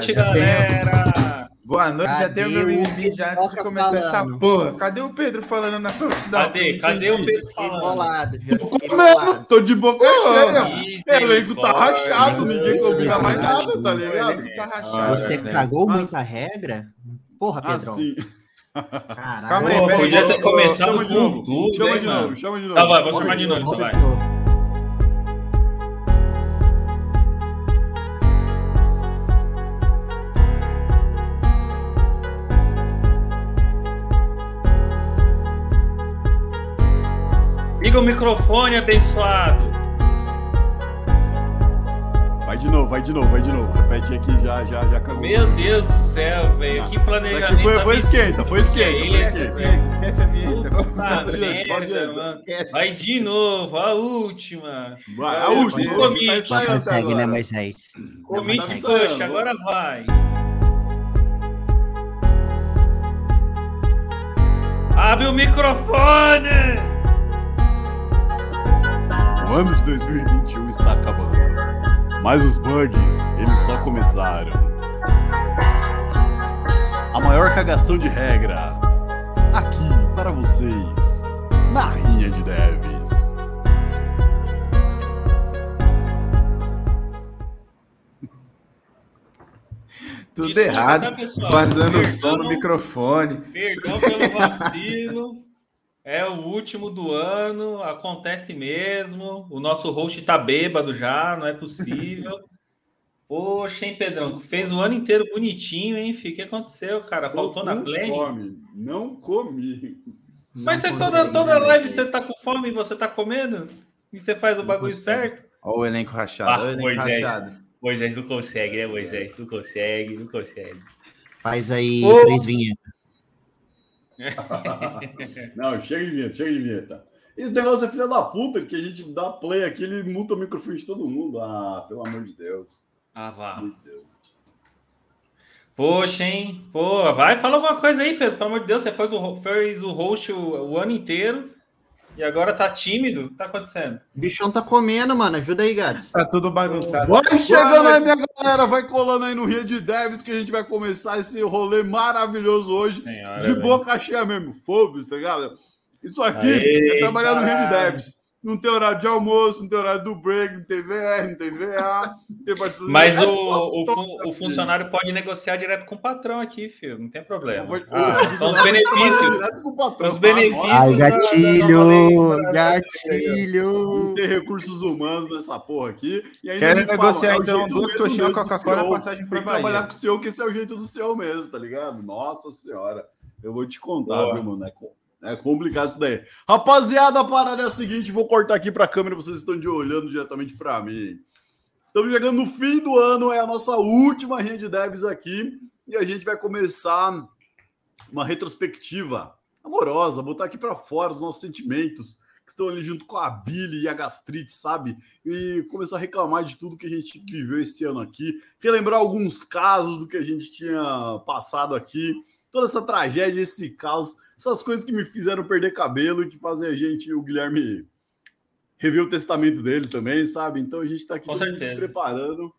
Boa noite, já galera. Boa noite, já Cadê tem o meu mimimi já antes de começar essa falando? porra. Cadê o Pedro falando na multidão? Cadê? Cadê o Pedro falando? bolado, já fiquei Comendo, tô de boca cheia. O elenco tá rachado, ninguém combina mais nada, tá O ligado? elenco tá rachado. Você cagou Mas- muita regra? Porra, Pedrão. Assim. Caralho. Calma aí, Pô, pera aí, podia ter começado Chama de com novo, tudo, chama de novo, chama de novo. Tá, vai, vou chamar de novo, vai. Liga o microfone, abençoado. Vai de novo, vai de novo, vai de novo. Repete aqui, já, já, já cagou. Meu Deus do céu, velho. Que Isso planejamento. aqui foi, foi esquenta, foi esquenta, que foi é esse, esquenta. velho? Esquece a vinheta. Esquece. Vai de novo, a última. Vai, a Meu última, Deus. a última, tá Não ensaiando consegue, né. Moisés? Comi tá coxa, agora vai. Abre o microfone! O ano de 2021 está acabando. Mas os bugs, eles só começaram. A maior cagação de regra. Aqui para vocês. Na Rinha de Devs. Tudo Desculpa, errado. tá, pessoal? Vazando o som no microfone. Perdão pelo vacilo. É o último do ano, acontece mesmo. O nosso host tá bêbado já, não é possível. Poxa, hein, Pedrão? Fez o ano inteiro bonitinho, hein, filho? O que aconteceu, cara? Faltou na play? fome. Não comi. Mas Não você toda, consegue, toda né, live você tá com fome e você tá comendo? E você faz o Não bagulho consegue. certo? Olha o elenco rachado. Ah, o elenco Moisés. rachado. Moisés não consegue, né, Moisés? Não consegue, não consegue. Faz aí Ô. três vinhetas. Não, chega de vinheta, chega de vinheta. Esse negócio é filha da puta, que a gente dá play aqui, ele multa o microfone de todo mundo. Ah, pelo amor de Deus. Ah, vá. Meu Deus. Poxa, hein? Pô, vai, fala alguma coisa aí, Pedro. Pelo amor de Deus, você fez o, fez o host o, o ano inteiro e agora tá tímido. O que tá acontecendo? O bichão tá comendo, mano. Ajuda aí, Gats. Tá tudo bagunçado. Vai chegando aí, minha galera. Vai colando aí no Rio de Devs que a gente vai começar esse rolê maravilhoso hoje. Senhora, de velho. boca cheia mesmo. Foda-se, tá ligado? Isso aqui Aê, é trabalhar no Rio de. Devs. Não tem horário de almoço, não tem horário do break, não tem VR, não tem VA, não tem participação. Mas É o, o, fun- o funcionário pode negociar direto com o patrão aqui, filho. Não tem problema. Pode- Ah, o são os benefícios. direto com o patrão. Os benefícios. Ai, da- da- da- gatilho! da- Gatilho! Não tem recursos humanos nessa porra aqui. E ainda Quero negociar, é o então, duas coxinhas Coca-Cola, passagem que trabalhar com o seu, que esse é o jeito do seu mesmo, tá ligado? Nossa senhora. Eu vou te contar, Boa. viu, mano? É, é complicado isso daí. Rapaziada, a parada é a seguinte: vou cortar aqui pra câmera, vocês estão de olhando diretamente pra mim. Estamos chegando no fim do ano, é a nossa última rede de devs aqui. E a gente vai começar uma retrospectiva amorosa, botar aqui pra fora os nossos sentimentos que estão ali junto com a bile e a gastrite, sabe? E começar a reclamar de tudo que a gente viveu esse ano aqui, relembrar alguns casos do que a gente tinha passado aqui, toda essa tragédia, esse caos, essas coisas que me fizeram perder cabelo e que fazem a gente, o Guilherme, rever o testamento dele também, sabe? Então a gente tá aqui se preparando.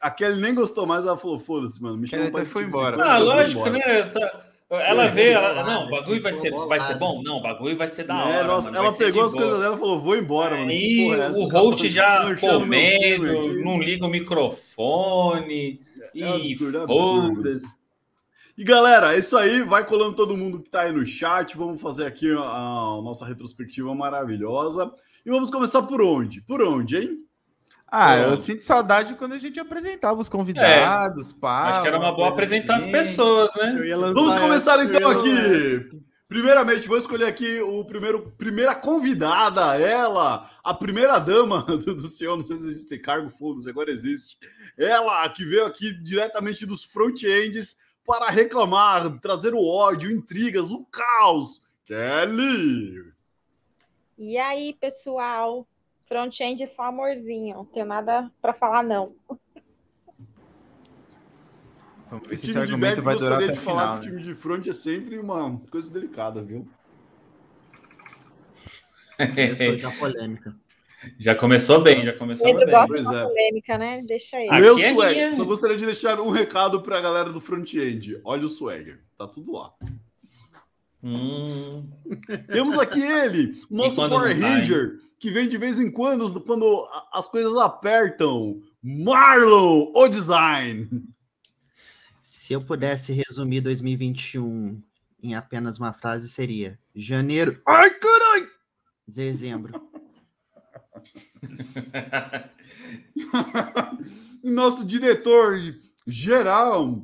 A Kelly nem gostou mais, ela falou: foda-se, mano. Me chama Kelly pra foi tipo embora. coisa, Ah, lógico, embora. né? Tá- Ela vou ela, não, o bagulho vai ser, vai ser bom? Não, o bagulho vai ser da É, hora. nossa, mano, ela pegou as coisas dela e falou: vou embora, mano. Aí é essa? o host já comendo, não liga o microfone. É e absurdo, é absurdo. E galera, é isso aí. Vai colando todo mundo que tá aí no chat. Vamos fazer aqui a, a nossa retrospectiva maravilhosa. E vamos começar por onde? Por onde, hein? Ah, eu sinto saudade quando a gente apresentava os convidados, pá. Acho que era uma boa apresentar as assim. pessoas, né? Eu ia lançar Vamos começar então aqui. Primeiramente, vou escolher aqui o primeiro, primeira convidada, ela, a primeira dama do, do senhor, não sei se existe esse cargo, foda-se, agora existe. Ela que veio aqui diretamente dos front-ends para reclamar, trazer o ódio, intrigas, o caos. Kelly! E aí, pessoal? Front-end só amorzinho. Não tenho nada para falar, não. Vamos O ver se esse time de argumento back vai durar gostaria até de o falar final. que o né? time de front é sempre uma coisa delicada, viu? Começou já a polêmica. Já começou bem, já começou Pedro bem. gosta Pois de uma é. polêmica, né? Deixa ele. Aqui Meu é swag. minha. Só gostaria de deixar um recado pra galera do front-end. Olha o swagger. Tá tudo lá. Hum, Temos aqui ele, o nosso Power Ranger, que vem de vez em quando, quando a- as coisas apertam. Marlon, o design. Se eu pudesse resumir 2021 em apenas uma frase, seria janeiro. Ai, caralho! Dezembro. Nosso diretor geral,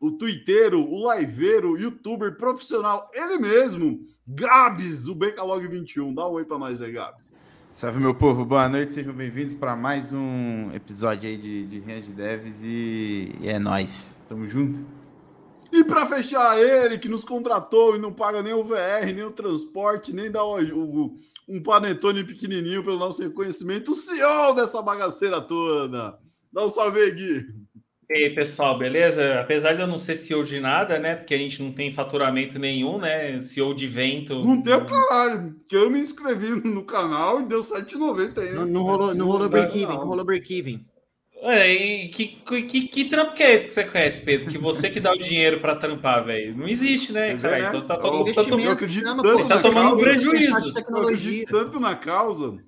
o twitteiro, o liveiro, o youtuber profissional, ele mesmo, Gabs, o Becalog 21. Dá um oi pra nós aí, Gabs. Salve, meu povo. Boa noite. Sejam bem-vindos para mais um episódio aí de, de Range Devs e, e é nóis. Tamo junto. E para fechar, ele que nos contratou e não paga nem o VR, nem o transporte, nem dá o, o- um panetone pequenininho pelo nosso reconhecimento, o CEO dessa bagaceira toda. Dá um salve aí, Gui. E aí, pessoal, beleza? Apesar de eu não ser CEO de nada, né? Porque a gente não tem faturamento nenhum, né? CEO de vento. Não tem o caralho, que eu me inscrevi no canal e deu 7,90 aí. Não, não rolou, não rolou Não, break-even, não. não rolou break-even. É, e que, que, que trampo que é esse que você conhece, Pedro? Que você que dá o dinheiro pra trampar, velho. Não existe, né, é, cara? né? Então você tá, todo, tá, eu acredito chama, tanto pô. Você tá tomando causa, prejuízo. Eu acredito tanto na causa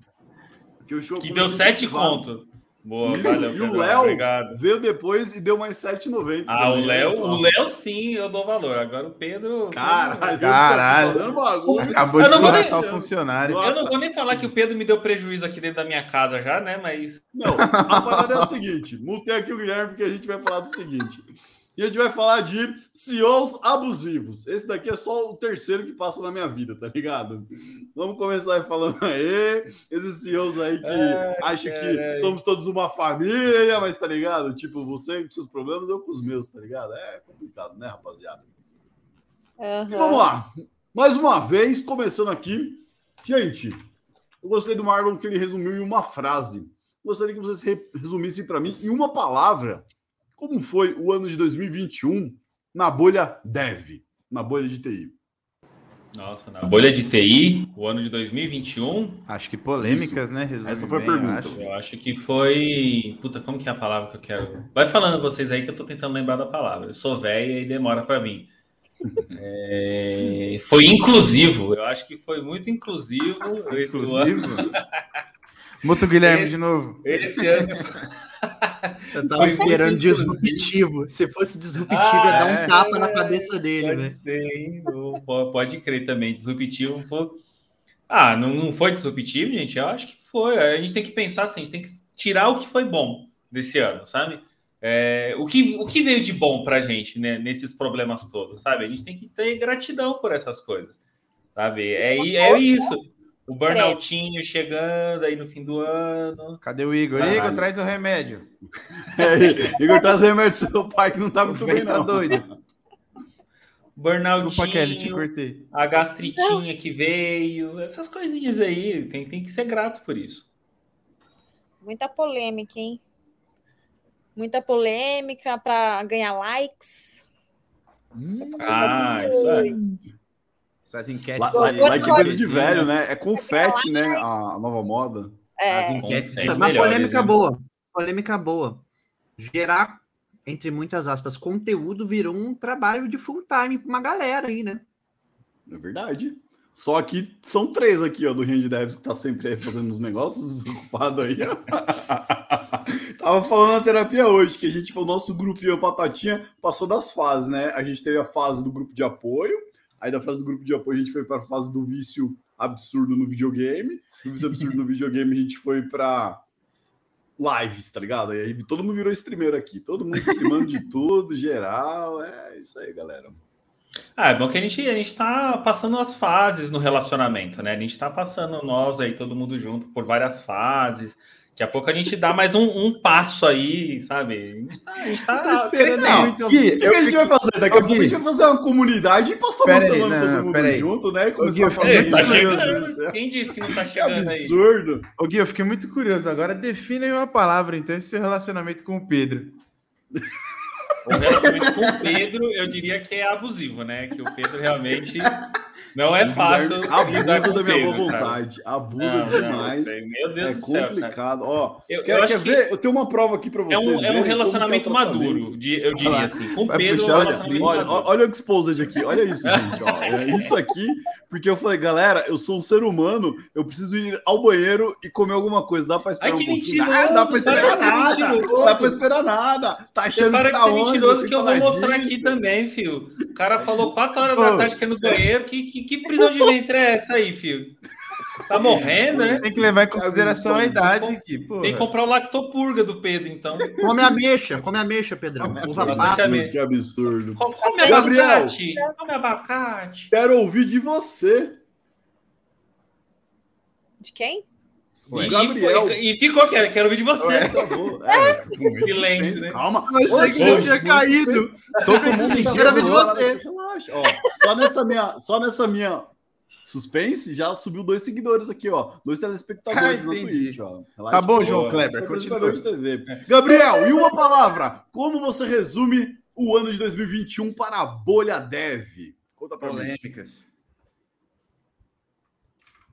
que eu show que deu 7 conto. Boa, Isso, valeu. e o Léo Obrigado. veio depois e deu mais 7,90. Ah, o Léo, só. o Léo sim, eu dou valor. Agora o Pedro. Caralho, Caralho. tá. Acabou de Eu não vou escorraçar o nem- funcionário. Nossa. Eu não vou nem falar que o Pedro me deu prejuízo aqui dentro da minha casa já, né? Mas. Não, a parada é o seguinte: multei aqui o Guilherme porque a gente vai falar do seguinte. E a gente vai falar de CEOs abusivos. Esse daqui é só o terceiro que passa na minha vida, tá ligado? Vamos começar aí falando aí. Esses CEOs aí que Ai, acham que somos todos uma família, mas tá ligado? Tipo, você com seus problemas, eu com os meus, tá ligado? É complicado, né, rapaziada? E vamos lá. Mais uma vez, começando aqui. Gente, eu gostei do Marlon que ele resumiu em uma frase. Gostaria que vocês re- resumissem para mim em uma palavra como foi o ano de 2021 na bolha dev, na bolha de TI. Nossa, na bolha de TI, o ano de 2021, Acho que polêmicas, né? Resume Essa foi a bem, eu pergunta. acho. eu acho que foi. Puta, como que é a palavra que eu quero? Vai falando vocês aí que eu tô tentando lembrar da palavra. Eu sou velha e demora para mim. É, Foi inclusivo, eu acho que foi muito inclusivo. esse ano. Inclusive. Muta o Guilherme Esse- de novo. Esse ano Eu tava Foi esperando disruptivo. Se fosse disruptivo, ia dar é. um tapa na cabeça dele, Pode velho. ser, Pode crer também. Disruptivo foi. Ah, não, não foi disruptivo, gente? Eu acho que foi. A gente tem que pensar assim, a gente tem que tirar o que foi bom desse ano, sabe? É, o, que, o que veio de bom pra gente né, nesses problemas todos, sabe? A gente tem que ter gratidão por essas coisas, sabe? É, é isso. O burnoutinho chegando aí no fim do ano. Cadê o Igor? Caralho. Igor, traz o remédio. É, Igor, traz remédio do seu pai que não tá O muito bem, tá doido. Desculpa, Kelly, te Burnoutinho, cortei. a gastritinha que veio, essas coisinhas aí, tem, tem que ser grato por isso. Muita polêmica, hein? Muita polêmica para ganhar likes. Ah, isso é. Essas enquetes. Lá, de- lá, lá que coisa de velho, né? É confete, né? A nova moda. É, As enquetes É, de- Uma melhores, polêmica né? boa. Polêmica boa. Gerar, entre muitas aspas, conteúdo virou um trabalho de full time pra uma galera aí, né? É verdade. Só que são três aqui, ó, do Range Devs que tá sempre aí fazendo os negócios, desocupado aí. ó. Tava falando na terapia hoje que a gente, o nosso grupinho Patatinha passou das fases, né? A gente teve a fase do grupo de apoio, aí da fase do grupo de apoio a gente foi para a fase do vício absurdo no videogame, do vício absurdo no videogame a gente foi para lives, tá ligado? E aí todo mundo virou streamer aqui, todo mundo streamando de tudo, geral, é isso aí, galera. Ah, é bom que a gente, a gente tá passando as fases no relacionamento, né? A gente tá passando nós aí, todo mundo junto, por várias fases. Daqui a pouco a gente dá mais um, um passo aí, sabe? A gente tá, a gente tá esperando muito. Gui, O que, que a gente vai fazer? Daqui a pouco a gente Gui. vai fazer uma comunidade e passar Pera uma aí, semana não, todo mundo aí. junto, né? E Gui, começar eu a fazer. Tá chegando. Quem disse que não tá Que chegando aí? absurdo. Ô Gui, eu fiquei muito curioso. Agora defina aí uma palavra, então, esse seu relacionamento com o Pedro. O relacionamento com o Pedro, eu diria que é abusivo, né? Que o Pedro realmente Não é fácil. Abusa da minha boa cara. vontade. Abusa Não, não, demais. sei. Meu Deus é do céu, cara. complicado. Ó, Eu- quer, eu quer que ver? Eu tenho uma prova aqui pra É vocês. um, é um como que relacionamento maduro, de- eu diria assim. Com Pedro, é um puxar, olha, Olha, olha o exposed aqui, olha isso, gente. Ó. É isso aqui, porque eu falei, galera, eu sou um ser humano, eu preciso ir ao banheiro e comer alguma coisa. Dá pra esperar Ai, um que pouquinho? mentiroso, Ah, dá pra esperar nada. mentiroso. Dá pra esperar nada. Tá achando para que de tá ser onde? mentiroso que eu vou mostrar Chocoladinho. aqui também, fio. O cara falou 4 horas da tarde que é no banheiro. Que, que, que prisão de ventre é essa aí, fio? Tá morrendo, né? Tem que levar em consideração a idade aqui, pô. Tem que comprar o lactopurga do Pedro, então. Come ameixa, come ameixa, Pedrão. Uva passa. também. Que absurdo. Co- Come Gabriel. abacate. Come abacate. Quero ouvir de você. De quem? Ué. E, Gabriel. e, e ficou, quero, quero ouvir de você. Por favor. É, Silêncio, né? Calma. Eu achei que você tinha caído. Todo mundo tá quero ouvir de você. Relaxa. Ó, só nessa minha, só nessa minha suspense já subiu dois seguidores aqui, ó. Dois telespectadores Ah, no entendi. Twitch, ó. Relaxa, Tá bom. João Boa. Kleber, continua. de TV. Gabriel, e uma palavra. Como você resume o ano de 2021 para a bolha dev? Conta pra mim.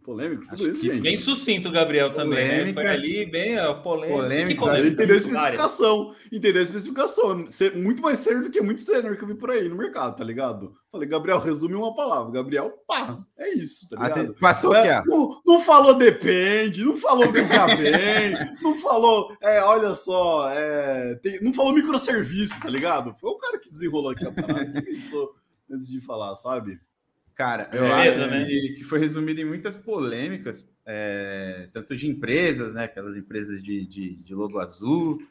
Polêmicas. Polêmico, tudo Acho isso, que gente. Bem sucinto o Gabriel também, né? Foi Polêmicas. ali, bem ó, polêmico. Polêmicas, polêmica? entendeu a especificação. Entendeu a especificação. Ser muito mais sério do que muito sênior que eu vi por aí no mercado, tá ligado? Falei, Gabriel, resume uma palavra. Gabriel, pá, é isso, tá ligado? Até- Passou É, aqui, ó. não, não falou depende, não falou veja bem, não falou, é, olha só, é, tem- não falou microserviço, tá ligado? Foi o cara que desenrolou aqui a parada, que pensou antes de falar, sabe? Cara, eu Beleza, acho né? que, que foi resumido em muitas polêmicas, é, tanto de empresas, né? Aquelas empresas de, de, de logo azul,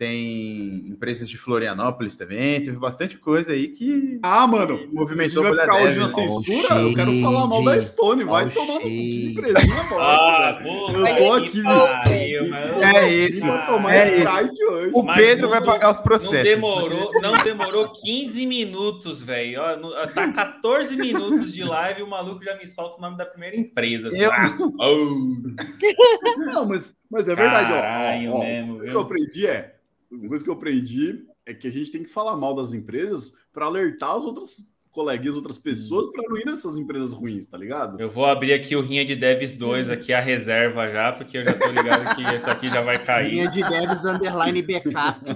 tem empresas de Florianópolis também, teve bastante coisa aí que Ah, mano, que a movimentou vai a ficar hoje na Dev, né? censura, eu quero falar mal da Stone, vai Ó, tomando shade. empresinha Ah, bosta, pô, Eu tô aqui, pariu, velho. mano. É isso, Vai tomar é isso. strike hoje. O Mas Pedro não- vai pagar os Não processos. demorou, não demorou 15 minutos, velho. No- Tá 14 minutos de live e o maluco já me solta o nome da primeira empresa. assim. Eu- Ah, oh, Não, mas, mas é verdade, ó, ó, Caralho ó. mesmo, viu? que eu aprendi é, uma coisa que eu aprendi é que a gente tem que falar mal das empresas para alertar as outras coleguinhas, outras pessoas para não ir nessas empresas ruins, tá ligado? Eu vou abrir aqui o Rinha de Devs 2, aqui a reserva já, porque eu já tô ligado que esse aqui já vai cair. de devs underline backup.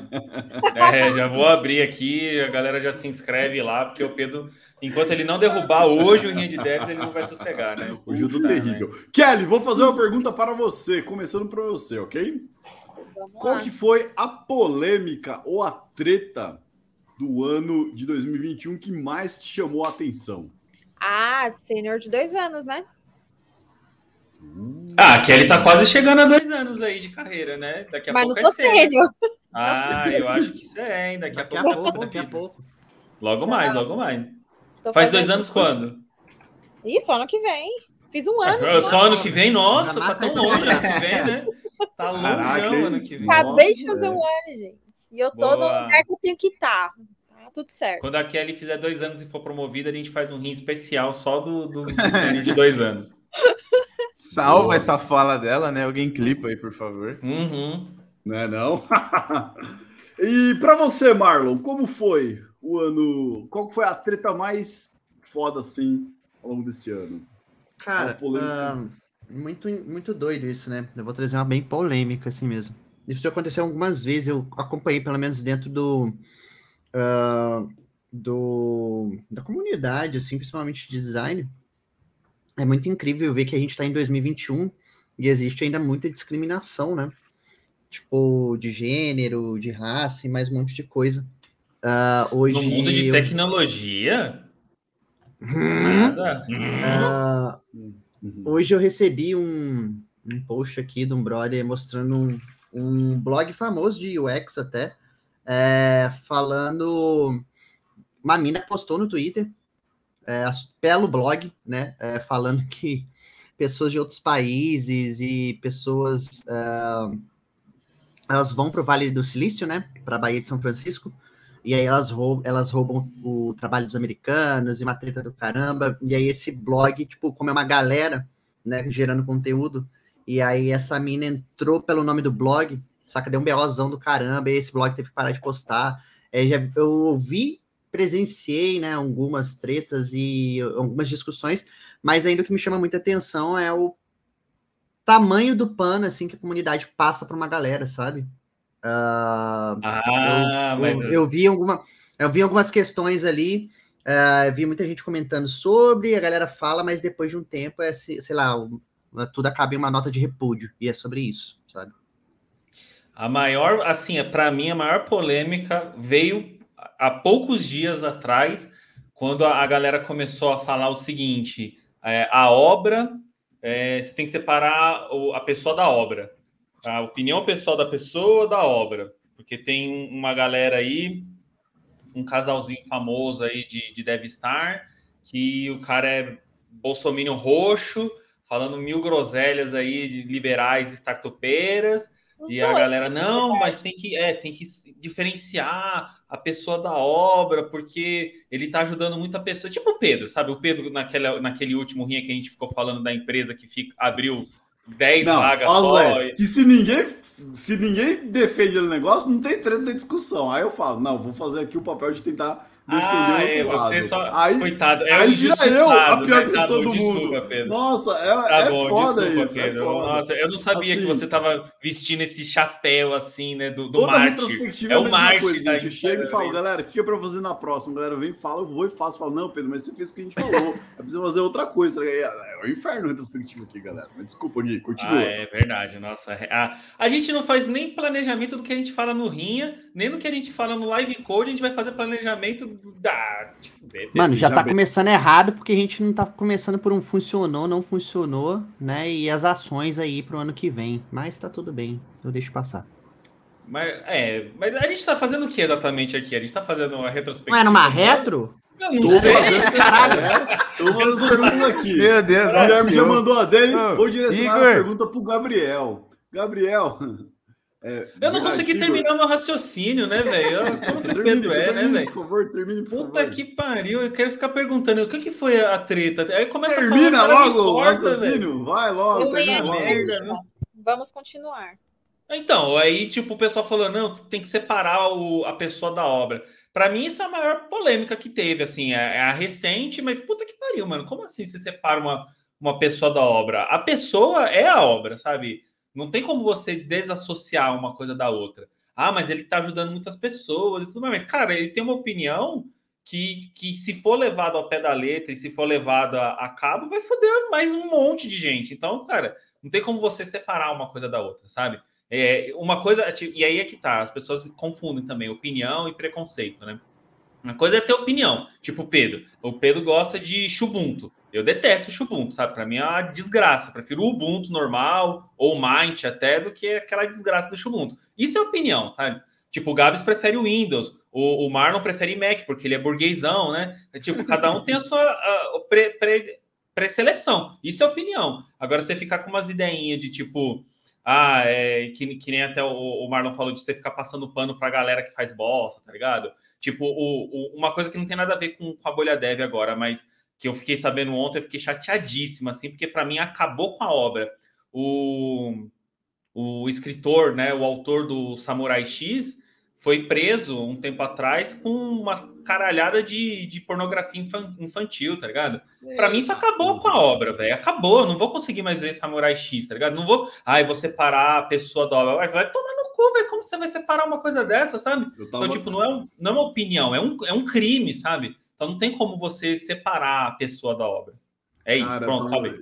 É, já vou abrir aqui, a galera já se inscreve lá, porque o Pedro, enquanto ele não derrubar hoje o Rinha de Devs, ele não vai sossegar, né? Hoje eu tô terrível. Kelly, vou fazer uma pergunta para você, começando para você, ok? Vamos Qual lá. que foi a polêmica ou a treta do ano de 2021 que mais te chamou a atenção? Ah, sênior de dois anos, né? Ah, a Kelly tá quase chegando a dois anos aí de carreira, né? Daqui a Mas não pouco sou é sênior. Ah, eu acho que isso é, hein? Daqui a Daqui a pouco. pouco, daqui a pouco. Logo mais, logo mais. Faz dois anos quando? Ih, só ano que vem. Fiz um ano. Ah, só. Só ano que vem? Nossa, tá tão mata longe ano que vem, né? Tá ano que vem. Acabei de Nossa, fazer um ano, gente. E eu tô no Boa. lugar que eu tenho que estar. Tá tudo certo. Quando a Kelly fizer dois anos e for promovida, a gente faz um rim especial só do, do, do de dois anos. Salva Boa. essa fala dela, né? Alguém clipa aí, por favor. Uhum. Não é não? e para você, Marlon, como foi o ano? Qual foi a treta mais foda assim ao longo desse ano? Cara, muito, muito doido isso, né? Eu vou trazer uma bem polêmica, assim mesmo. Isso aconteceu algumas vezes, eu acompanhei, pelo menos dentro do, ah, do da comunidade, assim, principalmente de design. É muito incrível ver que a gente está em 2021 e existe ainda muita discriminação, né? Tipo, de gênero, de raça e mais um monte de coisa. Ah, hoje No mundo de eu- tecnologia? Hum? Nada. Ah, Uhum. Hoje eu recebi um, um post aqui de um brother mostrando um, um blog famoso de UX até, é, falando. Uma mina postou no Twitter, é, pelo blog, né? é, falando que pessoas de outros países e pessoas. ah, elas vão para o Vale do Silício, né? Para a Baía de São Francisco. E aí elas roubam, elas roubam o trabalho dos americanos e uma treta do caramba. E aí esse blog, tipo, como é uma galera, né, gerando conteúdo, e aí essa mina entrou pelo nome do blog, saca? Deu um BOzão do caramba, e esse blog teve que parar de postar. É, já, eu ouvi presenciei, né, algumas tretas e algumas discussões, mas ainda o que me chama muita atenção é o tamanho do pano, assim, que a comunidade passa para uma galera, sabe? Uh, ah, eu, mas... eu, eu, vi alguma, eu vi algumas questões ali, uh, vi muita gente comentando sobre, a galera fala, mas depois de um tempo é, sei lá, tudo acaba em uma nota de repúdio, e é sobre isso, sabe? A maior, assim, para mim, a maior polêmica veio há poucos dias atrás, quando a, galera começou a falar o seguinte: é, a obra, é, você tem que separar a pessoa da obra. A opinião pessoal da pessoa da obra. Porque tem uma galera aí, um casalzinho famoso aí de, de Devstar, que o cara é bolsominion roxo, falando mil groselhas aí de liberais startupeiras, os e dois, a galera, não, mas tem que, é, tem que diferenciar a pessoa da obra, porque ele tá ajudando muita pessoa. Tipo o Pedro, sabe? O Pedro, naquele, naquele último rinha que a gente ficou falando da empresa que fica, abriu 10 não, vagas ó, só. Zé, que se ninguém, se ninguém defende o negócio, não tem treta, tem discussão. Aí eu falo, não, vou fazer aqui o papel de tentar ah, é, você lado. só. Aí, Coitado, é aí vira eu a pior né? pessoa tá do mundo. Pedro. Nossa, é, tá é bom, foda desculpa, isso. É Pedro. É foda. Nossa, eu não sabia assim, que você tava vestindo esse chapéu assim, né? Do, do toda Marte. retrospectiva é, é o Marte. Coisa, gente. Eu chego e falo, galera, o que é pra fazer na próxima? A galera vem e fala, eu vou e faço. Falo, não, Pedro, mas você fez o que a gente falou. é preciso fazer outra coisa. Tá é o inferno retrospectivo aqui, galera. Mas desculpa, Gui, continua. Ah, é verdade, nossa. A, a gente não faz nem planejamento do que a gente fala no Rinha, nem do que a gente fala no Live Code, a gente vai fazer planejamento da Mano, já, já tá começando errado porque a gente não tá começando por um funcionou, não funcionou, né? E as ações aí pro ano que vem. Mas tá tudo bem, eu deixo passar. Mas, é, mas a gente tá fazendo o que exatamente aqui? A gente tá fazendo uma retrospectiva. Não é numa retro? Eu não tô sei. fazendo caralho. Tô fazendo perguntas aqui. Meu Deus, O Guilherme já mandou a dele. Vou direcionar Igor. a pergunta pro Gabriel. Gabriel, é, eu não consegui Igor. terminar meu raciocínio, né, velho? Como que o Pedro é, né, velho? Por favor, termine, por Puta favor. que pariu, eu quero ficar perguntando o que, que foi a treta. Aí começa Termina a falar, logo o raciocínio, vai logo. Termina logo. Vamos continuar. Então, aí, tipo, o pessoal falou, não, tem que separar o, a pessoa da obra. Para mim, isso é a maior polêmica que teve, assim, é, é, a recente, mas puta que pariu, mano. Como assim você separa uma, uma pessoa da obra? A pessoa é a obra, sabe? Não tem como você desassociar uma coisa da outra. Ah, mas ele está ajudando muitas pessoas e tudo mais. Cara, ele tem uma opinião que, que se for levado ao pé da letra e se for levado a, a cabo, vai foder mais um monte de gente. Então, cara, não tem como você separar uma coisa da outra, sabe? É, uma coisa, e aí é que tá, as pessoas confundem também opinião e preconceito, né? Uma coisa é ter opinião, tipo o Pedro. O Pedro gosta de chubunto. Eu detesto o Ubuntu, sabe? Para mim é uma desgraça. Prefiro o Ubuntu normal ou Mint até do que aquela desgraça do Ubuntu. Isso é opinião, sabe? Tipo, o Gabs prefere o Windows, o, o Marlon prefere Mac, porque ele é burguesão, né? É, tipo, cada um tem a sua pre, pré-seleção. Isso é opinião. Agora, você ficar com umas ideinhas de tipo, ah, é, que, que nem até o, o, Marlon falou de você ficar passando pano pra galera que faz bosta, tá ligado? Tipo, o, o, uma coisa que não tem nada a ver com, com a bolha dev agora, mas que eu fiquei sabendo ontem, eu fiquei chateadíssima, assim, porque para mim acabou com a obra. O, o escritor, né, o autor do Samurai X, foi preso um tempo atrás com uma caralhada de, de pornografia infantil, tá ligado? Para mim isso acabou com a obra, velho. Acabou, eu não vou conseguir mais ver Samurai X, tá ligado? Não vou, ai, vou separar a pessoa da obra. Vai, vai tomar no cu, velho. Como você vai separar uma coisa dessa, sabe? Então, tava... Então, tipo, não é, um, não é uma opinião, é um, é um crime, sabe? Então não tem como você separar a pessoa da obra. É isso, Cara, pronto, tava,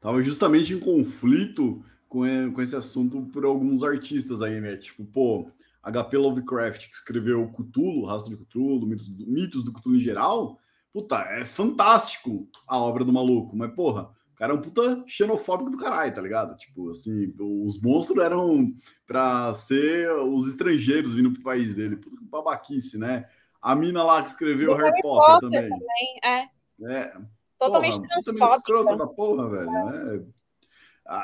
tava justamente em conflito com, com esse assunto por alguns artistas aí, né? Tipo, pô, HP Lovecraft, que escreveu Cthulhu, Rastro de Cthulhu, mitos, mitos do Cthulhu em geral, puta, é fantástico a obra do maluco, mas porra, o cara é um puta xenofóbico do caralho, tá ligado? Tipo, assim, os monstros eram pra ser os estrangeiros vindo pro país dele, puta que babaquice, né? A mina lá que escreveu Harry, Harry Potter, Potter, também. também. É. é. Totalmente porra, transfóbica. escrota da porra, velho. É.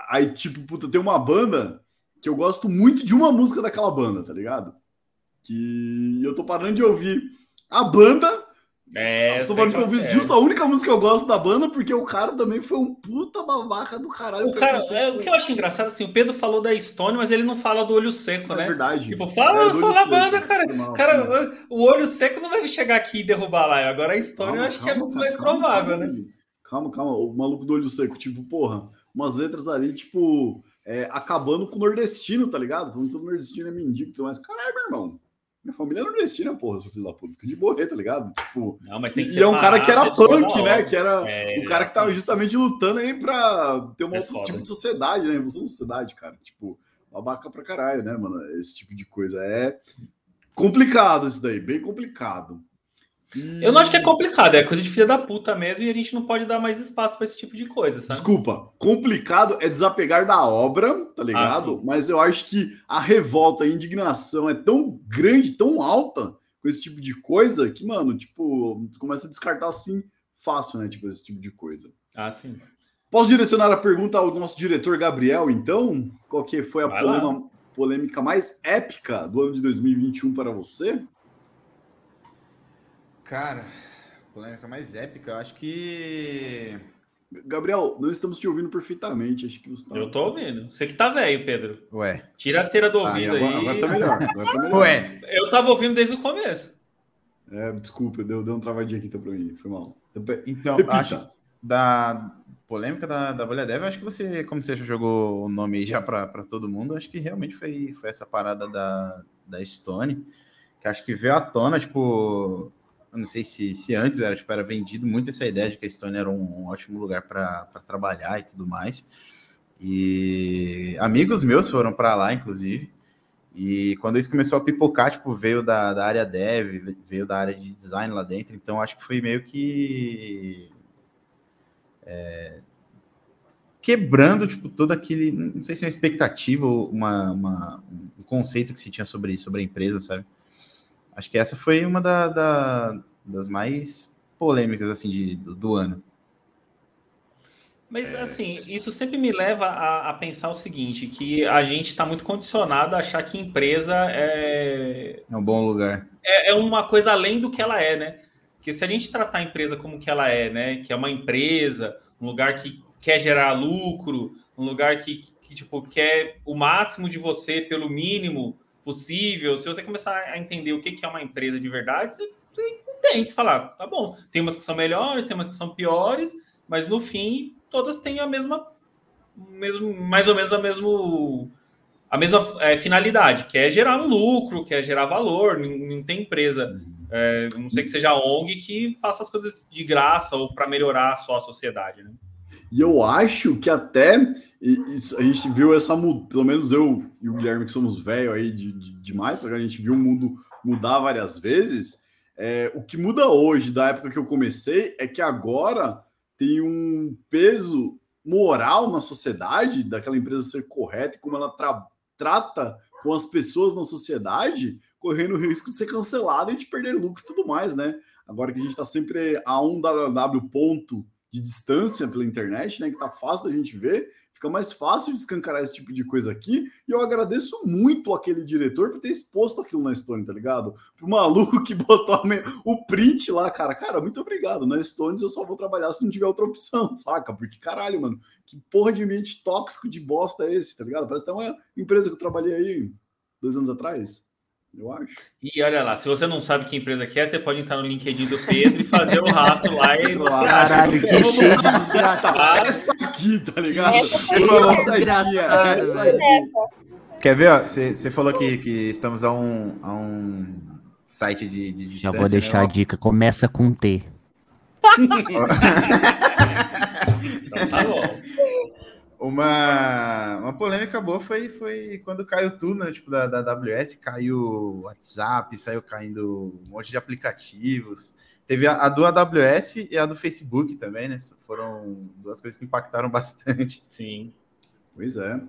Aí, tipo, puta, tem uma banda que eu gosto muito de uma música daquela banda, tá ligado? Que eu tô parando de ouvir a banda É, Eu tô sei falando que eu qual ouvi é. justo a única música que eu gosto da banda, porque o cara também foi um puta babaca do caralho. O cara, é, o que eu acho engraçado, assim, o Pedro falou da Stone, mas ele não fala do olho seco, É né? verdade. Tipo, fala, É, fala a banda, cara. Mal, Cara, foi mal. o olho seco não vai chegar aqui e derrubar lá. Agora a Stone eu Calma, acho que é calma, muito cara, mais calma, provável, calma, né? Calma, calma. O maluco do olho seco, tipo, porra, umas letras ali, tipo, é, acabando com o nordestino, tá ligado? Falando que todo nordestino é mendigo e tudo mais. Caralho, meu irmão. Minha família é nordestina, porra, seu filho da puta. Fica de borrer, tá ligado? Tipo, Não, mas tem que e é um cara que era punk, né? Que era É, o cara que tava justamente lutando aí pra ter uma É outro foda. tipo de sociedade, né? Evolução da sociedade, cara. Tipo, babaca pra caralho, né, mano? Esse tipo de coisa. É complicado isso daí, bem complicado. Eu não acho que é complicado, é coisa de filha da puta mesmo e a gente não pode dar mais espaço pra esse tipo de coisa, sabe? Desculpa, complicado é desapegar da obra, tá ligado? Ah. Mas eu acho que a revolta, a indignação é tão grande, tão alta com esse tipo de coisa que, mano, tipo, começa a descartar assim fácil, né? Tipo, esse tipo de coisa. Ah, sim. Posso direcionar a pergunta ao nosso diretor Gabriel, então? Qual que foi a polêmica mais épica do ano de 2021 para você? Cara, polêmica mais épica, eu acho que. Gabriel, não estamos te ouvindo perfeitamente. Acho que você tá... Eu tô ouvindo. Você que tá velho, Pedro. Ué. Tira a cera do Ah, ouvido agora, aí. agora tá melhor. Agora tá melhor. Ué. Eu tava ouvindo desde o começo. É, desculpa, deu, deu um travadinho aqui então pra mim. Foi mal. Então, Repita. acho da polêmica da, da bolha dev, eu acho que você, como você já jogou o nome aí já para todo mundo, acho que realmente foi, foi essa parada da, da Stone, que acho que veio à tona, tipo, eu não sei se, se antes era, tipo, era vendido muito essa ideia de que a Stone era um, um ótimo lugar para trabalhar e tudo mais. E amigos meus foram para lá, inclusive. E quando isso começou a pipocar, tipo, veio da, da área dev, veio da área de design lá dentro, então acho que foi meio que é, quebrando, tipo, todo aquele, não sei se é uma expectativa ou uma, uma- um conceito que se tinha sobre, sobre a empresa, sabe? Acho que essa foi uma da- da- das mais polêmicas, assim, de- do, do ano. Mas, assim, isso sempre me leva a, a pensar o seguinte, que a gente está muito condicionado a achar que empresa é, É um bom lugar. é, é uma coisa além do que ela é, né? Porque se a gente tratar a empresa como que ela é, né? Que é uma empresa, um lugar que quer gerar lucro, um lugar que, que tipo, quer o máximo de você pelo mínimo possível. Se você começar a entender o que é uma empresa de verdade, você, você entende, você fala, ah, tá bom, tem umas que são melhores, tem umas que são piores, mas no fim todas têm a mesma, mesmo, mais ou menos a mesmo a mesma é, finalidade, que é gerar um lucro, que é gerar valor. Não, não tem empresa, é, a não sei que seja ONG, que faça as coisas de graça ou para melhorar só a sociedade. Né? E eu acho que até a gente viu essa mudança, pelo menos eu e o Guilherme, que somos velho aí de, de- demais, tá a gente viu o mundo mudar várias vezes. É, o que muda hoje, da época que eu comecei, é que agora tem um peso moral na sociedade, daquela empresa ser correta e como ela tra- trata com as pessoas na sociedade, correndo o risco de ser cancelada e de perder lucro e tudo mais, né? Agora que a gente está sempre a um www ponto de distância pela internet, né? Que tá fácil da gente ver, fica mais fácil de escancarar esse tipo de coisa aqui. E eu agradeço muito aquele diretor por ter exposto aquilo na Stone, tá ligado? Pro maluco que botou o print lá, cara. Cara, muito obrigado. Na Stones eu só vou trabalhar se não tiver outra opção, saca? Porque caralho, mano, que porra de ambiente tóxico de bosta é esse, tá ligado? Parece até uma empresa que eu trabalhei aí dois anos atrás, eu acho. E olha lá, se você não sabe que empresa que é, você pode entrar no LinkedIn do Pedro e fazer o rastro lá e você acha. Caralho, que Eu vou cheio de desgraçado. Essa aqui, tá ligado? Essa foi desgraçado, certinha, essa velho. aqui. Quer ver, ó? Você falou que, que estamos a um, a um site de, de Já distância, vou deixar a né? dica. Começa com T. Então tá bom. Uma, uma polêmica boa foi, foi quando caiu tudo, né? Tipo, da, da AWS, caiu o WhatsApp, saiu caindo um monte de aplicativos. Teve a, a do AWS e a do Facebook também, né? Foram duas coisas que impactaram bastante. Sim. Pois é.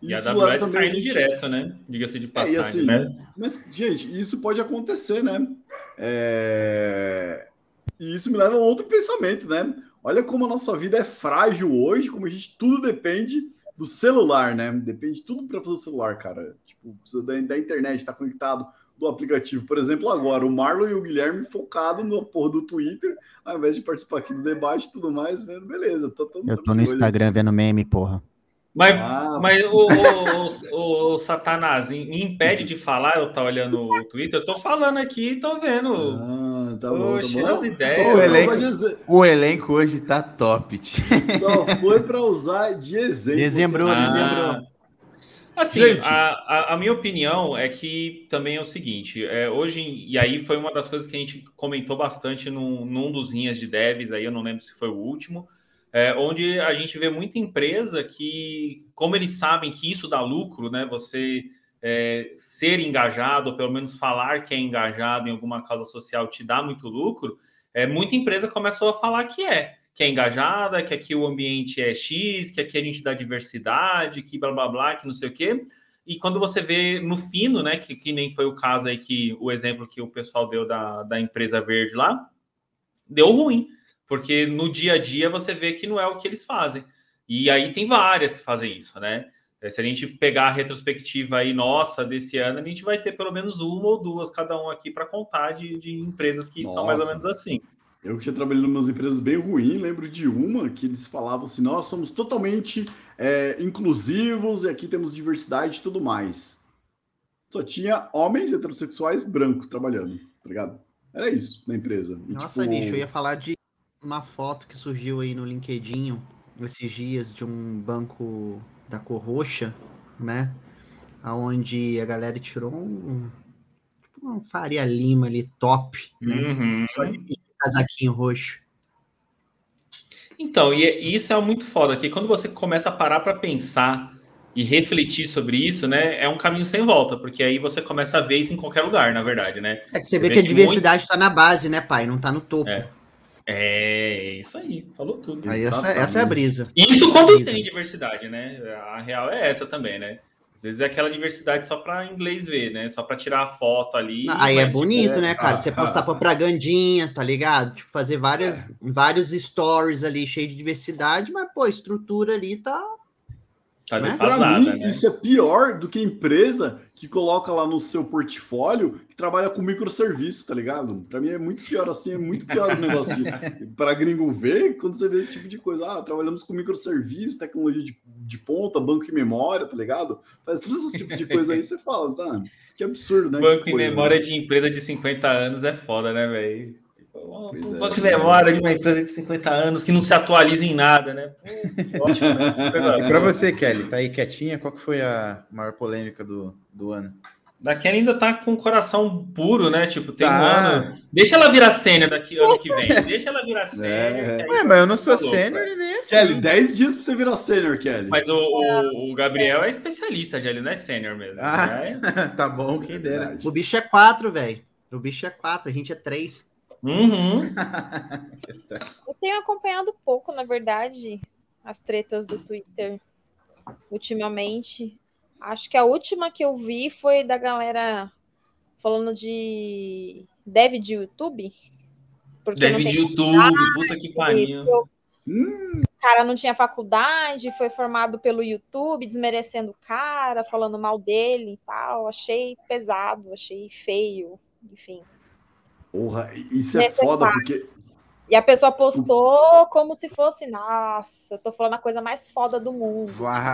E a AWS também a caindo gente- direto, né? Diga-se de É, passagem, e assim, né? Mas, gente, isso pode acontecer, né? É, E isso me leva a um outro pensamento, né? Olha como a nossa vida é frágil hoje, como a gente tudo depende do celular, né? Depende de tudo para fazer o celular, cara. Tipo, precisa da, da internet, estar conectado do aplicativo. Por exemplo, agora, o Marlon e o Guilherme focado no porra do Twitter, ao invés de participar aqui do debate e tudo mais, vendo, beleza. Tô, tô, Eu tô no Instagram vendo meme, porra. Mas, Ah, mas o, o, o, o Satanás me impede de falar, eu tá olhando o Twitter, eu tô falando aqui e tô vendo. Ah, tá bom, tá Oxe, bom. as Não, ideias. Só O elenco- dizer- O elenco hoje tá top. tio. só foi pra usar de exemplo. Dezembro, porque- dezembro. Assim, Gente. a, a, a minha opinião é que também é o seguinte, é, hoje, e aí foi uma das coisas que a gente comentou bastante num, num dos linhas de devs, aí eu não lembro se foi o último, é, onde a gente vê muita empresa que, como eles sabem que isso dá lucro, né, você é, ser engajado, ou pelo menos falar que é engajado em alguma causa social te dá muito lucro, é, muita empresa começou a falar que é, que é engajada, que aqui o ambiente é X, que aqui a gente dá diversidade, que blá blá blá, que não sei o quê. E quando você vê no fino, né, que, que nem foi o caso aí que o exemplo que o pessoal deu da, da empresa verde lá, deu ruim, porque no dia a dia você vê que não é o que eles fazem. E aí tem várias que fazem isso, né? É, Se a gente pegar a retrospectiva aí nossa desse ano, a gente vai ter pelo menos uma ou duas cada um aqui para contar de, de empresas que são mais ou Nossa. menos assim. Eu que tinha trabalhado em umas empresas bem ruins, lembro de uma que eles falavam assim: nós somos totalmente é, inclusivos e aqui temos diversidade e tudo mais. Só tinha homens heterossexuais brancos trabalhando, tá ligado? Era isso na empresa. E, Nossa, tipo, bicho, eu ia falar de uma foto que surgiu aí no LinkedIn esses dias de um banco da cor roxa, né? Onde a galera tirou um, tipo um Faria Lima ali, top, né? Uhum. Só de casaquinho roxo. Então, e, é- isso é muito foda, que quando você começa a parar para pensar e refletir sobre isso, né, é um caminho sem volta, porque aí você começa a ver isso em qualquer lugar, na verdade, né? É que você Você vê vê que a diversidade tá na base, né, pai? Não tá no topo. É. É isso aí, falou tudo. Aí essa, Exatamente. essa é a brisa. Isso quando Brisa. tem diversidade, né? A real é essa também, né? Às vezes é aquela diversidade só para inglês ver, né? Só para tirar a foto ali. Aí é tipo, bonito, é, né, cara? ah, Você ah, postar propagandinha, tá ligado? Tipo, fazer várias, vários stories ali cheio de diversidade, mas, pô, a estrutura ali tá. Tá né? Pra defasada, mim, né? isso é pior do que empresa que coloca lá no seu portfólio que trabalha com microserviço, tá ligado? Pra mim é muito pior assim, é muito pior o negócio de para gringo ver quando você vê esse tipo de coisa. Ah, trabalhamos com microserviço, tecnologia de, de ponta, banco e memória, tá ligado? Faz todos esses tipos de coisa aí, você fala, tá? Que absurdo, né? Banco em coisa, memória né? de empresa de 50 anos é foda, né, velho? Um Pois é. em memória de uma empresa de 50 anos que não se atualiza em nada, né? Ótimo, né? Que coisa E pra boa. você, Kelly, tá aí quietinha? Qual que foi a maior polêmica do, do ano? Da Kelly ainda tá com o coração puro, né? Tipo, tem um Tá. ano. Deixa ela virar sênior daqui ano que vem. Deixa ela virar sênior. que aí Ué, mas eu não sou tá sênior e nem assim. Kelly, 10 dias pra você virar sênior, Kelly. Mas o, o, o Gabriel é especialista já, ele não é sênior mesmo. Ah. né? tá bom, quem dera. O bicho é quatro, velho. O bicho é quatro, a gente é três. Uhum. Eu tenho acompanhado pouco, na verdade, as tretas do Twitter ultimamente. Acho que a última que eu vi foi da galera falando de dev de YouTube. Porque tem de YouTube, puta que pariu. eu- Hum, O cara não tinha faculdade, foi formado pelo YouTube, desmerecendo o cara, falando mal dele e tal. Achei pesado, achei feio, enfim. Porra, isso é foda, porque E a pessoa postou como se fosse, nossa, eu tô falando a coisa mais foda do mundo.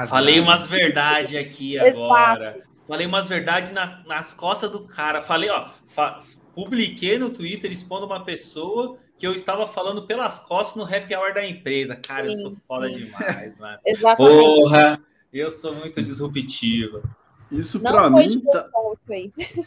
Falei umas verdades aqui Exato. agora. Falei umas verdades na- nas costas do cara. Falei, ó, fa- publiquei no Twitter expondo uma pessoa que eu estava falando pelas costas no happy hour da empresa. Cara, eu Sim, sou foda demais, mano. Exatamente. Porra, eu sou muito disruptivo. isso Não pra foi mim de tá, isso.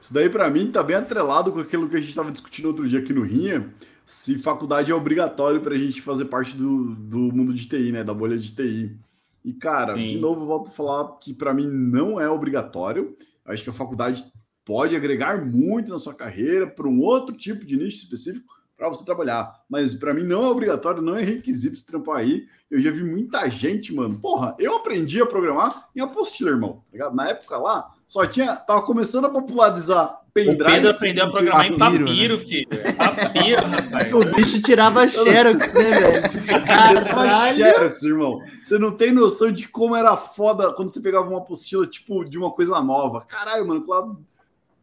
Isso daí, pra mim, tá bem atrelado com aquilo que a gente estava discutindo outro dia aqui no Rinha, se faculdade é obrigatório pra gente fazer parte do, do mundo de TI, né? Da bolha de TI. E, cara, Sim. de novo, eu volto a falar que pra mim não é obrigatório. Acho que a faculdade pode agregar muito na sua carreira para um outro tipo de nicho específico para você trabalhar. Mas pra mim não é obrigatório, não é requisito se trampar aí. Eu já vi muita gente, mano. Porra, eu aprendi a programar em apostila, irmão. tá ligado? Na época lá, só tinha. Tava começando a popularizar O pendrive. Pedro aprendeu a programar em papiro, papiro, filho. Papiro, rapaz. O bicho tirava xerox, né, velho? Caralho. Xerox, irmão. Você não tem noção de como era foda quando você pegava uma apostila, tipo, de uma coisa nova. Caralho, mano, lá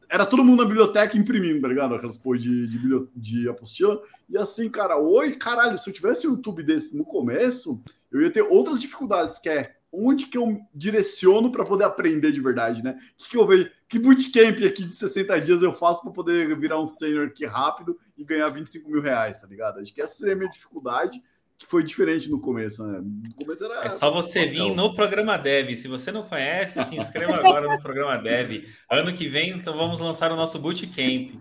era todo mundo na biblioteca imprimindo, tá ligado? Aquelas porra de, de, de apostila. E assim, cara, oi, caralho, se eu tivesse um YouTube desse no começo, eu ia ter outras dificuldades, que é onde que eu direciono para poder aprender de verdade, né? O que, que eu vejo? Que bootcamp aqui de 60 dias eu faço para poder virar um sênior aqui rápido e ganhar 25 mil reais, tá ligado? Acho que essa seria a minha dificuldade que foi diferente no começo, né? No começo era. É só você vir no programa Dev. Se você não conhece, se inscreva agora no programa Dev. Ano que vem, então vamos lançar o nosso Bootcamp.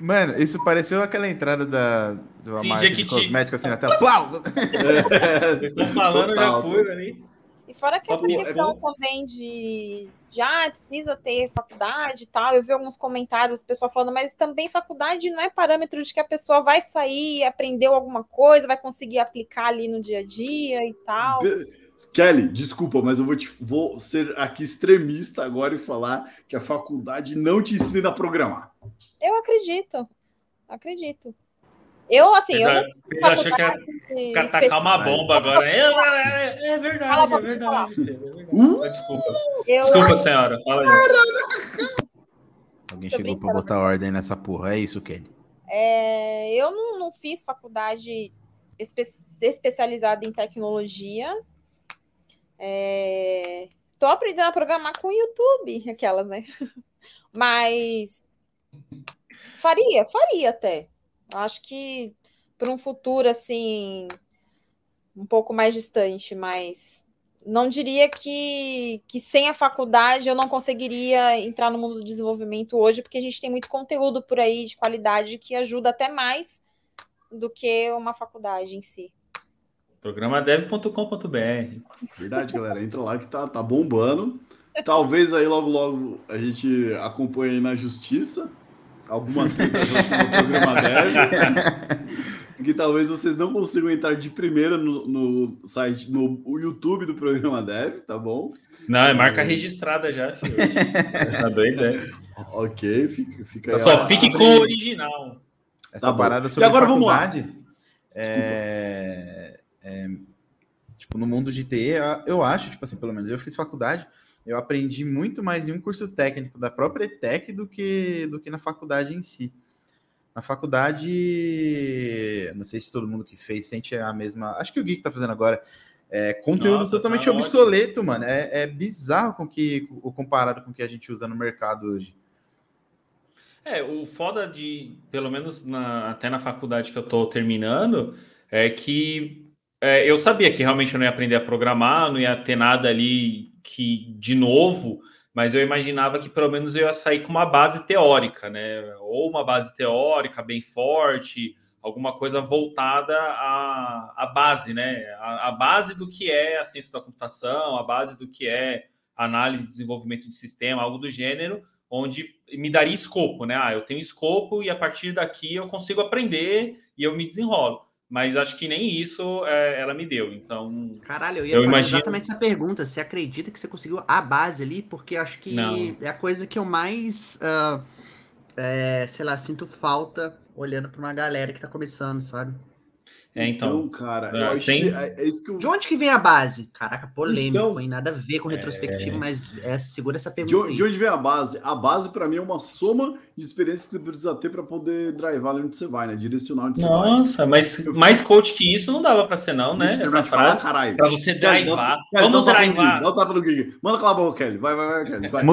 Mano, isso pareceu aquela entrada da do Sim, marca de cosmética assim na tela. Plau! É, Vocês estão falando, Total. já fui ali. E fora que essa questão também de, de ah, precisa ter faculdade e tal. Eu vi alguns comentários, o pessoal falando, mas também faculdade não é parâmetro de que a pessoa vai sair, aprendeu alguma coisa, vai conseguir aplicar ali no dia a dia e tal. Kelly, desculpa, mas eu vou, te, vou ser aqui extremista agora e falar que a faculdade não te ensina a programar. Eu acredito, acredito. Eu, assim, eu. eu, eu achei que ia atacar uma bomba agora. É, é, é verdade, é verdade. É verdade. Uh, Desculpa. Eu... Desculpa, senhora. Fala aí. Alguém Tô chegou para botar ordem nessa porra. É isso, Kelly. É, eu não, não fiz faculdade espe especializada em tecnologia. É, tô aprendendo a programar com o YouTube, aquelas, né? Mas faria, faria até. Acho que para um futuro assim um pouco mais distante, mas não diria que, que sem a faculdade eu não conseguiria entrar no mundo do desenvolvimento hoje, porque a gente tem muito conteúdo por aí de qualidade que ajuda até mais do que uma faculdade em si. Programadev.com.br. Verdade, galera. Entra lá que tá, tá bombando. Talvez aí logo, logo a gente acompanhe na justiça alguma treta no programa Dev. que talvez vocês não consigam entrar de primeira no, no site, no YouTube do programa Dev, tá bom? Não, é marca registrada já, filho. tá doido, é? Ok, fica, fica Só, só fique com o original. Essa tá parada sobre e agora faculdade, vamos lá. É, é, tipo, no mundo de TI, eu acho, tipo assim, pelo menos eu fiz faculdade, eu aprendi muito mais em um curso técnico da própria ETEC do que, do que na faculdade em si. Na faculdade, não sei se todo mundo que fez sente a mesma. Acho que o Gui que tá fazendo agora. É conteúdo Nossa, totalmente tá obsoleto, ótimo. mano. É, é bizarro com que, o comparado com o que a gente usa no mercado hoje. É, o foda de, pelo menos na, até na faculdade que eu tô terminando, é que é, eu sabia que realmente eu não ia aprender a programar, não ia ter nada ali que de novo, mas eu imaginava que pelo menos eu ia sair com uma base teórica, né? Ou uma base teórica bem forte, alguma coisa voltada à, à base, né? A, a, base do que é a ciência da computação, a base do que é análise e desenvolvimento de sistema, algo do gênero, onde me daria escopo, né? Ah, eu tenho escopo e a partir daqui eu consigo aprender e eu me desenrolo mas acho que nem isso é, ela me deu. Então. Caralho, eu ia eu fazer imagino... exatamente essa pergunta. Você acredita que você conseguiu a base ali? Porque acho que Não. é a coisa que eu mais, uh, é, sei lá, sinto falta olhando para uma galera que tá começando, sabe? É, então, então cara, eu acho que é, é, isso que eu... De onde que vem a base? Caraca, polêmico, então, hein? Nada a ver com retrospectivo, é... mas é, segura essa pergunta. De, de, onde vem a base? A base, para mim, é uma soma de experiências que você precisa ter para poder drivar onde você vai, né? Direcionar onde você Nossa, vai. Nossa, mas eu... mais coach que isso não dava para ser, não, né? Essa falar, caralho. Pra você drivar. Vamos drivar. Dá o tapa no Gui. Manda calar a boca, Kelly. Vai, vai, vai, Kelly. Vai.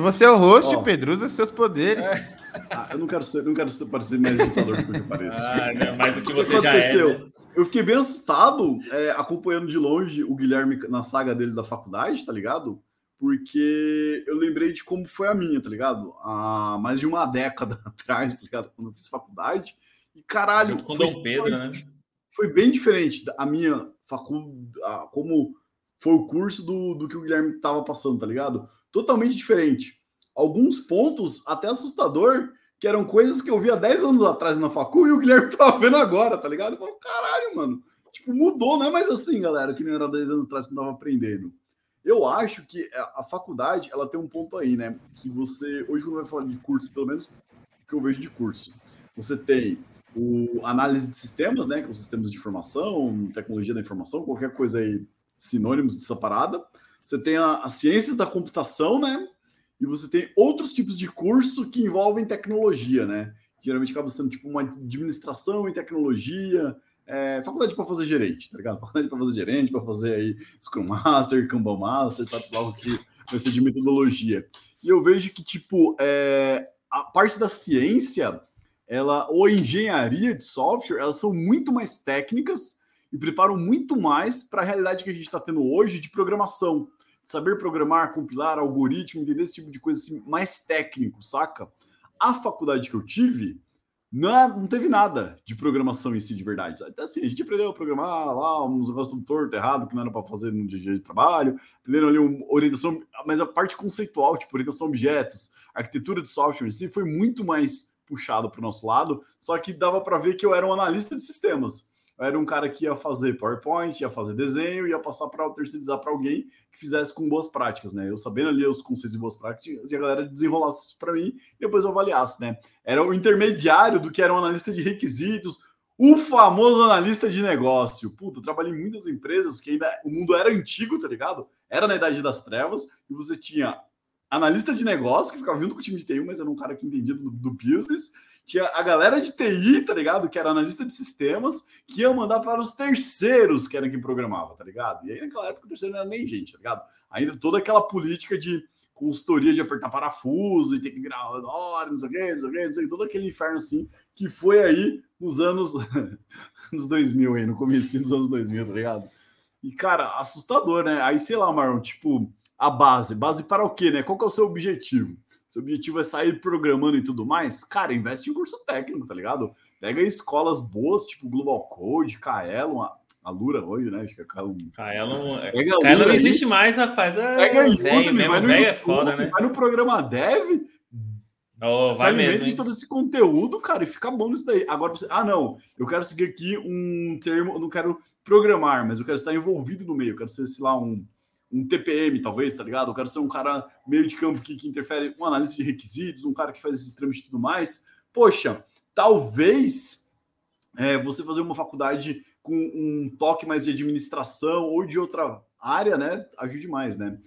Você é o host, oh. Pedro. Usa seus poderes. É. Ah, eu não quero ser, não quero ser, parecer mais ditador do que eu pareço. Ah, não, mais do que você o que aconteceu? já é. Né? Eu fiquei bem assustado é, acompanhando de longe o Guilherme na saga dele da faculdade, tá ligado? Porque eu lembrei de como foi a minha, tá ligado? Há mais de uma década atrás, tá ligado? Quando eu fiz faculdade. E caralho. Com Dom Pedro, né? Foi bem diferente a minha faculdade, como foi o curso do, do que o Guilherme tava passando, tá ligado? Totalmente diferente alguns pontos até assustador, que eram coisas que eu via 10 anos atrás na facu e o Guilherme tava vendo agora, tá ligado? Eu falo, caralho, mano. Tipo, mudou, não é mais assim, galera, que não era 10 anos atrás que eu tava aprendendo. Eu acho que a faculdade, ela tem um ponto aí, né? Que você, hoje quando vai falar de curso, pelo menos que eu vejo de curso, você tem o análise de sistemas, né? Que são sistemas de informação, tecnologia da informação, qualquer coisa aí, sinônimos dessa parada. Você tem as ciências da computação, né? E você tem outros tipos de curso que envolvem tecnologia, né? Geralmente acaba sendo tipo uma administração em tecnologia, é, faculdade para fazer gerente, tá ligado? Faculdade para fazer gerente, para fazer aí Scrum Master, Kanban Master, sabe lá o que vai ser de metodologia. E eu vejo que, tipo, é, a parte da ciência, ela, ou engenharia de software, elas são muito mais técnicas e preparam muito mais para a realidade que a gente está tendo hoje de programação. Saber programar, compilar, algoritmo, entender esse tipo de coisa assim, mais técnico, saca? A faculdade que eu tive, não, não teve nada de programação em si de verdade. Até assim, a gente aprendeu a programar lá, uns negócios tudo torto, errado, que não era para fazer no dia de trabalho, aprenderam ali uma orientação, mas a parte conceitual, tipo orientação a objetos, arquitetura de software em si, foi muito mais puxado para o nosso lado, só que dava para ver que eu era um analista de sistemas era um cara que ia fazer PowerPoint, ia fazer desenho, ia passar para terceirizar para alguém que fizesse com boas práticas, né? Eu sabendo ali os conceitos de boas práticas e a galera desenrolasse para mim e depois eu avaliasse, né? Era o intermediário do que era um analista de requisitos, o famoso analista de negócio. Puta, eu trabalhei em muitas empresas que ainda o mundo era antigo, tá ligado? Era na idade das trevas e você tinha analista de negócio que ficava junto com o time de TI, mas era um cara que entendia do, do business tinha a galera de TI, tá ligado? Que era analista de sistemas, que ia mandar para os terceiros, que era quem programava, tá ligado? E aí naquela época o terceiro não era nem gente, tá ligado? Ainda toda aquela política de consultoria de apertar parafuso e ter que virar hora, não sei o quê, não sei o quê, não sei o quê, todo aquele inferno assim, que foi aí nos anos nos 2000 aí, no começo dos anos 2000, tá ligado? E, cara, assustador, né? Aí, sei lá, Marlon, tipo, a base. Base para o quê, né? Qual que é o seu objetivo? Seu objetivo é sair programando e tudo mais, cara, investe em curso técnico, tá ligado? Pega escolas boas, tipo Global Code, Kaelon, a, a Lura hoje, né? Acho que é Kaelon. Kaelon, é, não existe mais, rapaz. É, Pega aí, véio, mesmo, vai no, é foda, né? Vai no programa Dev, Oh, se alimenta mesmo, de todo esse conteúdo, cara, e fica bom nisso daí. Agora, você, ah, não, eu quero seguir aqui um termo, eu não quero programar, mas eu quero estar envolvido no meio, eu quero ser, sei lá, um um TPM, talvez, tá ligado? Eu quero ser um cara meio de campo que, que interfere, um analista de requisitos, um cara que faz esse trâmite e tudo mais. Poxa, talvez é, você fazer uma faculdade com um toque mais de administração ou de outra área, né? Ajude mais, né?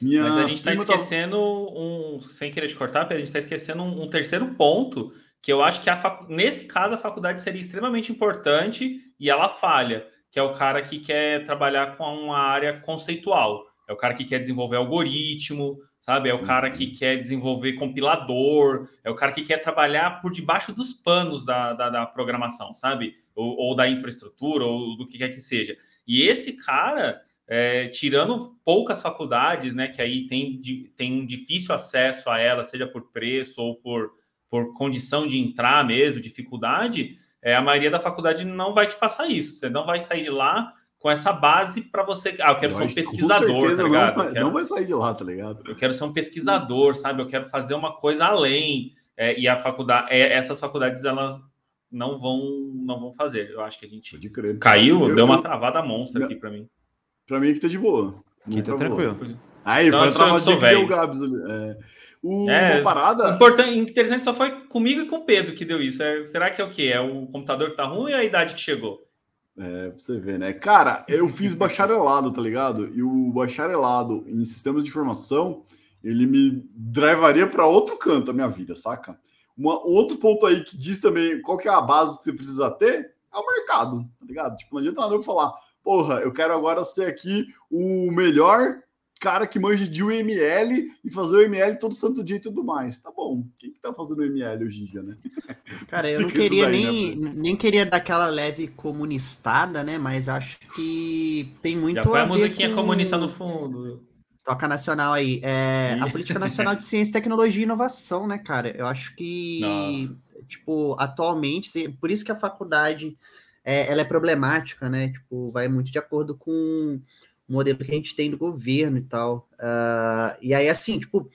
Minha Mas a gente está esquecendo tá... um, sem querer te cortar, a gente está esquecendo um, um, terceiro ponto que eu acho que a facu... nesse caso a faculdade seria extremamente importante e ela falha que é o cara que quer trabalhar com uma área conceitual, é o cara que quer desenvolver algoritmo, sabe? É o cara que uhum. quer desenvolver compilador, é o cara que quer trabalhar por debaixo dos panos da, da, da programação, sabe? Ou, ou, da infraestrutura, ou do que quer que seja. E esse cara, é, tirando poucas faculdades, né, que aí tem, tem um difícil acesso a ela, seja por preço ou por, por condição de entrar mesmo, dificuldade, é, a maioria da faculdade não vai te passar isso. Você não vai sair de lá com essa base para você. Ah, eu quero eu ser um pesquisador, tá ligado? Não, quero... não, vai sair de lá, tá ligado? Eu quero ser um pesquisador, sabe? Eu quero fazer uma coisa além. É, e a faculdade, é, essas faculdades, elas não vão não vão fazer. Eu acho que a gente caiu, eu, deu uma travada monstra eu, aqui para mim. Para mim que tá de boa. Aqui tá tranquilo. Aí, foi a travadinha que deu o Gabs ali. É. O, é, uma parada. Importante, interessante só foi comigo e com o Pedro que deu isso. É, será que é o quê? É o computador que tá ruim ou é a idade que chegou? É, pra você ver, né? Cara, eu fiz bacharelado, tá ligado? E o bacharelado em sistemas de informação, ele me drivaria para outro canto a minha vida, saca? Uma, outro ponto aí que diz também qual que é a base que você precisa ter é o mercado, tá ligado? Tipo, não adianta nada eu falar, porra, eu quero agora ser aqui o melhor cara que manja de UML e fazer o ML todo santo dia e tudo mais. Tá bom. Quem que tá fazendo ML hoje em dia, né? Cara, eu não queria daí, nem, né? nem queria dar aquela leve comunistada, né? Mas acho que tem muito Já a, a musiquinha com... comunista no fundo. Toca nacional aí. É, a Política Nacional de Ciência, Tecnologia e Inovação, né, cara? Eu acho que, Nossa. tipo, atualmente, por isso que a faculdade é, ela é problemática, né? Tipo, vai muito de acordo com modelo que a gente tem do governo e tal. Uh, e aí, assim, tipo,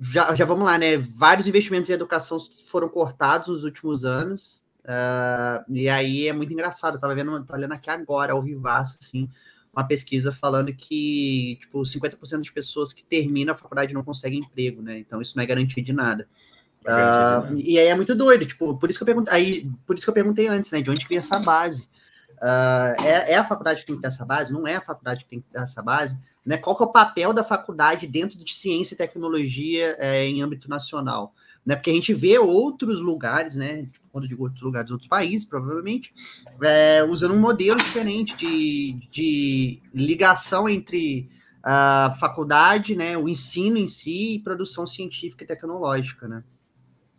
já, já vamos lá, né? Vários investimentos em educação foram cortados nos últimos anos. Uh, e aí é muito engraçado. Eu tava vendo, tava lendo aqui agora, ao vivaço, assim, uma pesquisa falando que, tipo, 50% das pessoas que terminam a faculdade não conseguem emprego, né? Então isso não é garantia de nada. Uh, e aí é muito doido, tipo, por isso que eu perguntei, aí, por isso que eu perguntei antes, né? De onde que vem essa base? Uh, é, é, a faculdade que tem que ter essa base? Não é a faculdade que tem que ter essa base? né? Qual que é o papel da faculdade dentro de ciência e tecnologia é, em âmbito nacional? Né? Porque a gente vê outros lugares, né? Tipo, digo outros lugares, outros países, provavelmente, é, usando um modelo diferente de, de ligação entre a faculdade, né? O ensino em si e produção científica e tecnológica, né?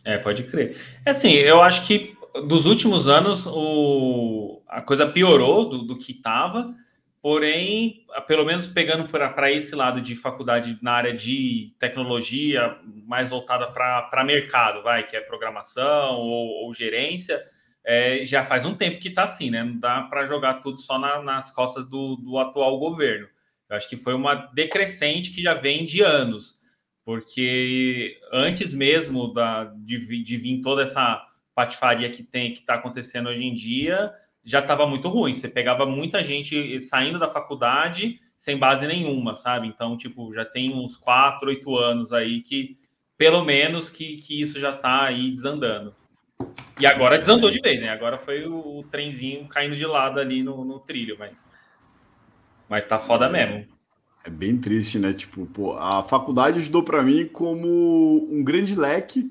É, pode crer. É assim, eu acho que dos últimos anos o, a coisa piorou do, do que estava, porém, pelo menos pegando para esse lado de faculdade na área de tecnologia, mais voltada para mercado, vai, que é programação ou, ou gerência, é, já faz um tempo que está assim, né? Não dá para jogar tudo só na, nas costas do, do atual governo. Eu acho que foi uma decrescente que já vem de anos porque antes mesmo da, de, de vir toda essa patifaria que tem que está acontecendo hoje em dia, já estava muito ruim. Você pegava muita gente saindo da faculdade sem base nenhuma, sabe? Então, tipo, já tem uns quatro, oito anos aí que, pelo menos, que, que isso já está aí desandando. E agora desandou de vez, né? Agora foi o, o trenzinho caindo de lado ali no, no trilho, mas, mas tá foda mesmo. É bem triste, né? Tipo, pô, a faculdade ajudou para mim como um grande leque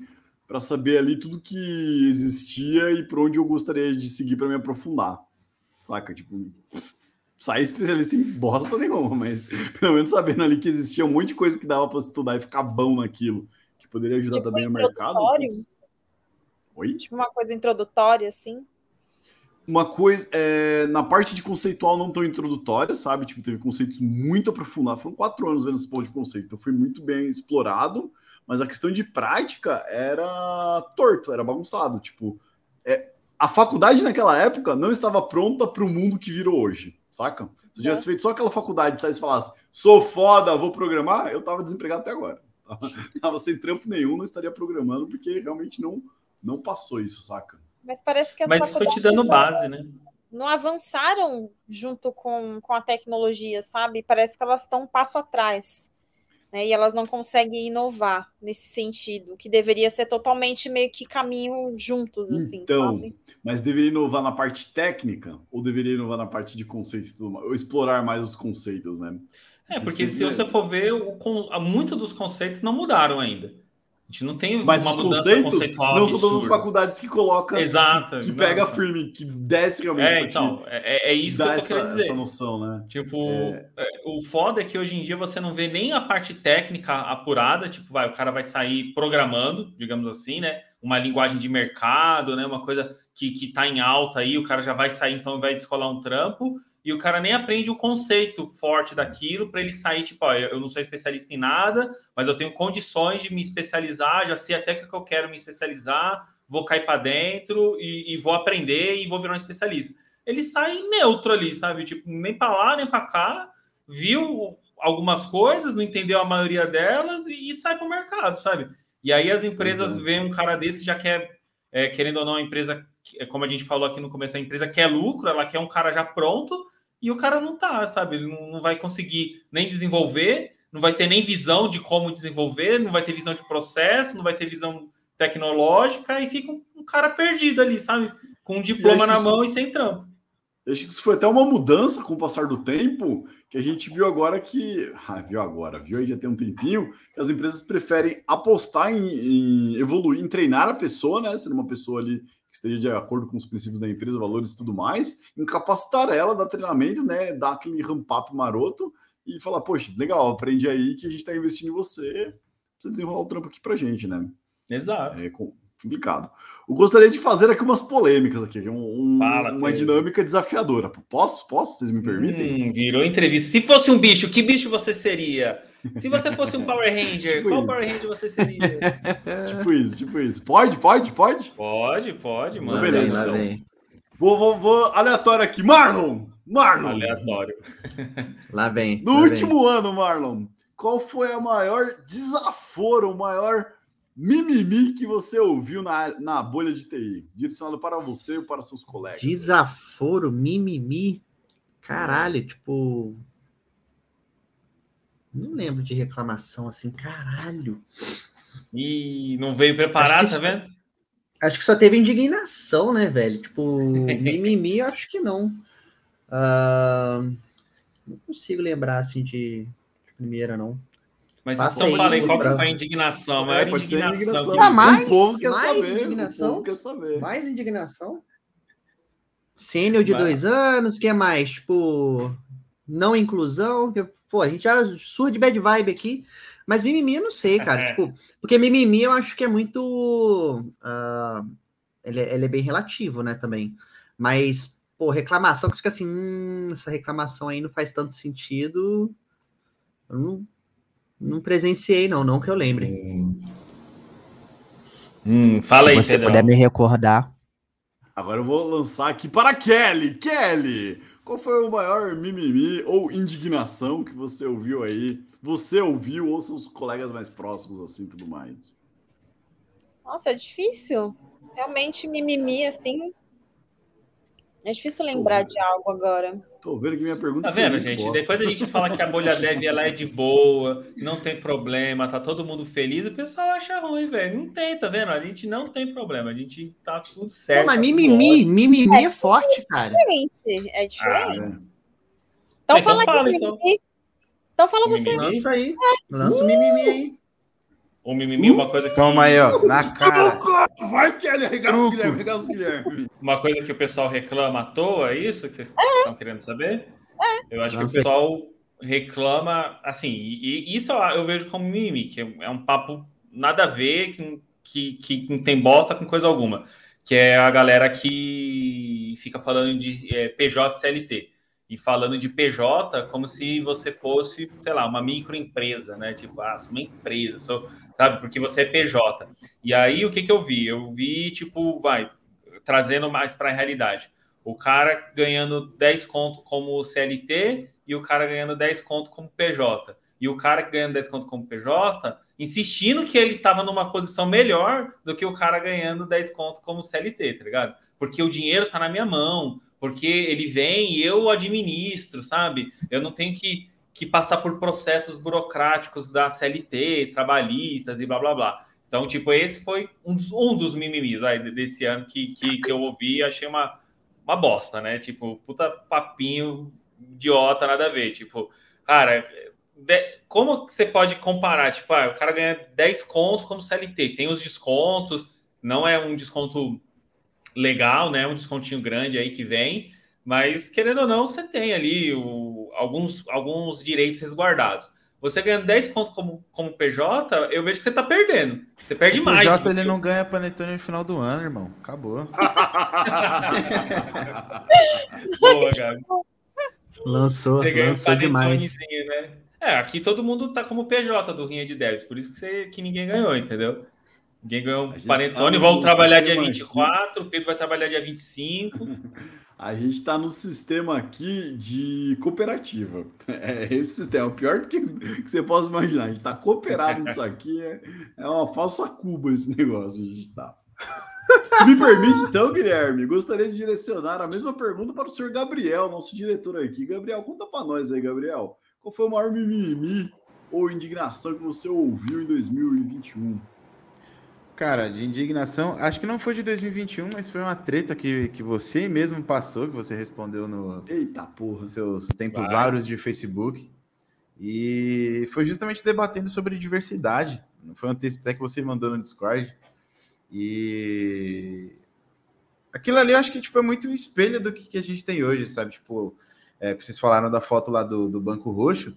para saber ali tudo que existia e para onde eu gostaria de seguir para me aprofundar. Saca? Tipo, sair especialista em bosta nenhuma, mas pelo menos sabendo ali que existia um monte de coisa que dava para estudar e ficar bom naquilo, que poderia ajudar tipo também no mercado. Oi? Tipo uma coisa introdutória, assim uma coisa, é, na parte de conceitual não tão introdutória, sabe? Tipo, teve conceitos muito aprofundados. Foram quatro anos vendo esse ponto de conceito, então foi muito bem explorado, mas a questão de prática era torto, era bagunçado. Tipo, é, a faculdade naquela época não estava pronta para o mundo que virou hoje, saca? Se eu tivesse é. feito só aquela faculdade, saísse e falasse, sou foda, vou programar, eu tava desempregado até agora. Tava, tava sem trampo nenhum, não estaria programando, porque realmente não, não passou isso, saca? Mas parece que Mas foi te dando base, né? Não avançaram junto com, com a tecnologia, sabe? Parece que elas estão um passo atrás. Né? E elas não conseguem inovar nesse sentido, que deveria ser totalmente meio que caminho juntos, assim, então, sabe? Mas deveria inovar na parte técnica ou deveria inovar na parte de conceito e tudo mais? Ou explorar mais os conceitos, né? É, porque se você for ver, o, muito dos conceitos não mudaram ainda. Gente não tem Mas os conceitos não são todas as faculdades que colocam. Exato. Que, que pega firme, que desce realmente. É, então, é, é isso que eu tô essa, dizer. essa noção, né? Tipo, é... é... o foda é que hoje em dia você não vê nem a parte técnica apurada, tipo, vai, o cara vai sair programando, digamos assim, né? Uma linguagem de mercado, né? Uma coisa que, que tá em alta aí, o cara já vai sair, então vai descolar um trampo e o cara nem aprende o conceito forte daquilo para ele sair, tipo, ó, eu não sou especialista em nada, mas eu tenho condições de me especializar, já sei até que eu quero me especializar, vou cair para dentro e, e, vou aprender e vou virar um especialista. Ele sai neutro ali, sabe? Tipo, nem para lá, nem para cá, viu algumas coisas, não entendeu a maioria delas e, e sai para o mercado, sabe? E aí as empresas veem um cara desse já quer, é, querendo ou não, a empresa, como a gente falou aqui no começo, a empresa quer lucro, ela quer um cara já pronto, e o cara não tá, sabe? Ele não vai conseguir nem desenvolver, não vai ter nem visão de como desenvolver, não vai ter visão de processo, não vai ter visão tecnológica e fica um, um cara perdido ali, sabe? Com um diploma na mão isso, e sem trampo. Eu acho que isso foi até uma mudança com o passar do tempo, que a gente viu agora que. Ah, viu agora, viu aí já tem um tempinho, que as empresas preferem apostar em, em evoluir, em treinar a pessoa, né? Sendo uma pessoa ali que esteja de acordo com os princípios da empresa, valores e tudo mais, incapacitar ela, dar treinamento, né, dar aquele ramp-up maroto e falar, poxa, legal, aprende aí que a gente está investindo em você, você desenrolar o trampo aqui pra gente, né? Exato. É complicado. Eu gostaria de fazer aqui umas polêmicas aqui, um, Fala, uma filho. dinâmica desafiadora. Posso? Posso? Vocês me permitem? Hum, virou entrevista. Se fosse um bicho, que bicho você seria? Se você fosse um Power Ranger, tipo qual isso. Power Ranger você seria? tipo isso, tipo isso. Pode, pode, pode? Pode, pode, mano. Beleza, então. Vem. Vou, vou, vou aleatório aqui. Marlon! Marlon! Aleatório. Lá vem. No lá último vem. ano, Marlon, qual foi a maior desaforo, o maior mimimi que você ouviu na, na bolha de TI? Direcionado para você ou para seus colegas? Desaforo, mimimi? Caralho, tipo, não lembro de reclamação assim, caralho. E não veio preparado, tá vendo? Acho que só teve indignação, né, velho? Tipo, mimimi, acho que não. Uh, não consigo lembrar, assim, de, primeira, não. Mas Passa então aí, falei, qual que foi a indignação? A É, maior pode ser indignação. indignação. que- Ah, mais? o povo quer Mais saber. indignação? O povo quer saber. Mais indignação? Sênior de Vai. dois anos, que é mais? Tipo, não inclusão. Que, pô, a gente já surra de bad vibe aqui. Mas mimimi eu não sei, cara. É. tipo, porque mimimi eu acho que é muito. ah, ele, é- ele é bem relativo, né, também. Mas, pô, reclamação que você fica assim, hum, essa reclamação aí não faz tanto sentido. Eu não, não presenciei, não, não que eu lembre. Hum, fala aí, Se você Pedrão. puder me recordar. Agora eu vou lançar aqui para Kelly. Kelly, qual foi o maior mimimi ou indignação que você ouviu aí? Você ouviu ou seus colegas mais próximos, assim, tudo mais? Nossa, é difícil. Realmente, mimimi, assim. É difícil lembrar de algo agora. Tô vendo que minha pergunta Tá vendo, gente? bosta. Depois a gente fala que a bolha dev ela é de boa, não tem problema, tá todo mundo feliz, o pessoal acha ruim, velho. Não tem, tá vendo? A gente não tem problema, a gente tá tudo certo. Pô, mas tá mimimi, mimimi é forte, cara. Diferente, é diferente. É. então Ah, então fala fala, aqui, então. mimimi. Então fala você. Lança aí. Lança o mimimi aí. O mimimi, uma coisa que, Toma aí, ó, na cara. Vai, Kelly, arregaça o. Guilherme, arregaça o Guilherme. uma coisa que o pessoal reclama à toa, é isso que vocês estão querendo saber? Eu acho que o pessoal reclama, assim, e, e isso eu vejo como mimimi, que é um papo nada a ver, que, que, que não tem bosta com coisa alguma, que é a galera que fica falando de é, PJ CLT, e falando de PJ como se você fosse, sei lá, uma microempresa, né? Tipo, ah, sou uma empresa, sou, sabe? Porque você é PJ. E aí, o que que eu vi? Eu vi, tipo, vai, trazendo mais para a realidade. O cara ganhando 10 conto como CLT e o cara ganhando 10 conto como PJ. E o cara ganhando 10 conto como PJ, insistindo que ele estava numa posição melhor do que o cara ganhando 10 conto como CLT, tá ligado? Porque o dinheiro tá na minha mão, porque ele vem e eu administro, sabe? Eu não tenho que, que passar por processos burocráticos da CLT, trabalhistas e blá blá blá. Então, tipo, esse foi um dos, um dos mimimis vai, desse ano que, que, que eu ouvi e achei uma, uma bosta, né? Tipo, puta papinho idiota, nada a ver. Tipo, cara, de- como você pode comparar? Tipo, ah, o cara ganha 10 contos como CLT, tem os descontos, não é um desconto legal, né? Um descontinho grande aí que vem, mas querendo ou não, você tem ali o- alguns, alguns direitos resguardados. Você ganhando 10 contos como, como PJ, eu vejo que você tá perdendo. Você perde O mais. PJ ele não ganha panetone no final do ano, irmão. Acabou. Boa, Gabi. Lançou, Você lançou demais. né? É, aqui todo mundo tá como PJ do Rinha de Devs, por isso que, você, que ninguém ganhou, entendeu? Ninguém ganhou um panetone, tá no trabalhar dia sistema 24, o Pedro vai trabalhar dia 25. A gente está no sistema aqui de cooperativa. É esse sistema, o pior que, que você possa imaginar. A gente está cooperado nisso aqui, é, é uma falsa Cuba esse negócio a gente está. Se me permite, então, Guilherme, gostaria de direcionar a mesma pergunta para o senhor Gabriel, nosso diretor aqui. Gabriel, conta para nós aí, Gabriel. Qual foi o maior mimimi ou indignação que você ouviu em 2021? Cara, de indignação, acho que não foi de 2021, mas foi uma treta que, que você mesmo passou, que você respondeu no, Eita porra. seus tempos Vai. áureos de Facebook. E foi justamente debatendo sobre diversidade. Foi um texto até que você mandou no Discord. E aquilo ali eu acho que tipo, é muito um espelho do que, que a gente tem hoje, sabe? Tipo, é, vocês falaram da foto lá do, do Banco Roxo,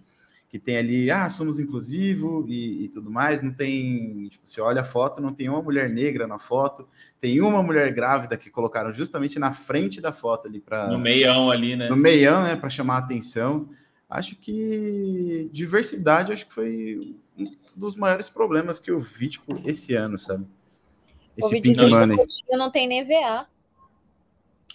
que tem ali, ah, somos inclusivo e, e tudo mais. Não tem, tipo, você olha a foto, não tem uma mulher negra na foto, tem uma mulher grávida que colocaram justamente na frente da foto ali para No meião ali, né? no meião, né, para chamar a atenção. Acho que diversidade, acho que foi um dos maiores problemas que eu vi, tipo, esse ano, sabe? Esse Ouvi Pink Money. não tem nem VA.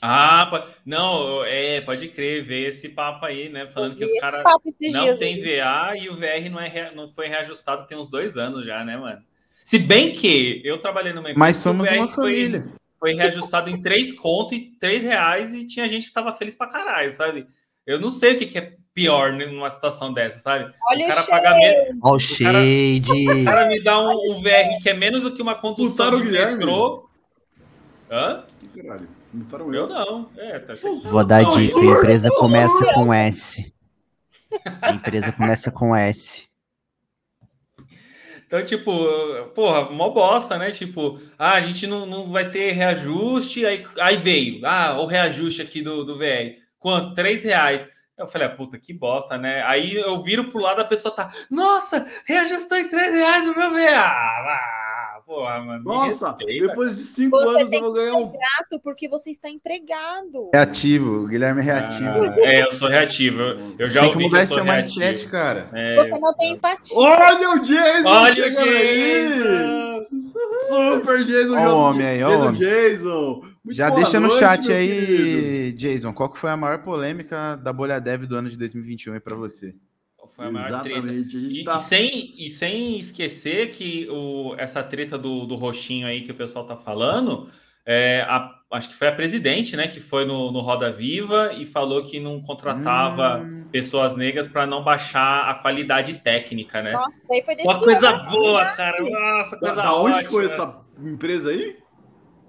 Ah, não, é, pode crer, ver esse papo aí, né? Falando que os caras não dias tem aí. VA e o VR não, é, não foi reajustado tem uns dois anos já, né, mano? Se bem que eu trabalhei numa empresa Mas que o somos uma foi- família. Foi, reajustado em três contos e três reais e tinha gente que tava feliz pra caralho, sabe? Eu não sei o que, que é pior numa situação dessa, sabe? Olha o o cara cheiro. paga menos. Ó, o shade. O cara me dá um, um VR que é menos do que uma condução Putaram o de Guilherme? metrô. Hã? Caralho, mutaram Eu eu. não. É, tá Vou dar dica. A empresa começa com S. A empresa começa com S. Então, tipo, porra, mó bosta, né? Tipo, ah, a gente não, não vai ter reajuste, aí, aí veio, ah, o reajuste aqui do, do VR. Quanto? Três reais. Eu falei, ah, puta, que bosta, né? Aí eu viro pro lado, a pessoa tá, nossa, reajustou em três reais o meu VR. Ah, porra, mano. Nossa, depois de cinco você anos eu vou ganhar um. grato porque você está empregado. Reativo, o Guilherme é reativo. Ah, é, eu sou reativo. Eu, eu já Tem que mudar esse seu mindset, cara. É... Você não tem empatia. Olha o Jason Olha chegando o aí! Super Jason, Ó o homem aí, ó o Jason, homem. Jason. Muito Já deixa no noite, chat meu aí, querido. Jason, qual que foi a maior polêmica da bolha dev do ano de 2021 aí pra você? Foi a maior treta. Exatamente. A gente E, tá... e sem, e sem esquecer que o, essa treta do, do roxinho aí que o pessoal tá falando, é, a- acho que foi a presidente, né, que foi no, no Roda Viva e falou que não contratava Hum. pessoas negras para não baixar a qualidade técnica, né? Nossa, daí foi desse Só coisa boa, né? cara. Nossa, Da, coisa da onde ótima. foi essa empresa aí?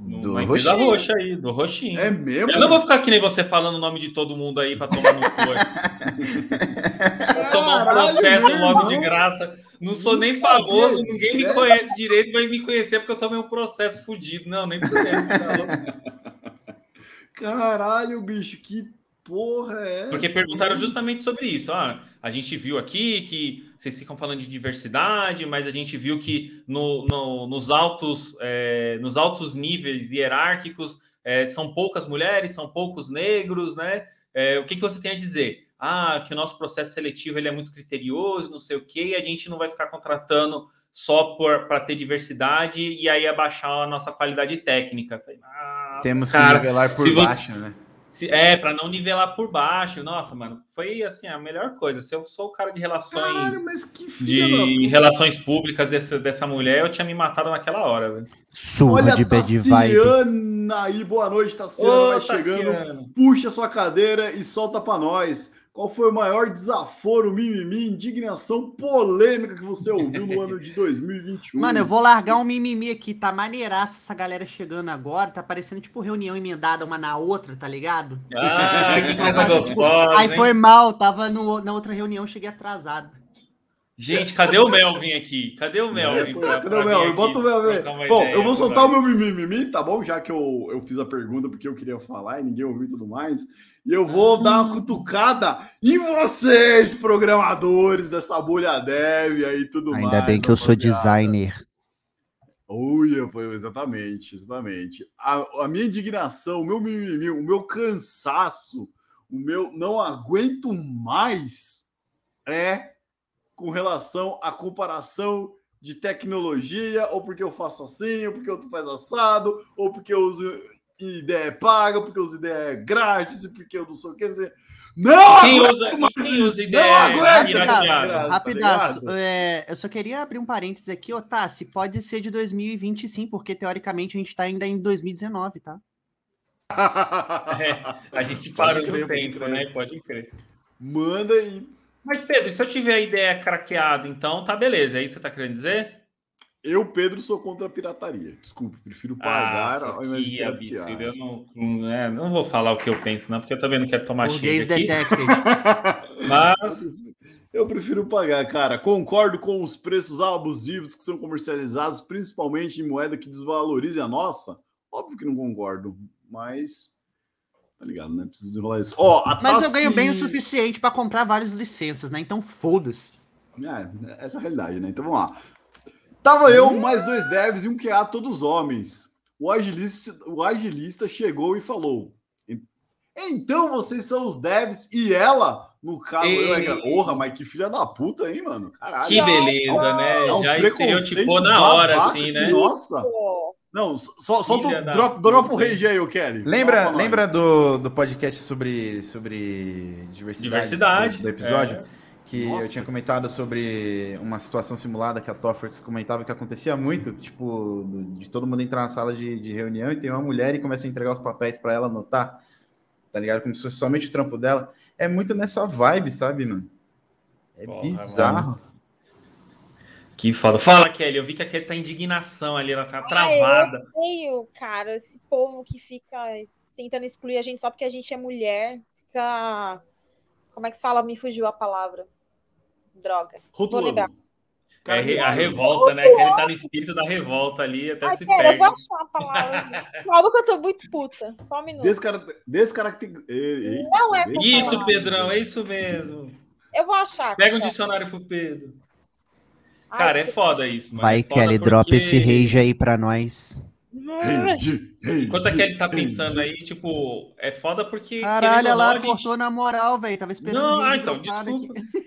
Do Uma empresa roxinho. roxa aí, do roxinho. É mesmo? Eu não vou ficar que nem você falando o nome de todo mundo aí para tomar no cu. Vou tomar um Caralho, processo meu logo de graça. Não sou Não nem sabia famoso, ninguém me disso. conhece direito, vai me conhecer porque eu tomei um processo fudido. Não, nem conhece. tá? Caralho, bicho, que porra é essa? Porque perguntaram hein? justamente sobre isso. Ah, a gente viu aqui que vocês ficam falando de diversidade, mas a gente viu que no- no- nos, altos, é, nos altos níveis hierárquicos é, são poucas mulheres, são poucos negros, né? É, o que, que você tem a dizer? Ah, que o nosso processo seletivo ele é muito criterioso, não sei o quê, e a gente não vai ficar contratando só para ter diversidade e aí abaixar a nossa qualidade técnica. "Ah, Temos que cara, nivelar por se você- baixo, né? Se- é, para não nivelar por baixo. Nossa, mano, foi assim a melhor coisa. Se eu sou o cara de relações Caralho, mas que filha da de relações públicas dessa, dessa mulher, eu tinha me matado naquela hora, velho. Surra Olha de bad vibe. Tassiana aí, boa noite, Tassiana, Ô, vai chegando. Tassiano. Puxa sua cadeira e solta pra nós. Qual foi o maior desaforo, mimimi, indignação, polêmica que você ouviu no ano de 2021? Mano, eu vou largar um mimimi aqui. Tá maneiraça essa galera chegando agora. Tá parecendo tipo reunião emendada uma na outra, tá ligado? Ah, que coisa Aí gostosa, Aí foi mal, tava no- na outra reunião, cheguei atrasado. Gente, cadê o Melvin aqui? Cadê o Melvin? Pra- cadê o Melvin? Bota o Melvin. Bom, ideia eu vou soltar o meu mimimi, tá bom? Já que eu, eu fiz a pergunta porque eu queria falar e ninguém ouviu e tudo mais. E eu vou dar Ah. uma cutucada em vocês, programadores dessa bolha dev aí tudo mais. Ainda bem que eu sou designer. Uia, pô, exatamente, exatamente. A, a minha indignação, o meu mimimi, o meu cansaço, o meu não aguento mais é com relação à comparação de tecnologia, ou porque eu faço assim, ou porque outro faz assado, ou porque eu uso ideia paga, porque eu uso ideia grátis, e porque eu não sei o que. Não, Quem aguento usa, mais quem isso, usa não ideia aguento desgraça, tá Rapidaço, ligado? é, eu só queria abrir um parênteses aqui, Tassi, pode ser de 2020 sim, porque teoricamente a gente tá ainda em 2019, tá? É, a gente parou no tempo, crer. né? Pode crer. Manda aí. Mas, Pedro, se eu tiver a ideia craqueada, então tá beleza. É isso que você tá querendo dizer? Eu, Pedro, sou contra a pirataria. Desculpe, prefiro pagar Nossa, ao invés de que piratear. absurdo. Eu não, não, é, não vou falar o que eu penso, não, porque eu também não quero tomar Burguês xinga aqui. Detected. Mas, Eu prefiro pagar, cara. Concordo com os preços abusivos que são comercializados, principalmente em moeda que desvalorize a nossa. Óbvio que não concordo, mas. Tá ligado, né? Preciso desenrolar isso. Ó, a Mas eu ganho bem o suficiente pra comprar várias licenças, né? Então foda-se. É, essa é a realidade, né? Então vamos lá. Tava eu, mais dois devs e um QA, todos homens. O agilista, o agilista chegou e falou: Então vocês são os devs e ela, no caso, eu, é, Ei. porra, mas que filha da puta, hein, mano? Caralho. que beleza, né? É um Já estereotipou na hora, assim, que, né? Nossa. Não, só, solta Filha o da drop, drop o rage aí, Kelly. Lembra, lembra do, do podcast sobre, sobre diversidade? Diversidade. Do, do episódio? é. Que Nossa. eu tinha comentado sobre uma situação simulada que a Tofferts comentava que acontecia muito, tipo, do- de todo mundo entrar na sala de, de reunião e tem uma mulher e começa a entregar os papéis pra ela anotar, tá ligado? Como se fosse somente o trampo dela. É muito nessa vibe, sabe, mano? É Porra, bizarro. Que foda. Fala, Kelly. Eu vi que a Kelly tá em indignação ali, ela tá Ah, travada. odeio, cara, esse povo que fica tentando excluir a gente só porque a gente é mulher, fica Como é que se fala? Me fugiu a palavra. Droga. Rotulando. É a revolta, né? Que ele tá no espírito da revolta ali, até Ai, se pera, eu vou achar a palavra. Calma que eu tô muito puta. Só um minuto. Descara... Descaracter... Ei, Não é essa Isso, palavra. Pedrão, é isso mesmo. Eu vou achar. Pega um cara. dicionário pro Pedro. Ai, Cara, é foda isso, mano. Vai, É Kelly, porque- dropa esse rage aí pra nós. Enquanto a Kelly tá pensando aí, tipo, é foda porque. Caralho, querendo a ou não, Lara a gente- cortou na moral, velho. Tava esperando Não, ah, então, dropado desculpa. aqui.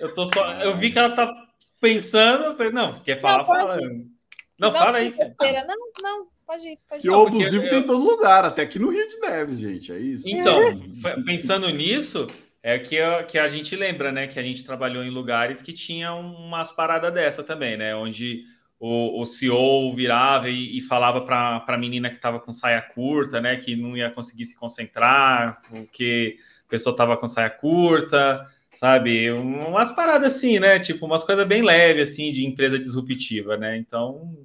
Eu tô só. Eu vi que ela tá pensando. falei, Não, quer falar? Não, fala. Não, fala aí. besteira. Não, não, pode ir. Pode Se ir. o porque abusivo eu- tem em todo lugar, até aqui no Rio de Neves, gente. É isso. Então, fa- pensando nisso, é que a, que a gente lembra, né? Que a gente trabalhou em lugares que tinham umas paradas dessa também, né? Onde o, o CEO virava e, e falava para a menina que estava com saia curta, né? Que não ia conseguir se concentrar, porque a pessoa estava com saia curta, sabe? Umas paradas assim, né? Tipo, umas coisas bem leves, assim, de empresa disruptiva, né? Então,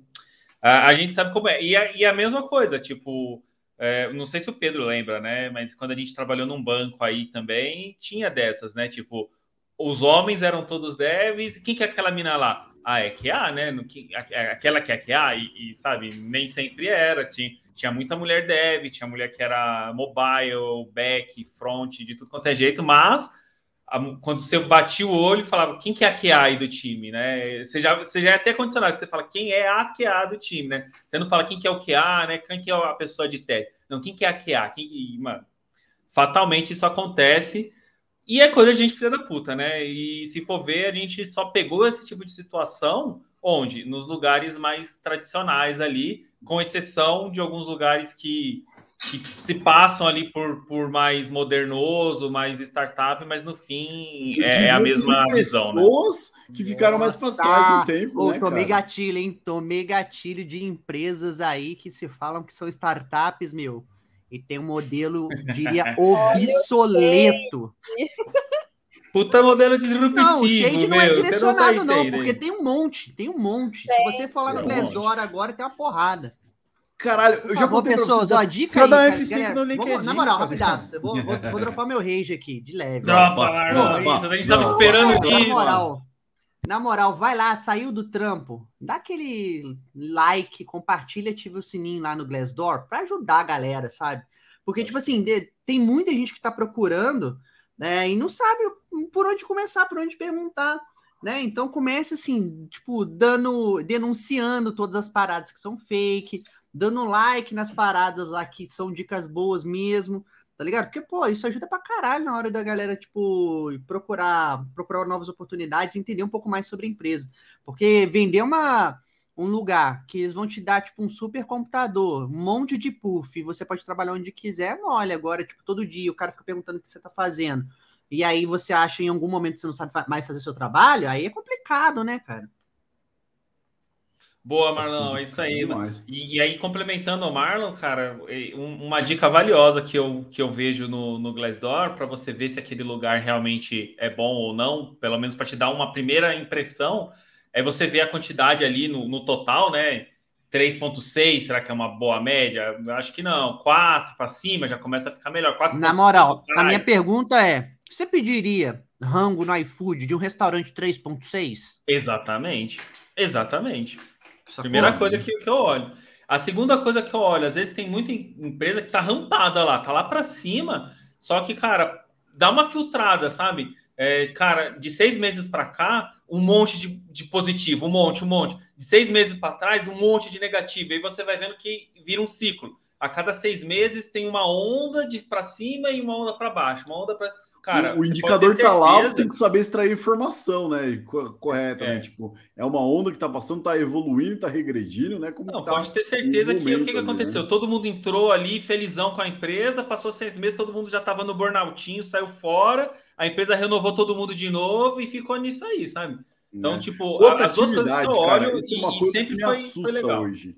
a, a gente sabe como é. E a, e a mesma coisa, tipo. É, não sei se o Pedro lembra, né? Mas quando a gente trabalhou num banco aí também, tinha dessas, né? Tipo, os homens eram todos devs. Quem que é aquela mina lá? Ah, é QA, né? No, a- aquela que é QA, e, e, sabe, nem sempre era. Tinha, tinha muita mulher dev, tinha mulher que era mobile, back, front, de tudo quanto é jeito, mas a- quando você batia o olho, falava quem que é a QA aí do time, né? Você já, você já é até condicionado, você fala quem é a QA do time, né? Você não fala quem que é o QA, né? Quem que é a pessoa de tech. Não, quem que é a QA? Quem que... Mano, fatalmente isso acontece e é coisa de gente filha da puta, né? E se for ver, a gente só pegou esse tipo de situação onde? Nos lugares mais tradicionais ali, com exceção de alguns lugares que, que se passam ali por, por mais modernoso, mais startup, mas no fim é, é a mesma visão, né? Pessoas que ficaram mais para Nossa! trás no tempo, Ô, né, tomei cara? gatilho, hein? Tomei gatilho de empresas aí que se falam que são startups, meu. E tem um modelo, diria, obsoleto. Puta modelo disruptivo, Não, o shade não é meu, direcionado, tá não, porque tem um monte, tem um monte. Se você lá no Tem um Glassdoor agora, tem uma porrada. Caralho, eu Por já pra pessoas, ó, dica só aí, dá um cara, F5 galera. no Vamos- LinkedIn, na moral, rapidaço, eu vou, vou, vou dropar meu rage aqui, de leve. Dropa, isso, a gente tava não. esperando Na isso. moral, na moral, vai lá, saiu do trampo, dá aquele like, compartilha, ativa o sininho lá no Glassdoor pra ajudar a galera, sabe? Porque, tipo assim, tem muita gente que tá procurando, né, e não sabe por onde começar, por onde perguntar, né? Então comece assim, tipo, dando, denunciando todas as paradas que são fake, dando like nas paradas lá que são dicas boas mesmo, tá ligado? Porque, pô, isso ajuda pra caralho na hora da galera, tipo, procurar, procurar novas oportunidades, entender um pouco mais sobre a empresa. Porque vender uma, um lugar que eles vão te dar, tipo, um super computador, um monte de puff, você pode trabalhar onde quiser, mole. Agora, tipo, todo dia o cara fica perguntando o que você tá fazendo. E aí você acha em algum momento que você não sabe mais fazer seu trabalho, aí é complicado, né, cara? Boa, Marlon, é isso aí. Demais. E, e aí, complementando o Marlon, cara, uma dica valiosa que eu, que eu vejo no, no Glassdoor, para você ver se aquele lugar realmente é bom ou não, pelo menos para te dar uma primeira impressão, é você ver a quantidade ali no, no total, né? 3,6, será que é uma boa média? Eu acho que não. 4 para cima já começa a ficar melhor. 4,5, Na moral, a minha pergunta é: você pediria rango no iFood de um restaurante 3.6? Exatamente. Exatamente. Primeira coisa que, que eu olho. A segunda coisa que eu olho, às vezes tem muita em- empresa que tá rampada lá, tá lá para cima, só que, cara, dá uma filtrada, sabe? É, cara, de seis meses para cá, um monte de, de positivo, um monte, um monte. De seis meses para trás, um monte de negativo. Aí você vai vendo que vira um ciclo. A cada seis meses tem uma onda de para cima e uma onda para baixo, uma onda para Cara, o, indicador tá lá, tem que saber extrair informação, né? Co- Correta, É. né? Tipo, é uma onda que tá passando, tá evoluindo, tá regredindo, né? Como Não, que tá pode ter certeza que o que, que ali, aconteceu? né? Todo mundo entrou ali felizão com a empresa, passou seis meses, todo mundo já estava no burnoutinho, saiu fora, a empresa renovou todo mundo de novo e ficou nisso aí, sabe? Então, né? tipo, a- as duas coisas que eu cara, olho isso é e, uma e coisa que sempre me foi, foi assusta legal. hoje.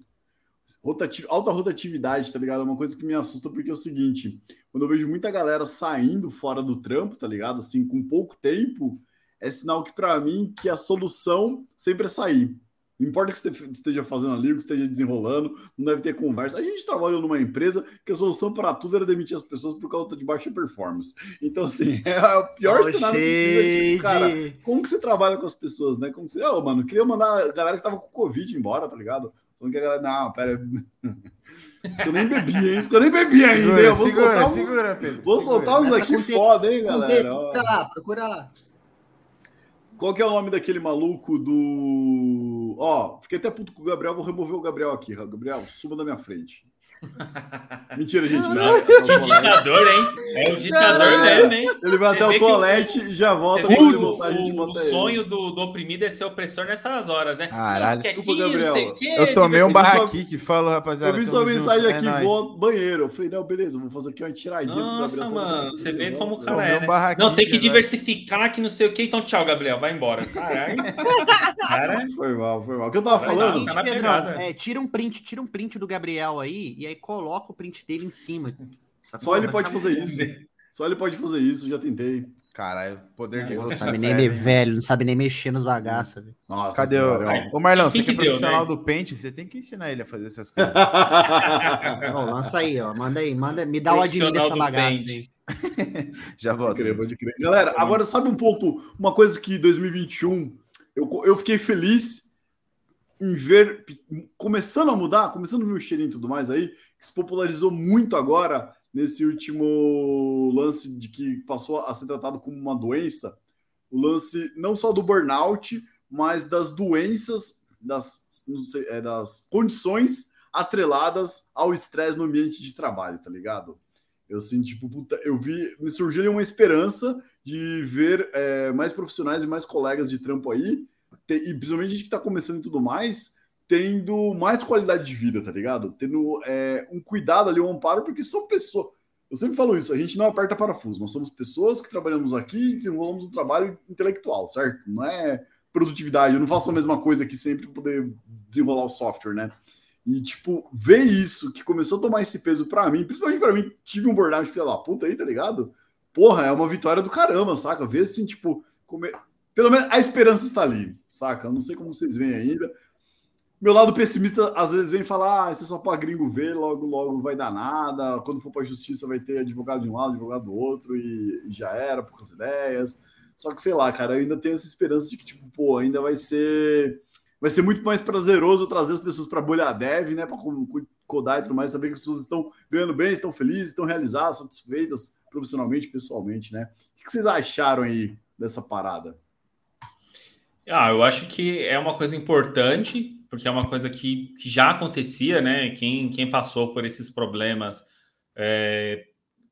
Rotati- Alta rotatividade, tá ligado? É uma coisa que me assusta porque é o seguinte: quando eu vejo muita galera saindo fora do trampo, tá ligado? Assim, com pouco tempo, é sinal que pra mim que a solução sempre é sair. Não importa o que você esteja fazendo ali, o que esteja desenrolando, não deve ter conversa. A gente trabalha numa empresa que a solução para tudo era demitir as pessoas por causa de baixa performance. Então, assim, é o pior oh, cenário possível. Tipo, cara, como que você trabalha com as pessoas, né? Como que você. Ô, oh, mano, queria mandar a galera que tava com Covid embora, tá ligado? Falando que a galera. Não, pera. Isso que eu nem bebi, hein? Isso que eu nem bebi ainda. Segura, vou segura, soltar uns, segura, Pedro, vou soltar uns aqui foda, hein, galera? Procura lá, procura lá. Qual que é o nome daquele maluco do. Ó, fiquei até puto com o Gabriel, vou remover o Gabriel aqui. Gabriel, suba da minha frente. Mentira, gente. Não, que ditador, hein? É o ditador mesmo, hein? Ele vai até o toalete e já volta. O, o sonho do, do, oprimido é ser opressor nessas horas, né? Caralho, desculpa, Gabriel. Eu tomei um barra aqui que fala, rapaziada. Eu vi sua mensagem junto, aqui, é vou ao banheiro. Eu falei, não, beleza, vou fazer aqui uma tiradinha Nossa, pro Gabriel. mano, você vê como o cara é. Né? Um não, tem que diversificar que não sei o que, então tchau, Gabriel, vai embora. Caralho. cara... Foi mal, foi mal. O que eu tava falando? Pedrão, é, tira um print, tira um print do Gabriel aí e aí coloca o print dele em cima. Só ele pode fazer isso. Só ele pode fazer isso, já tentei. Caralho, poder de Deus. Não sabe nem me velho, não sabe nem mexer nos bagaços. Nossa, cadê o. Ô, Marlão, você que é profissional né? do pente, você tem que ensinar ele a fazer essas coisas. Não, lança aí, ó. Manda aí, manda, me dá o admin dessa bagaça aí. já volto. Crer, pode crer. Galera, agora sabe um ponto, uma coisa que 2021 eu, eu fiquei feliz em ver começando a mudar, começando a ver o cheirinho e tudo mais aí, que se popularizou muito agora nesse último lance de que passou a ser tratado como uma doença, o lance não só do burnout, mas das doenças, das, sei, é, das condições atreladas ao estresse no ambiente de trabalho, tá ligado? Eu assim, tipo, puta, eu vi, me surgiu uma esperança de ver é, mais profissionais e mais colegas de trampo aí e principalmente a gente que está começando e tudo mais, tendo mais qualidade de vida, tá ligado? Tendo é, um cuidado ali, um amparo, porque são pessoas. Eu sempre falo isso, a gente não aperta parafuso, nós somos pessoas que trabalhamos aqui e desenvolvemos um trabalho intelectual, certo? Não é produtividade, eu não faço a mesma coisa aqui sempre para poder desenrolar o software, né? E, tipo, ver isso, que começou a tomar esse peso para mim, principalmente para mim, tive um burnout filha da puta aí, tá ligado? Porra, é uma vitória do caramba, saca? Ver assim, tipo, come pelo menos a esperança está ali, saca? Eu não sei como vocês veem ainda. Meu lado pessimista às vezes vem falar: ah, isso é só para gringo ver, logo, logo vai dar nada. Quando for para a justiça, vai ter advogado de um lado, advogado do outro, e, já era, poucas ideias. Só que sei lá, cara, eu ainda tenho essa esperança de que, tipo, pô, ainda vai ser. Vai ser muito mais prazeroso trazer as pessoas para bolha dev, né? Para codar e tudo mais, saber que as pessoas estão ganhando bem, estão felizes, estão realizadas, satisfeitas profissionalmente, pessoalmente, né? O que vocês acharam aí dessa parada? Ah, eu acho que é uma coisa importante, porque é uma coisa que, que já acontecia, né? Quem, quem passou por esses problemas é,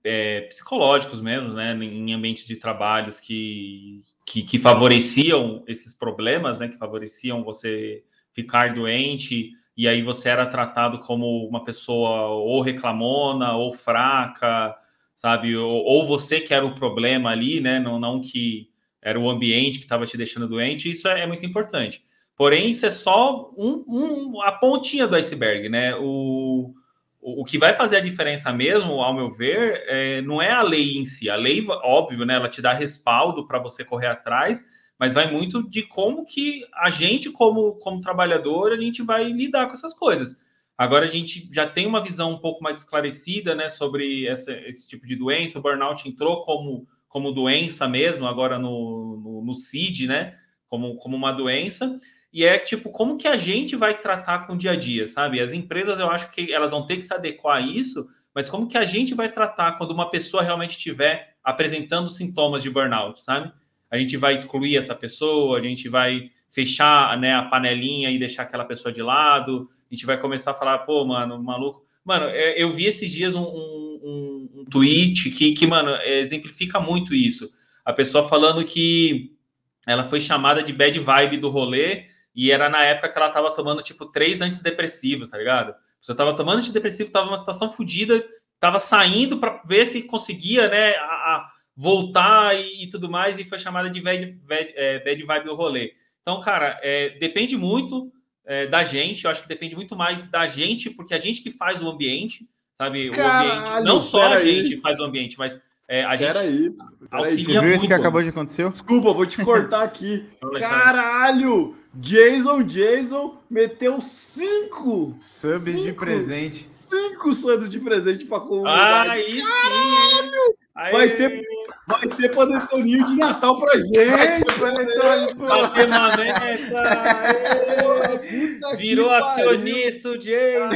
é, psicológicos mesmo, né? Em ambientes de trabalhos que, que, que, favoreciam esses problemas, né? Que favoreciam você ficar doente e aí você era tratado como uma pessoa ou reclamona ou fraca, sabe? Ou, ou você que era o problema ali, né? Não, não que era o ambiente que estava te deixando doente, isso é, é, muito importante. Porém, isso é só um, um, a pontinha do iceberg, né? O, o, o, que vai fazer a diferença mesmo, ao meu ver, é, não é a lei em si. A lei, óbvio, né? Ela te dá respaldo para você correr atrás, mas vai muito de como que a gente, como, como trabalhador, a gente vai lidar com essas coisas. Agora a gente já tem uma visão um pouco mais esclarecida, né, sobre essa, esse tipo de doença. O burnout entrou como como doença mesmo, agora no, no, no CID, né? Como, como uma doença. E é tipo, como que a gente vai tratar com o dia a dia, sabe? As empresas, eu acho que elas vão ter que se adequar a isso, mas como que a gente vai tratar quando uma pessoa realmente estiver apresentando sintomas de burnout, sabe? A gente vai excluir essa pessoa, a gente vai fechar né, a panelinha e deixar aquela pessoa de lado, a gente vai começar a falar, pô, mano, maluco. Mano, é, eu vi esses dias um, um, um tweet que, que, mano, exemplifica muito isso. A pessoa falando que ela foi chamada de bad vibe do rolê e era na época que ela tava tomando, tipo, três antidepressivos, tá ligado? Você tava tomando antidepressivo, tava numa situação fodida, tava saindo para ver se conseguia, né, a, a voltar e, e, tudo mais, e foi chamada de bad, bad, é, bad vibe do rolê. Então, cara, é, depende muito é, da gente, eu acho que depende muito mais da gente, porque a gente que faz o ambiente, sabe? Caralho, o ambiente, não só a gente faz o ambiente, mas É, a gente Peraí. peraí, Você viu isso que acabou de acontecer? Desculpa, vou te cortar aqui. Caralho! Jason Jason meteu cinco! Subs de Cinco. presente. Cinco subs de presente pra comunidade. Aí sim, Aí, Vai ter- Vai ter panetoninho de Natal pra gente! Panetone, pô. bater aê! Que Virou acionista o Jason.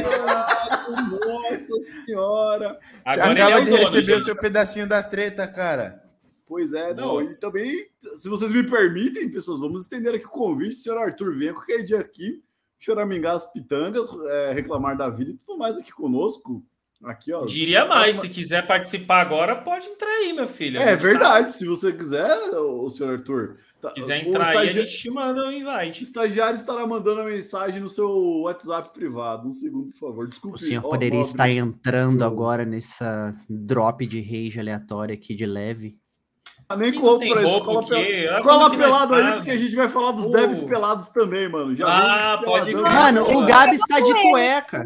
Nossa senhora! Você Agora é acaba o de dono, receber o seu pedacinho da treta, cara. Pois é, não, Boa. e também, se vocês me permitem, pessoas, vamos estender aqui o convite, senhor Arthur, venha qualquer dia aqui, choramingar as pitangas, é, reclamar da vida e tudo mais aqui conosco. Aqui, ó. Diria mais, se quiser participar agora, pode entrar aí, meu filho. É gente verdade, se você quiser, o senhor Arthur. tá- tá- quiser o entrar aí, a gente te manda o o invite. estagiário estará mandando a mensagem no seu WhatsApp privado. Um segundo, por favor. Desculpe. O senhor ó, poderia estar entrando agora nessa drop de rage aleatória aqui de leve. Ah, nem compra tem isso. Cola, o pel- cola pelado aí, tá, porque a gente vai falar dos Oh. devs pelados também, mano. Já Ah, pode. Mano, o Nossa. Gabs tá de cueca.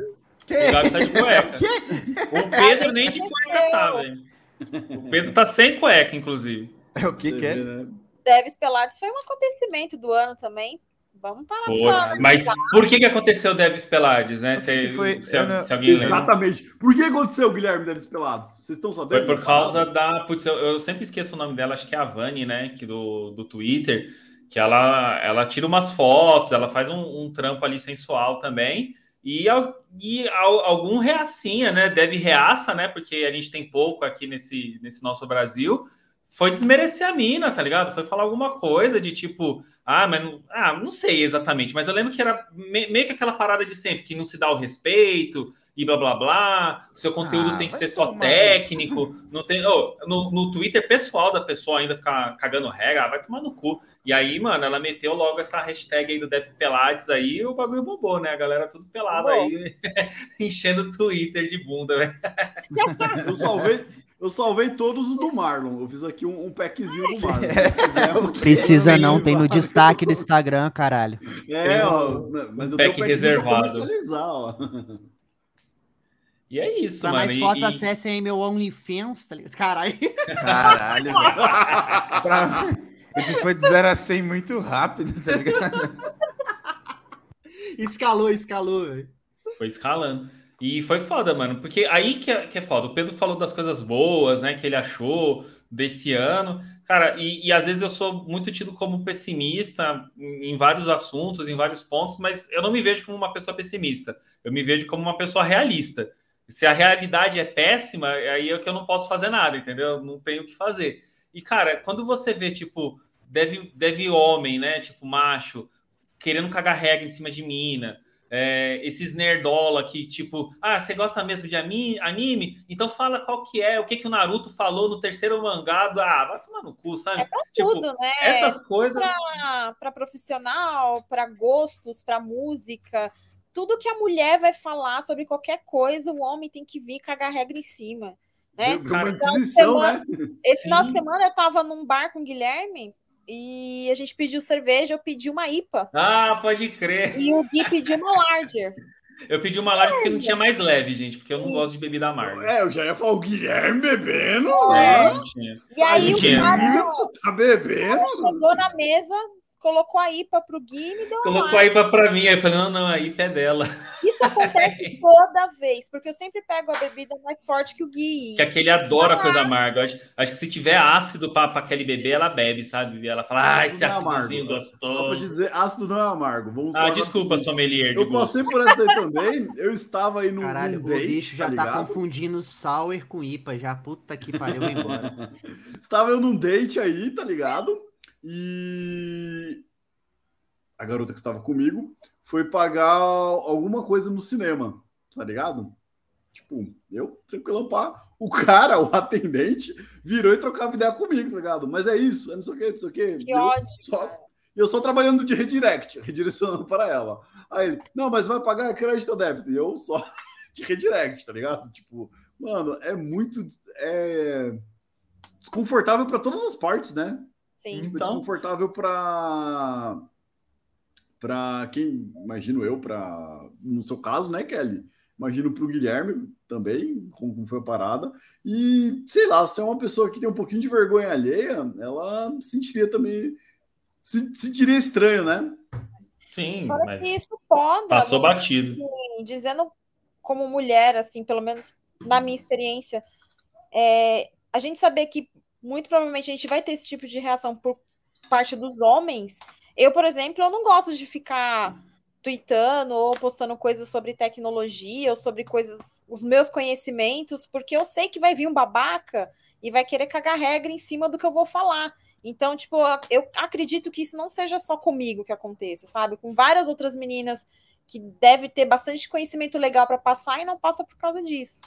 O Gabi tá de cueca. O Pedro nem de cueca tá, velho. O Pedro tá sem cueca, inclusive. É o que Você que é? né? Deves Pelados foi um acontecimento do ano também. Vamos parar Foi. falar, né? Mas por que que aconteceu Deves Pelades, né? Que Se, que foi? se- não- se alguém lembra. Exatamente. Por que aconteceu, Guilherme Deves Pelados? Vocês estão Foi sabendo? por causa da. Putz, eu, eu sempre esqueço o nome dela, acho que é a Vani, né? Que do, do Twitter, que ela, ela tira umas fotos, ela faz um, um trampo ali sensual também. E, e al- algum reacinha, né? Deve reaça, né? Porque a gente tem pouco aqui nesse, nesse nosso Brasil. Foi desmerecer a mina, tá ligado? Foi falar alguma coisa de tipo, ah, mas não, ah, não sei exatamente, mas eu lembro que era me- meio que aquela parada de sempre, que não se dá o respeito e blá blá blá. O seu conteúdo Ah, tem que ser só tomar. técnico. Não tem, oh, no, no Twitter pessoal da pessoa ainda ficar cagando regra, vai tomar no cu. E aí, mano, ela meteu logo essa hashtag aí do Def Pelades aí e o bagulho bombou, né? A galera tudo pelada aí, enchendo o Twitter de bunda, velho. Eu salvei, eu salvei todos os do Marlon. Eu fiz aqui um, um packzinho do Marlon. Se vocês quiserem. Precisa tenho não, tem no destaque do Instagram, caralho. É, ó. Mas eu tenho um pack packzinho reservado. pra comercializar, ó. E é isso, Pra mano. mais fotos, e- acessem aí meu OnlyFans, tá ligado? Caralho. Caralho, velho. Pra- Esse foi de 0 a 100 muito rápido, tá ligado? Escalou, escalou, velho. Foi escalando. E foi foda, mano. Porque aí que é, que é foda. O Pedro falou das coisas boas, né? Que ele achou desse ano. Cara, e, e às vezes eu sou muito tido como pessimista em vários assuntos, em vários pontos, mas eu não me vejo como uma pessoa pessimista. Eu me vejo como uma pessoa realista. Se a realidade é péssima, aí é que eu não posso fazer nada, entendeu? Eu não tenho o que fazer. E, cara, quando você vê, tipo, deve, deve homem, né? Tipo, macho, querendo cagar regra em cima de mina. É, esses nerdola que, tipo, ah, você gosta mesmo de anime? Então fala qual que é, o que, que o Naruto falou no terceiro mangá. do- Ah, vai tomar no cu, sabe? É pra Tipo, tudo, né? Essas coisas. Pra, pra profissional, pra gostos, pra música. Tudo que a mulher vai falar sobre qualquer coisa, o homem tem que vir cagar regra em cima. Né? Cara, inquisição, né? Esse final de Sim. semana eu tava num bar com o Guilherme e a gente pediu cerveja, eu pedi uma IPA. Ah, pode crer. E o Gui pediu uma Larger. Eu pedi uma live porque não tinha mais leve, gente, porque eu não gosto de Isso. bebida amarga. É, eu já ia falar o Guilherme bebendo. É. Tinha. E aí o cara Tá bebendo? chegou na mesa, colocou a IPA pro Gui e me deu uma Colocou a IPA pra mim, aí eu falei, não, não, a IPA é dela. Isso acontece toda vez, porque eu sempre pego a bebida mais forte que o Gui. Que aquele adora coisa amarga. Eu Acho, acho que se tiver ácido pra, pra Kelly beber, ela bebe, sabe? Ela fala, ah, esse é ácidozinho Só pra te gostoso. dizer, ácido não é amargo. Vamos Ah, desculpa, seguinte. sommelier. de Eu gosto. passei por essa daí também. Eu estava aí no, Caralho, o date, bicho já tá, ligado? confundindo sour com IPA, já. Puta que pariu, vou embora. Estava eu num date aí, tá ligado? E a garota que estava comigo foi pagar alguma coisa no cinema, tá ligado? Tipo, eu tranquilão pá. O cara, o atendente, virou e trocava ideia comigo, tá ligado? Mas é isso, é não sei o que, não sei o que. Que ódio. Só, e eu só trabalhando de redirect, redirecionando para ela. Aí ele, não, mas vai pagar crédito ou débito? E eu só de redirect, tá ligado? Tipo, mano, é muito é, desconfortável para todas as partes, né? Sim. Tipo, Então. desconfortável para para quem, imagino eu, para no seu caso, né, Kelly? imagino para o Guilherme também, como foi a parada. E, sei lá, se é uma pessoa que tem um pouquinho de vergonha alheia, ela sentiria também. Se, sentiria estranho, né? Sim, Fora mas que isso pode. passou batido. assim, dizendo como mulher, assim, pelo menos na minha experiência, é, a gente saber que muito provavelmente a gente vai ter esse tipo de reação por parte dos homens. Eu, por exemplo, eu não gosto de ficar tweetando ou postando coisas sobre tecnologia ou sobre coisas, os meus conhecimentos, porque eu sei que vai vir um babaca e vai querer cagar regra em cima do que eu vou falar. Então, tipo, eu acredito que isso não seja só comigo que aconteça, sabe? Com várias outras meninas que deve ter bastante conhecimento legal para passar e não passa por causa disso.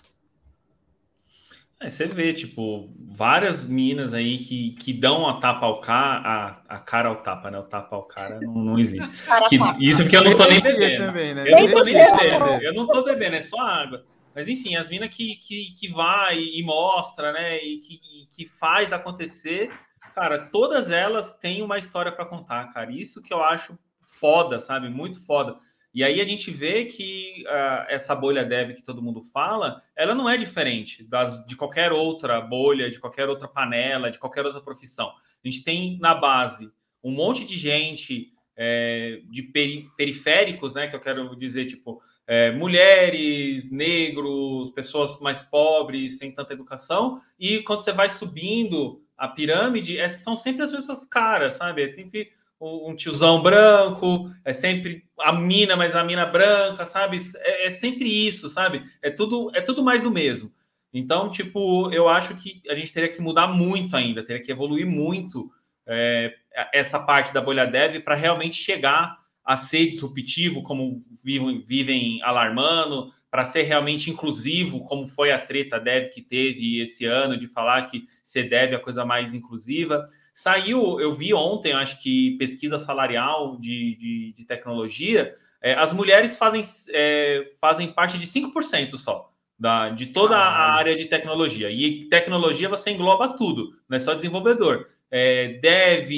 É, você vê, tipo, várias minas aí que, que dão a tapa ao cara, a, a cara ao tapa, né? O tapa ao cara não, não existe. Que- isso porque eu não tô nem bebendo. também, né? Eu não tô nem bebendo, eu não tô bebendo, é só água. Mas enfim, as minas que, que, que vai e mostra, né? E que, que faz acontecer, cara, todas elas têm uma história para contar, cara. Isso que eu acho foda, sabe? Muito foda. E aí a gente vê que ah, essa bolha dev que todo mundo fala, ela não é diferente das, de qualquer outra bolha, de qualquer outra panela, de qualquer outra profissão. A gente tem na base um monte de gente é, de peri- periféricos, né? Que eu quero dizer, tipo, é, mulheres, negros, pessoas mais pobres, sem tanta educação, e quando você vai subindo a pirâmide, é- são sempre as mesmas caras, sabe? É sempre um tiozão branco, é sempre a mina, mas a mina branca, sabe? É, é sempre isso, sabe? É tudo, é tudo mais do mesmo. Então, tipo, eu acho que a gente teria que mudar muito ainda, teria que evoluir muito é, essa parte da bolha dev para realmente chegar a ser disruptivo, como vivem, vivem alarmando, para ser realmente inclusivo, como foi a treta dev que teve esse ano, de falar que ser dev é a coisa mais inclusiva. Saiu, eu vi ontem, acho que pesquisa salarial de, de, de tecnologia, é, as mulheres fazem, é, fazem parte de 5% só. Da, de toda a Caralho. área de tecnologia. E tecnologia você engloba tudo, não é só desenvolvedor é, dev,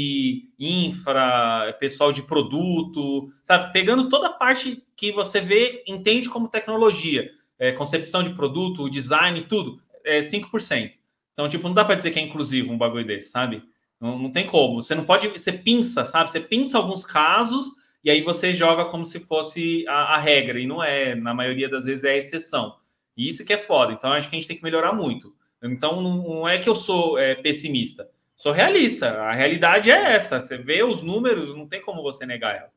infra, pessoal de produto, sabe? Pegando toda a parte que você vê, entende como tecnologia, é, concepção de produto, design, tudo, é 5%. Então, tipo, não dá para dizer que é inclusivo um bagulho desse, sabe? Não, não tem como. Você não pode. Você pinça, sabe? Você pinça alguns casos e aí você joga como se fosse a, a regra, e não é. Na maioria das vezes é a exceção. E isso que é foda. Então, acho que a gente tem que melhorar muito. Então, não, é que eu sou é, pessimista. Sou realista. A realidade é essa. Você vê os números, não tem como você negar ela.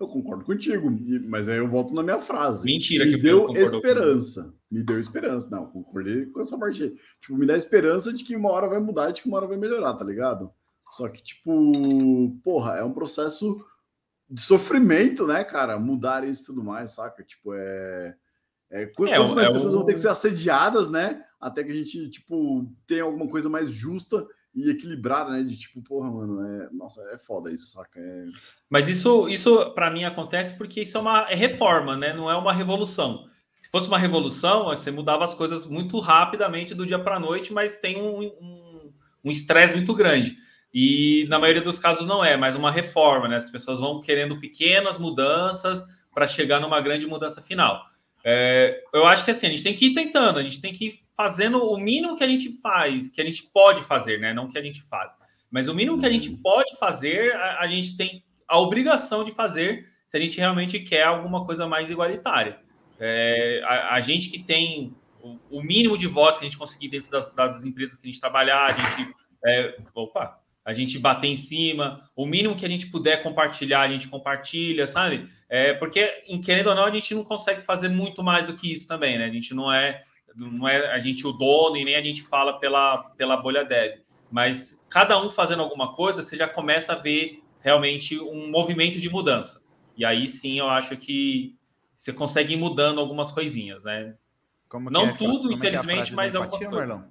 Eu concordo contigo, e- mas aí eu volto na minha frase. Mentira me que deu esperança. Me deu esperança. Não, concordei com essa parte aí. Tipo, me dá esperança de que uma hora vai mudar, de que uma hora vai melhorar, tá ligado? Só que, tipo, porra, é um processo de sofrimento, né, cara? Mudar isso e tudo mais, saca? Tipo, é. é É, quantas mais é pessoas o- vão ter que ser assediadas, né? Até que a gente, tipo, tenha alguma coisa mais justa e equilibrada, né? De tipo, porra, mano, é... nossa, é foda isso, saca? É... Mas isso, isso para mim acontece porque isso é uma reforma, né? Não é uma revolução. Se fosse uma revolução, você mudava as coisas muito rapidamente do dia para a noite, mas tem um um- um estresse muito grande. E na maioria dos casos não é, mas uma reforma, né? As pessoas vão querendo pequenas mudanças para chegar numa grande mudança final. É, eu acho que assim, a gente tem que ir tentando, a gente tem que ir fazendo o mínimo que a gente faz, que a gente pode fazer, né? Não que a gente faz. Mas o mínimo que a gente pode fazer, a, a gente tem a obrigação de fazer se a gente realmente quer alguma coisa mais igualitária. É, a, a gente que tem o, o mínimo de voz que a gente conseguir dentro das, das empresas que a gente trabalhar, a gente. é, opa! A gente bater em cima, o mínimo que a gente puder compartilhar, a gente compartilha, sabe? É, porque, em- querendo ou não, a gente não consegue fazer muito mais do que isso também, né? A gente não é, não é a gente o dono e nem a gente fala pela, pela bolha dev. Mas cada um fazendo alguma coisa, você já começa a ver realmente um movimento de mudança. E aí sim eu acho que você consegue ir mudando algumas coisinhas, né? Como Não é tudo, como é é infelizmente, da mas algumas empatia, coisas. Marlon?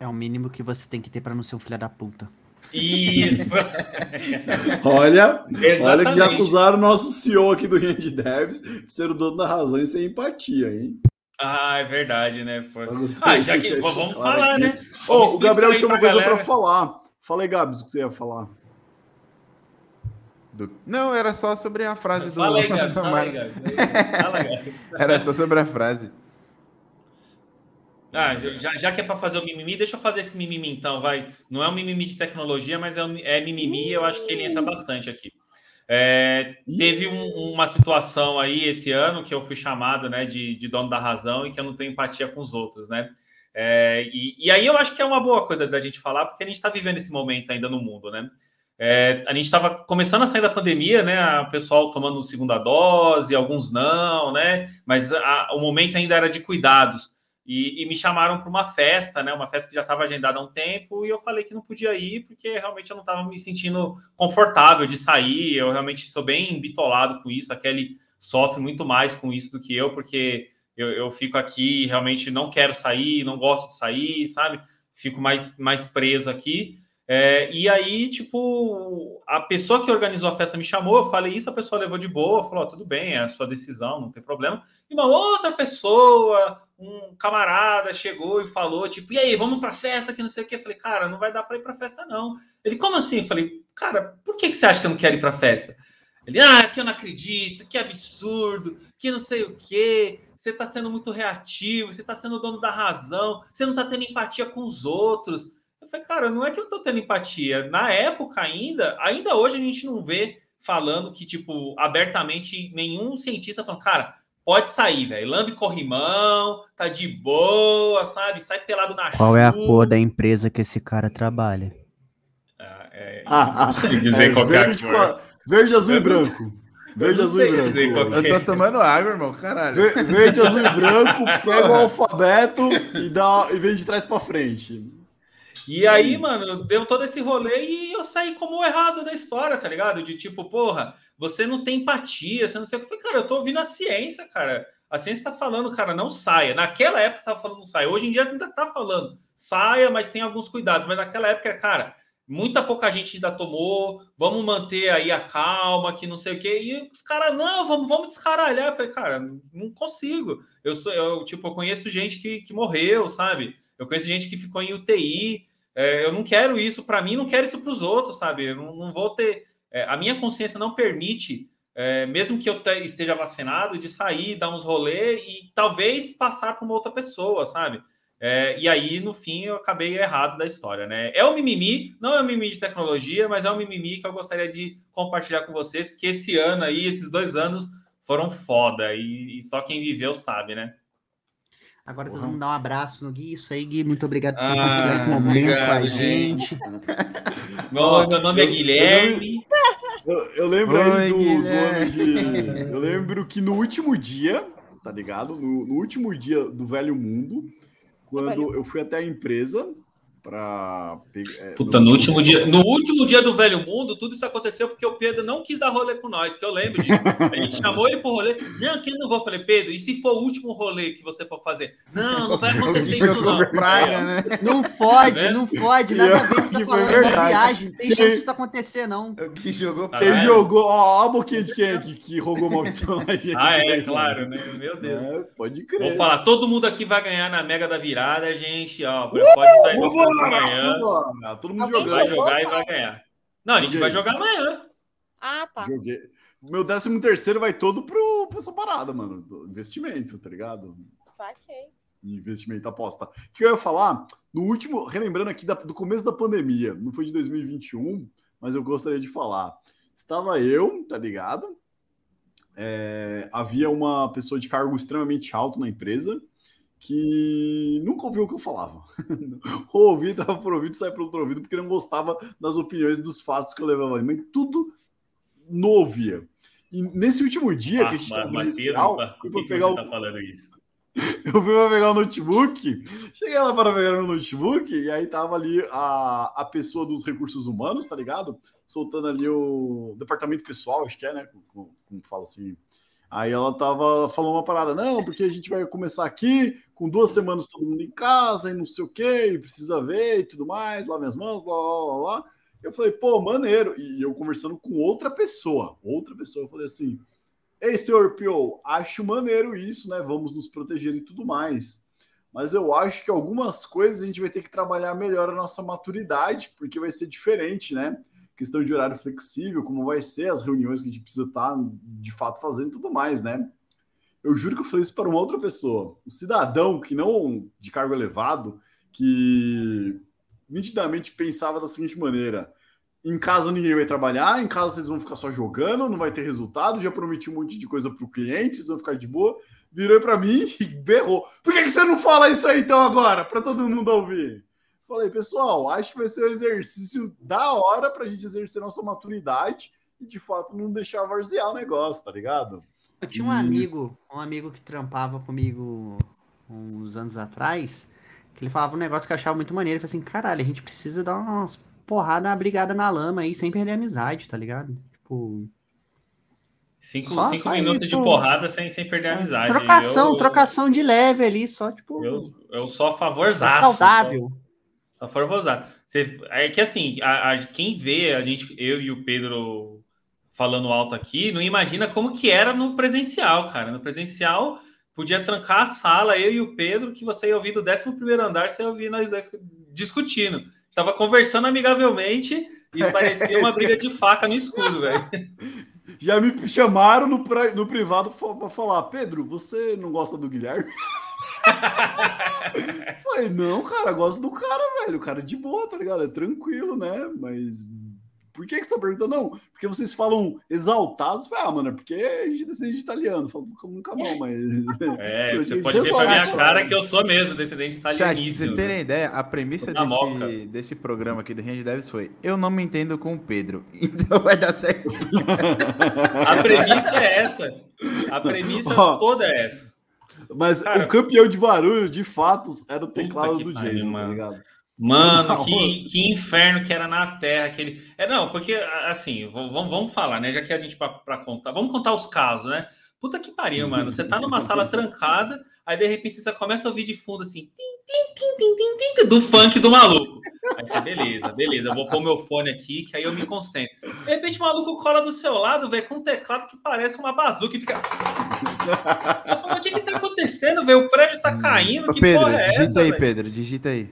É o mínimo que você tem que ter pra não ser um filho da puta. Isso! Olha, olha que já Exatamente. acusaram o nosso CEO aqui do Rede Devs de ser o dono da razão e sem empatia, hein? Ah, é verdade, né? Foi. Ah, já que vamos claro falar, aqui. né? Vamos o Gabriel tinha uma coisa pra galera. falar. Fala aí, Gabs, o que você ia falar. Do... Não, era só sobre a frase do. Fala aí, Gabi. Fala aí, Gabi. Fala, Gabi. Era só sobre a frase. Ah, já, já que é para fazer o mimimi, deixa eu fazer esse mimimi então, vai. Não é um mimimi de tecnologia, mas é, um, é mimimi, eu acho que ele entra bastante aqui. É, teve um, uma situação aí esse ano que eu fui chamado né, de, de, dono da razão e que eu não tenho empatia com os outros, né? É, e, e, aí eu acho que é uma boa coisa da gente falar, porque a gente está vivendo esse momento ainda no mundo, né? É, a gente estava começando a sair da pandemia, né? O pessoal tomando segunda dose, alguns não, né? Mas a, o momento ainda era de cuidados. E, e me chamaram para uma festa, né? Uma festa que já estava agendada há um tempo, e eu falei que não podia ir, porque realmente eu não estava me sentindo confortável de sair. Eu realmente sou bem bitolado com isso. A Kelly sofre muito mais com isso do que eu, porque eu, eu fico aqui realmente não quero sair, não gosto de sair, sabe? Fico mais, mais preso aqui. É, e aí, tipo, a pessoa que organizou a festa me chamou, eu falei isso, a pessoa levou de boa, falou: oh, tudo bem, é a sua decisão, não tem problema. E uma outra pessoa, um camarada, chegou e falou: tipo, e aí, vamos pra festa que não sei o que. Eu falei, cara, não vai dar para ir pra festa, não. Ele, como assim? Eu falei, cara, por que, que você acha que eu não quero ir pra festa? Ele, ah, que eu não acredito, que absurdo, que não sei o que, você tá sendo muito reativo, você tá sendo dono da razão, você não tá tendo empatia com os outros. Eu falei, cara, não é que eu tô tendo empatia. Na época ainda, ainda hoje a gente não vê falando que, tipo, abertamente, nenhum cientista falando, cara, pode sair, velho. Lambe corrimão, tá de boa, sabe? Sai pelado na Qual chuva. é a cor da empresa que esse cara trabalha? Ah, é, ah, não sei dizer é, qualquer verde, cor. Verde, azul e branco. Verde, azul e branco. Eu tô tomando água, irmão, caralho. Verde, azul e branco, pega o alfabeto e, dá, e vem de trás pra frente. E é aí, mano, deu todo esse rolê e eu saí como errado da história, tá ligado? De tipo, porra, você não tem empatia, você não sei o que. Eu falei, cara, eu tô ouvindo a ciência, cara. A ciência tá falando, cara, não saia. Naquela época tava falando não saia. Hoje em dia ainda tá falando, saia, mas tem alguns cuidados. Mas naquela época, cara, muita pouca gente ainda tomou, vamos manter aí a calma, que não sei o quê. E os caras, não, vamos, vamos descaralhar. Eu falei, cara, não consigo. Eu sou, eu, tipo, eu conheço gente que, que morreu, sabe? Eu conheço gente que ficou em UTI. É, eu não quero isso para mim, não quero isso para os outros, sabe? Eu não, não vou ter. É, a minha consciência não permite, é, mesmo que eu te, esteja vacinado, de sair, dar uns rolê e talvez passar para uma outra pessoa, sabe? É, e aí, no fim, eu acabei errado da história, né? É um mimimi, não é um mimimi de tecnologia, mas é um mimimi que eu gostaria de compartilhar com vocês, porque esse ano aí, esses dois anos, foram foda, e, e só quem viveu sabe, né? Agora todo mundo dá um abraço no Gui. Isso aí, Gui. Muito obrigado por compartilhar ah, esse momento obrigado, com a gente. meu, meu nome é Guilherme. Eu, eu lembro Oi, aí do, do, ano de. Eu lembro que no último dia, tá ligado? No, no último dia do Velho Mundo, quando eu fui até a empresa para é, Puta, no último dia, no último dia do Velho Mundo, tudo isso aconteceu porque o Pedro não quis dar rolê com nós, que eu lembro disso. A gente chamou ele pro rolê. Não, que não vou. Falei, Pedro, e se for o último rolê que você for fazer? Não, não vai acontecer isso não. Praia, é. né? Não fode, tá não fode. Nada a ver você tá falando de viagem. Tem chance disso acontecer, não. Que jogou Quem jogou, ó, a boquinha de quem é que, que rogou maldição na gente. Ah, é, claro, né? Meu Deus. É, pode crer. Vou falar, todo mundo aqui vai ganhar na Mega da Virada, gente. Ó, pode sair do amanhã. Todo mundo jogando. Vai jogar e vai ganhar. Não, a gente Joguei. vai jogar amanhã. Ah, tá. Joguei. Meu décimo terceiro vai todo pro, pra essa parada, mano. Investimento, tá ligado? Saquei. Investimento aposta. O que eu ia falar? No último, relembrando aqui da, do começo da pandemia, não foi de 2021, mas eu gostaria de falar. Estava eu, tá ligado? É, havia uma pessoa de cargo extremamente alto na empresa que nunca ouviu o que eu falava. Ou ouvia, entrava por ouvido, saia por outro ouvido, porque não gostava das opiniões dos fatos que eu levava. Mas tudo não ouvia. E nesse último dia ah, que a gente estava presencial, eu fui pegar o... Tá falando isso? Eu fui para pegar o notebook, cheguei lá para pegar o notebook, e aí tava ali a, a pessoa dos recursos humanos, tá ligado? Soltando ali o departamento pessoal, acho que é, né? Como, como fala assim, Aí ela tava falando uma parada, não, porque a gente vai começar aqui com duas semanas todo mundo em casa e não sei o que, e precisa ver e tudo mais, lá minhas mãos, blá blá blá blá. Eu falei, pô, maneiro. E eu conversando com outra pessoa, outra pessoa, eu falei assim: Ei, senhor Pio, acho maneiro isso, né? Vamos nos proteger e tudo mais. Mas eu acho que algumas coisas a gente vai ter que trabalhar melhor a nossa maturidade, porque vai ser diferente, né? questão de horário flexível, como vai ser as reuniões que a gente precisa estar tá, de fato fazendo e tudo mais, né? Eu juro que eu falei isso para uma outra pessoa. O cidadão que não de cargo elevado, que nitidamente pensava da seguinte maneira: em casa ninguém vai trabalhar, em casa vocês vão ficar só jogando, não vai ter resultado, já prometi um monte de coisa para o cliente, vocês vão ficar de boa. Virou para mim e berrou. Por que, que você não fala isso aí então agora, para todo mundo ouvir? Falei, pessoal, acho que vai ser um exercício da hora para a gente exercer nossa maturidade e de fato não deixar varzear o negócio, tá ligado? Eu tinha um amigo, um amigo que trampava comigo uns anos atrás, que ele falava um negócio que eu achava muito maneiro. Ele falou assim: caralho, a gente precisa dar umas porrada, uma brigada na lama aí, sem perder a amizade, tá ligado? Tipo. Cinco, só, cinco só minutos de porrada sem, sem perder a é, amizade. Trocação, eu, trocação de leve ali, só tipo. Eu, eu sou a favorzaço. É saudável. Só. Só vazar. Você, é que assim, a, a, quem vê a gente, eu e o Pedro falando alto aqui, não imagina como que era no presencial, cara. No presencial, podia trancar a sala, eu e o Pedro, que você ia ouvir do 11 andar, você ia ouvir nós dois discutindo. Estava conversando amigavelmente e parecia uma briga de faca no escuro, velho. Já me chamaram no, no privado para falar, Pedro, você não gosta do Guilherme? Falei, não, cara, gosto do cara, velho. O cara é de boa, tá ligado? É tranquilo, né? Mas por que, que você tá perguntando? Não, porque vocês falam exaltados. Falei, ah, mano, é porque a gente descende de italiano. Falo nunca não, mas. É, você pode ver pra minha cara que eu sou mesmo descendente italiano. Chat, pra vocês terem ideia, a premissa desse, desse programa aqui do Range Devs foi: eu não me entendo com o Pedro, então vai dar certo. a premissa é essa. A premissa toda é essa. Mas Cara, o campeão de barulho, de fatos, era o teclado do Jason, tá ligado? Mano, que, que inferno que era na Terra aquele. É, não, porque assim, vamos, vamos falar, né? Já que a gente para contar, vamos contar os casos, né? Puta que pariu, mano. Você tá numa sala trancada, aí de repente você começa a ouvir de fundo assim, tim, tim, tim, do funk do maluco. Aí você, beleza, beleza, eu vou pôr meu fone aqui, que aí eu me concentro. De repente o maluco cola do seu lado, velho, com um teclado que parece uma bazuca e fica. Eu falo, o que que tá acontecendo, velho? O prédio tá caindo, que Pedro, porra é digita essa, aí, véio? Pedro, digita aí.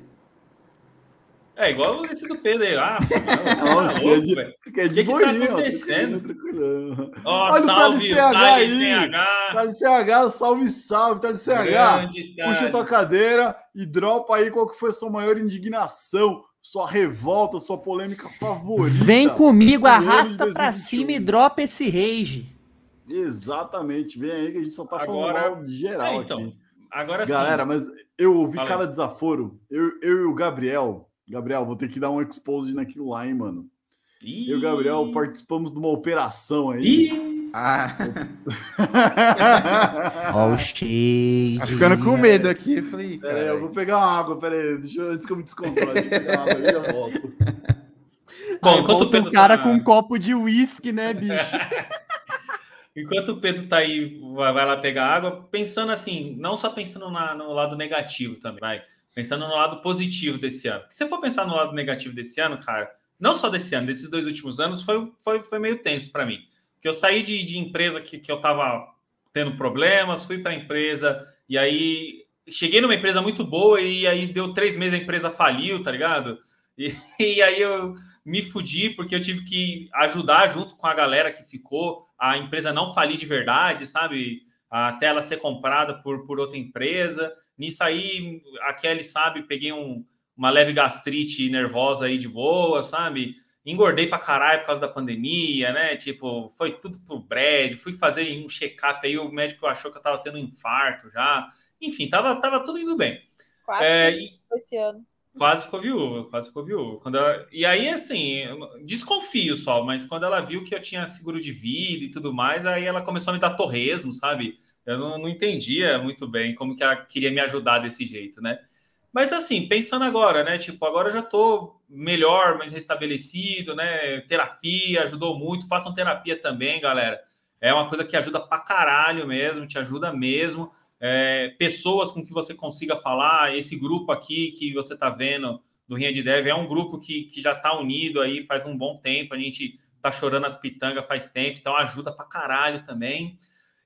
É igual esse do Pedro aí. Ah, Nossa, tá louco, velho. Você quer de que, que tá acontecendo? Ó, Olha salve, o CH aí. Tá de CH, salve, salve. Tá de CH. Puxa tua cadeira e dropa aí qual que foi a sua maior indignação, sua revolta, sua polêmica favorita. Vem comigo, arrasta pra cima e dropa esse rage. Exatamente. Vem aí que a gente só tá falando mal de geral é, então, aqui. Agora Galera, sim. mas eu ouvi Fala. cada desaforo. Eu, eu e o Gabriel Gabriel, vou ter que dar um expose naquilo lá, hein, mano. Ih. Eu e o Gabriel participamos de uma operação aí. Ih. Ah. Ó, o cheio. Tá ficando com medo aqui. Eu falei, pera aí, eu vou pegar uma água, pera aí, deixa eu, antes que eu me descontrole. Deixa eu pegar uma água e já volto. Bom, enquanto o Pedro um cara tá... com um copo de uísque, né, bicho? enquanto o Pedro tá aí, vai, vai, lá pegar água, pensando assim, não só pensando na, no lado negativo também, vai Pensando no lado positivo desse ano. Se você for pensar no lado negativo desse ano, cara, não só desse ano, desses dois últimos anos, foi, foi, foi meio tenso para mim. Porque eu saí de, de empresa que, que eu estava tendo problemas, fui para a empresa, e aí cheguei numa empresa muito boa, e aí deu três meses a empresa faliu, tá ligado? E, e aí eu me fudi porque eu tive que ajudar junto com a galera que ficou, a empresa não falir de verdade, sabe? Até ela ser comprada por, por outra empresa. Nisso aí, a Kelly sabe, peguei um, uma leve gastrite nervosa aí de boa, sabe? Engordei pra caralho por causa da pandemia, né? Tipo, foi tudo pro Brad, fui fazer um check-up aí, o médico achou que eu tava tendo um infarto já. Enfim, tava, tava tudo indo bem. Quase é, esse ano. Quase ficou viúva, quase ficou viúva. Quando ela... E aí, assim, desconfio só, mas quando ela viu que eu tinha seguro de vida e tudo mais, aí ela começou a me dar torresmo, sabe? Eu não, não entendia muito bem como que ela queria me ajudar desse jeito, né? Mas assim, pensando agora, né? Tipo, agora eu já tô melhor, mais restabelecido, né? Terapia ajudou muito. Façam terapia também, galera. É uma coisa que ajuda pra caralho mesmo, te ajuda mesmo. É, pessoas com que você consiga falar. Esse grupo aqui que você tá vendo do Rinha de Dev é um grupo que, que já tá unido aí faz um bom tempo. A gente tá chorando as pitangas faz tempo, então ajuda pra caralho também.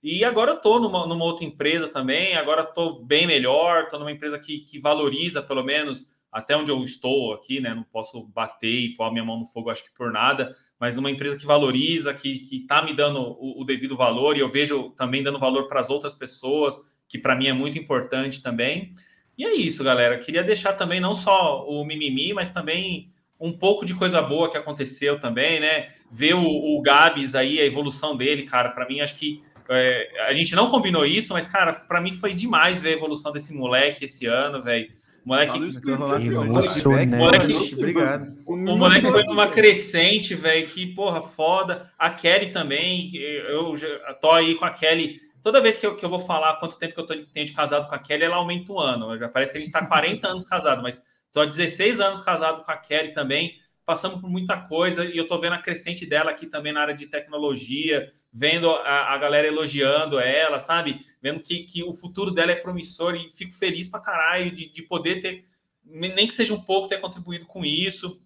E agora eu estou numa, numa, outra empresa também, agora estou bem melhor, estou numa empresa que, que valoriza, pelo menos, até onde eu estou aqui, né? Não posso bater e pôr a minha mão no fogo, acho que por nada, mas numa empresa que valoriza, que está me dando o, o, devido valor, e eu vejo também dando valor para as outras pessoas, que para mim é muito importante também. E é isso, galera. Queria deixar também não só o mimimi, mas também um pouco de coisa boa que aconteceu também, né? Ver o, o Gabs aí, a evolução dele, cara, para mim acho que é, a gente não combinou isso, mas, cara, para mim foi demais ver a evolução desse moleque esse ano, velho. O moleque. Moleque obrigado. O moleque foi numa crescente, velho. Que porra, foda. A Kelly também. Eu já tô aí com a Kelly. Toda vez que eu, que eu vou falar quanto tempo que eu tô, tenho de casado com a Kelly, ela aumenta um ano. Já parece que a gente tá 40 anos casado, mas tô há 16 anos casado com a Kelly também. Passamos por muita coisa e eu tô vendo a crescente dela aqui também na área de tecnologia, vendo a, a galera elogiando ela, sabe? Vendo que, que o futuro dela é promissor e fico feliz pra caralho de, de poder ter, nem que seja um pouco, ter contribuído com isso.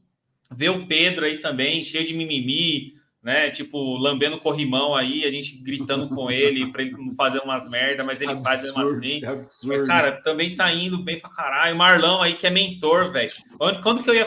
Ver o Pedro aí também, cheio de mimimi, né? Tipo, lambendo corrimão aí, a gente gritando com ele para ele não fazer umas merda, mas ele absurdo, faz mesmo assim. Absurdo. Mas, cara, também tá indo bem pra caralho. Marlão aí, que é mentor, velho. Quando que eu ia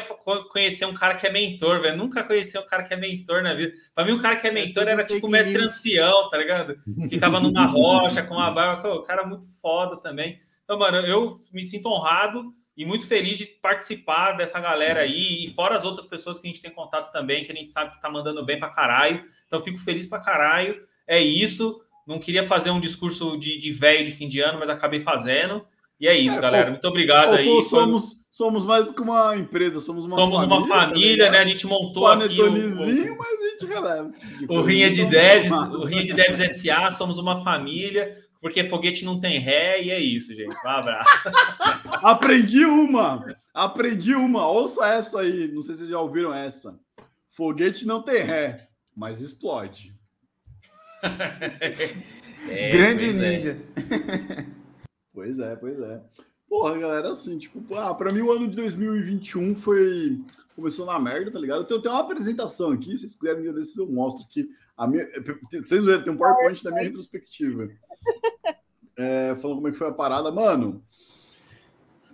conhecer um cara que é mentor, velho? Nunca conheci um cara que é mentor na vida. Pra mim, um cara que é, é mentor é era tipo mestre ancião, tá ligado? Ficava numa rocha com uma barba. O cara muito foda também. Então, mano, eu me sinto honrado e muito feliz de participar dessa galera aí, e fora as outras pessoas que a gente tem contato também, que a gente sabe que tá mandando bem pra caralho. Então, fico feliz pra caralho. É isso. Não queria fazer um discurso de velho de, de, fim de ano, mas acabei fazendo. E é isso, é, galera. Muito obrigado aí. Somos, somos mais do que uma empresa, somos uma somos família. Somos uma família, tá né? A gente montou aqui. O, o, mas a gente releva. Tipo o Rinha de Devs, o Rinha de Devs SA, somos uma família porque foguete não tem ré e é isso, gente. Um abraço. Aprendi uma! Aprendi uma. Ouça essa aí. Não sei se vocês já ouviram essa. Foguete não tem ré, mas explode. é, Grande pois é. ninja. É. pois é, pois é. Porra, galera, assim, tipo, ah, pra mim o ano de 2021 foi. Começou na merda, tá ligado? Eu tenho, tenho uma apresentação aqui, se vocês quiserem desses, eu mostro aqui. A minha, vocês verem, tem um PowerPoint da minha retrospectiva é, falando como é que foi a parada. Mano,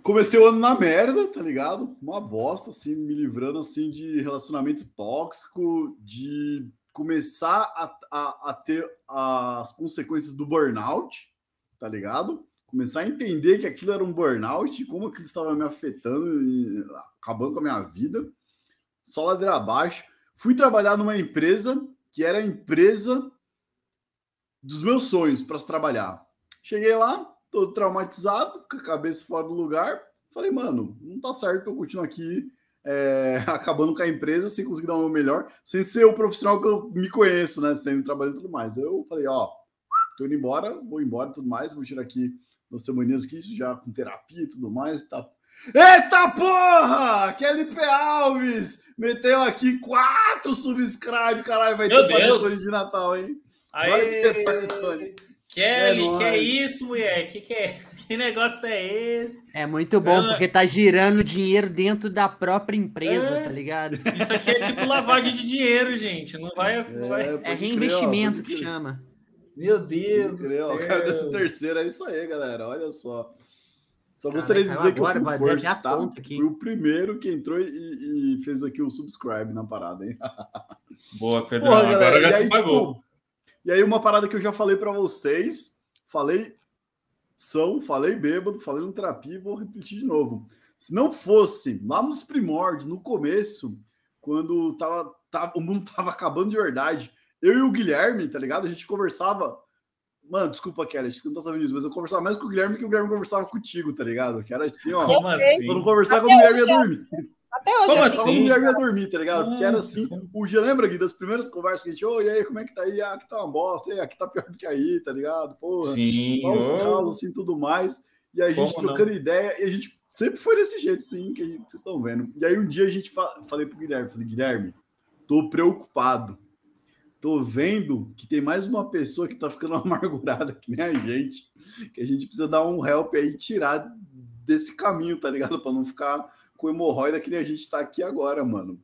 comecei o ano na merda, tá ligado? Uma bosta, assim, me livrando, assim, de relacionamento tóxico, de começar a, a, a ter as consequências do burnout, tá ligado? Começar a entender que aquilo era um burnout, como aquilo estava me afetando e acabando com a minha vida. Só ladeira abaixo. Fui trabalhar numa empresa que era a empresa dos meus sonhos para se trabalhar. Cheguei lá, todo traumatizado, com a cabeça fora do lugar. Falei, mano, não tá certo eu continuo aqui é, acabando com a empresa sem conseguir dar o meu melhor, sem ser o profissional que eu me conheço, né? Sendo trabalhando e tudo mais. Eu falei, ó, tô indo embora, vou embora e tudo mais, vou tirar aqui umas semaninhas aqui, já com terapia e tudo mais, tá. Eita porra! Kelly Alves meteu aqui quatro subscribe, caralho, vai Meu ter panetone de Natal, hein? Panetone. Kelly, é que é isso, mulher? Que, que, é? que negócio é esse? É muito bom, Eu... porque tá girando dinheiro dentro da própria empresa, é... tá ligado? Isso aqui é tipo lavagem de dinheiro, gente. Não vai. Não vai... É, é reinvestimento que chama. Meu Deus. Do céu. O cara desse terceiro é isso aí, galera. Olha só. Só gostaria de dizer que agora, eu fui o first, tá? Fui o primeiro que entrou e, e, fez aqui o subscribe na parada, hein? Boa, Pedro. Agora já se pagou. Tipo, e aí, uma parada que eu já falei para vocês, falei são, falei bêbado, falei no terapia e vou repetir de novo. Se não fosse lá nos primórdios, no começo, quando tava, tava, o mundo tava acabando de verdade, eu e o Guilherme, tá ligado? A gente conversava. Mano, desculpa, Kelly, acho que não tá sabendo isso, mas eu conversava mais com o Guilherme que o Guilherme conversava contigo, tá ligado? Que era assim, ó. Como assim? Quando conversar com o Guilherme ia dormir. Até hoje. Como assim? assim? ia dormir, tá ligado? Porque era assim, o dia, lembra, Gui, das primeiras conversas que a gente, ô, oh, e aí, como é que tá aí? Ah, aqui tá uma bosta, e aqui tá pior do que aí, tá ligado? Porra, Sim, só os casos, assim, tudo mais. E a gente Como trocando não? ideia, e a gente sempre foi desse jeito, sim, que gente, vocês estão vendo. E aí um dia a gente fa falei pro Guilherme, falei, Guilherme, tô preocupado. Tô vendo que tem mais uma pessoa que tá ficando amargurada que nem a gente, que a gente precisa dar um help aí tirar desse caminho, tá ligado? Para não ficar com hemorroida que nem a gente tá aqui agora, mano.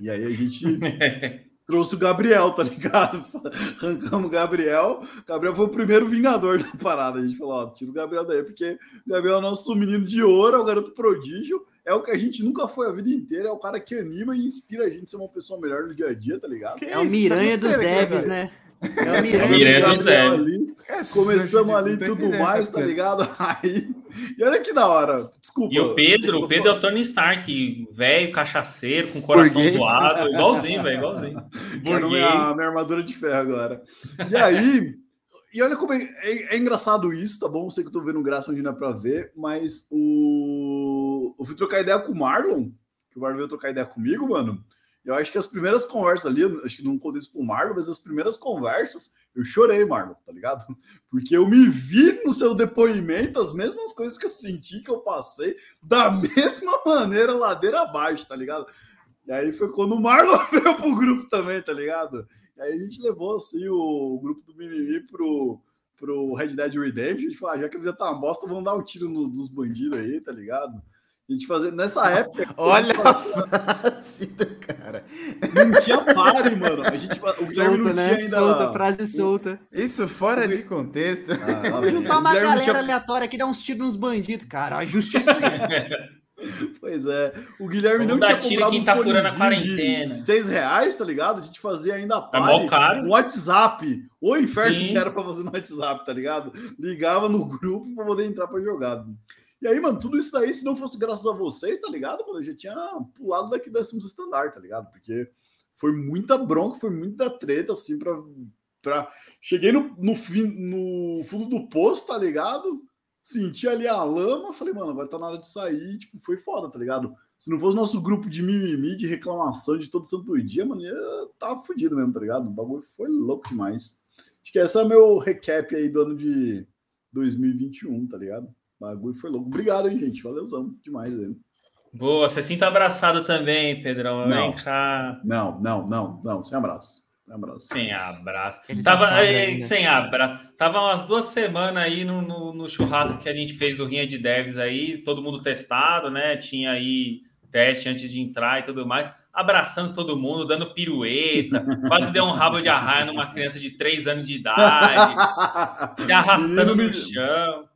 E aí a gente trouxe o Gabriel, tá ligado? Arrancamos o Gabriel. O Gabriel foi o primeiro vingador da parada. A gente falou, ó, tira o Gabriel daí, porque o Gabriel é o nosso menino de ouro, é o garoto prodígio, é o que a gente nunca foi a vida inteira, é o cara que anima e inspira a gente a ser uma pessoa melhor no dia a dia, tá ligado? Que é o Miranha dos Devs, né? É o Miranha dos ali. Começamos ali e tudo mais, tá ligado? Aí. E olha que da hora. Desculpa. E o Pedro, o Pedro é o Tony Stark, velho, cachaceiro, com coração Burguês. zoado, igualzinho, velho, igualzinho. Quero minha, minha armadura de ferro agora. E aí. E olha como é, é, é, engraçado isso, tá bom? Sei que eu tô vendo graça onde não é pra ver, mas o. Eu fui trocar ideia com o Marlon, que o Marlon veio trocar ideia comigo, mano. Eu acho que as primeiras conversas ali, acho que não contei isso com o Marlon, mas as primeiras conversas, eu chorei, Marlon, tá ligado? Porque eu me vi no seu depoimento, as mesmas coisas que eu senti, que eu passei, da mesma maneira, ladeira abaixo, tá ligado? E aí foi quando o Marlon veio pro grupo também, tá ligado? E aí a gente levou, assim, o, grupo do Mimimi pro, pro Red Dead Redemption, a gente falou, ah, já que a vida tá uma bosta, vamos dar um tiro no, nos bandidos aí, tá ligado? A gente fazia nessa época. Olha a frase do cara. Não tinha pare, mano. A gente, o solta, não né? tinha ainda. Solta, frase solta. Isso fora de contexto. Ah, Juntar uma galera tinha... aleatória que dá uns tiros nos bandidos, cara. A justiça Pois é. O Guilherme não tinha comprado um tá fonezinho de seis reais, tá ligado? A gente fazia ainda pare, é no WhatsApp. O inferno Sim. que era pra fazer no WhatsApp, tá ligado? Ligava no grupo pra poder entrar pra jogar. E aí, mano, tudo isso daí, se não fosse graças a vocês, tá ligado, mano? Eu já tinha pulado daqui décimos estandarte, tá ligado? Porque foi muita bronca, foi muita treta, assim, pra. pra... Cheguei no, no, fim, no fundo do poço, tá ligado? Senti ali a lama, falei, mano, estar tá na hora de sair. Tipo, foi foda, tá ligado? Se não fosse nosso grupo de mimimi, de reclamação de todo santo dia, mano, ia tava fudido mesmo, tá ligado? O bagulho foi louco demais. Acho que esse é o meu recap aí do ano de 2021, tá ligado? O bagulho foi louco. Obrigado, hein, gente. Valeuzão demais. Hein? Boa, você sinta abraçado também, Pedrão. Não, Vem cá. Não, não, não, não, sem abraço. Sem abraço. Sem abraço. Ele Tava, tá sem abraço. Tava umas duas semanas aí no, no, no, churrasco que a gente fez do Rinha de Devs aí, todo mundo testado, né? Tinha aí teste antes de entrar e tudo mais. Abraçando todo mundo, dando pirueta, quase deu um rabo de arraia numa criança de três anos de idade, se arrastando no chão.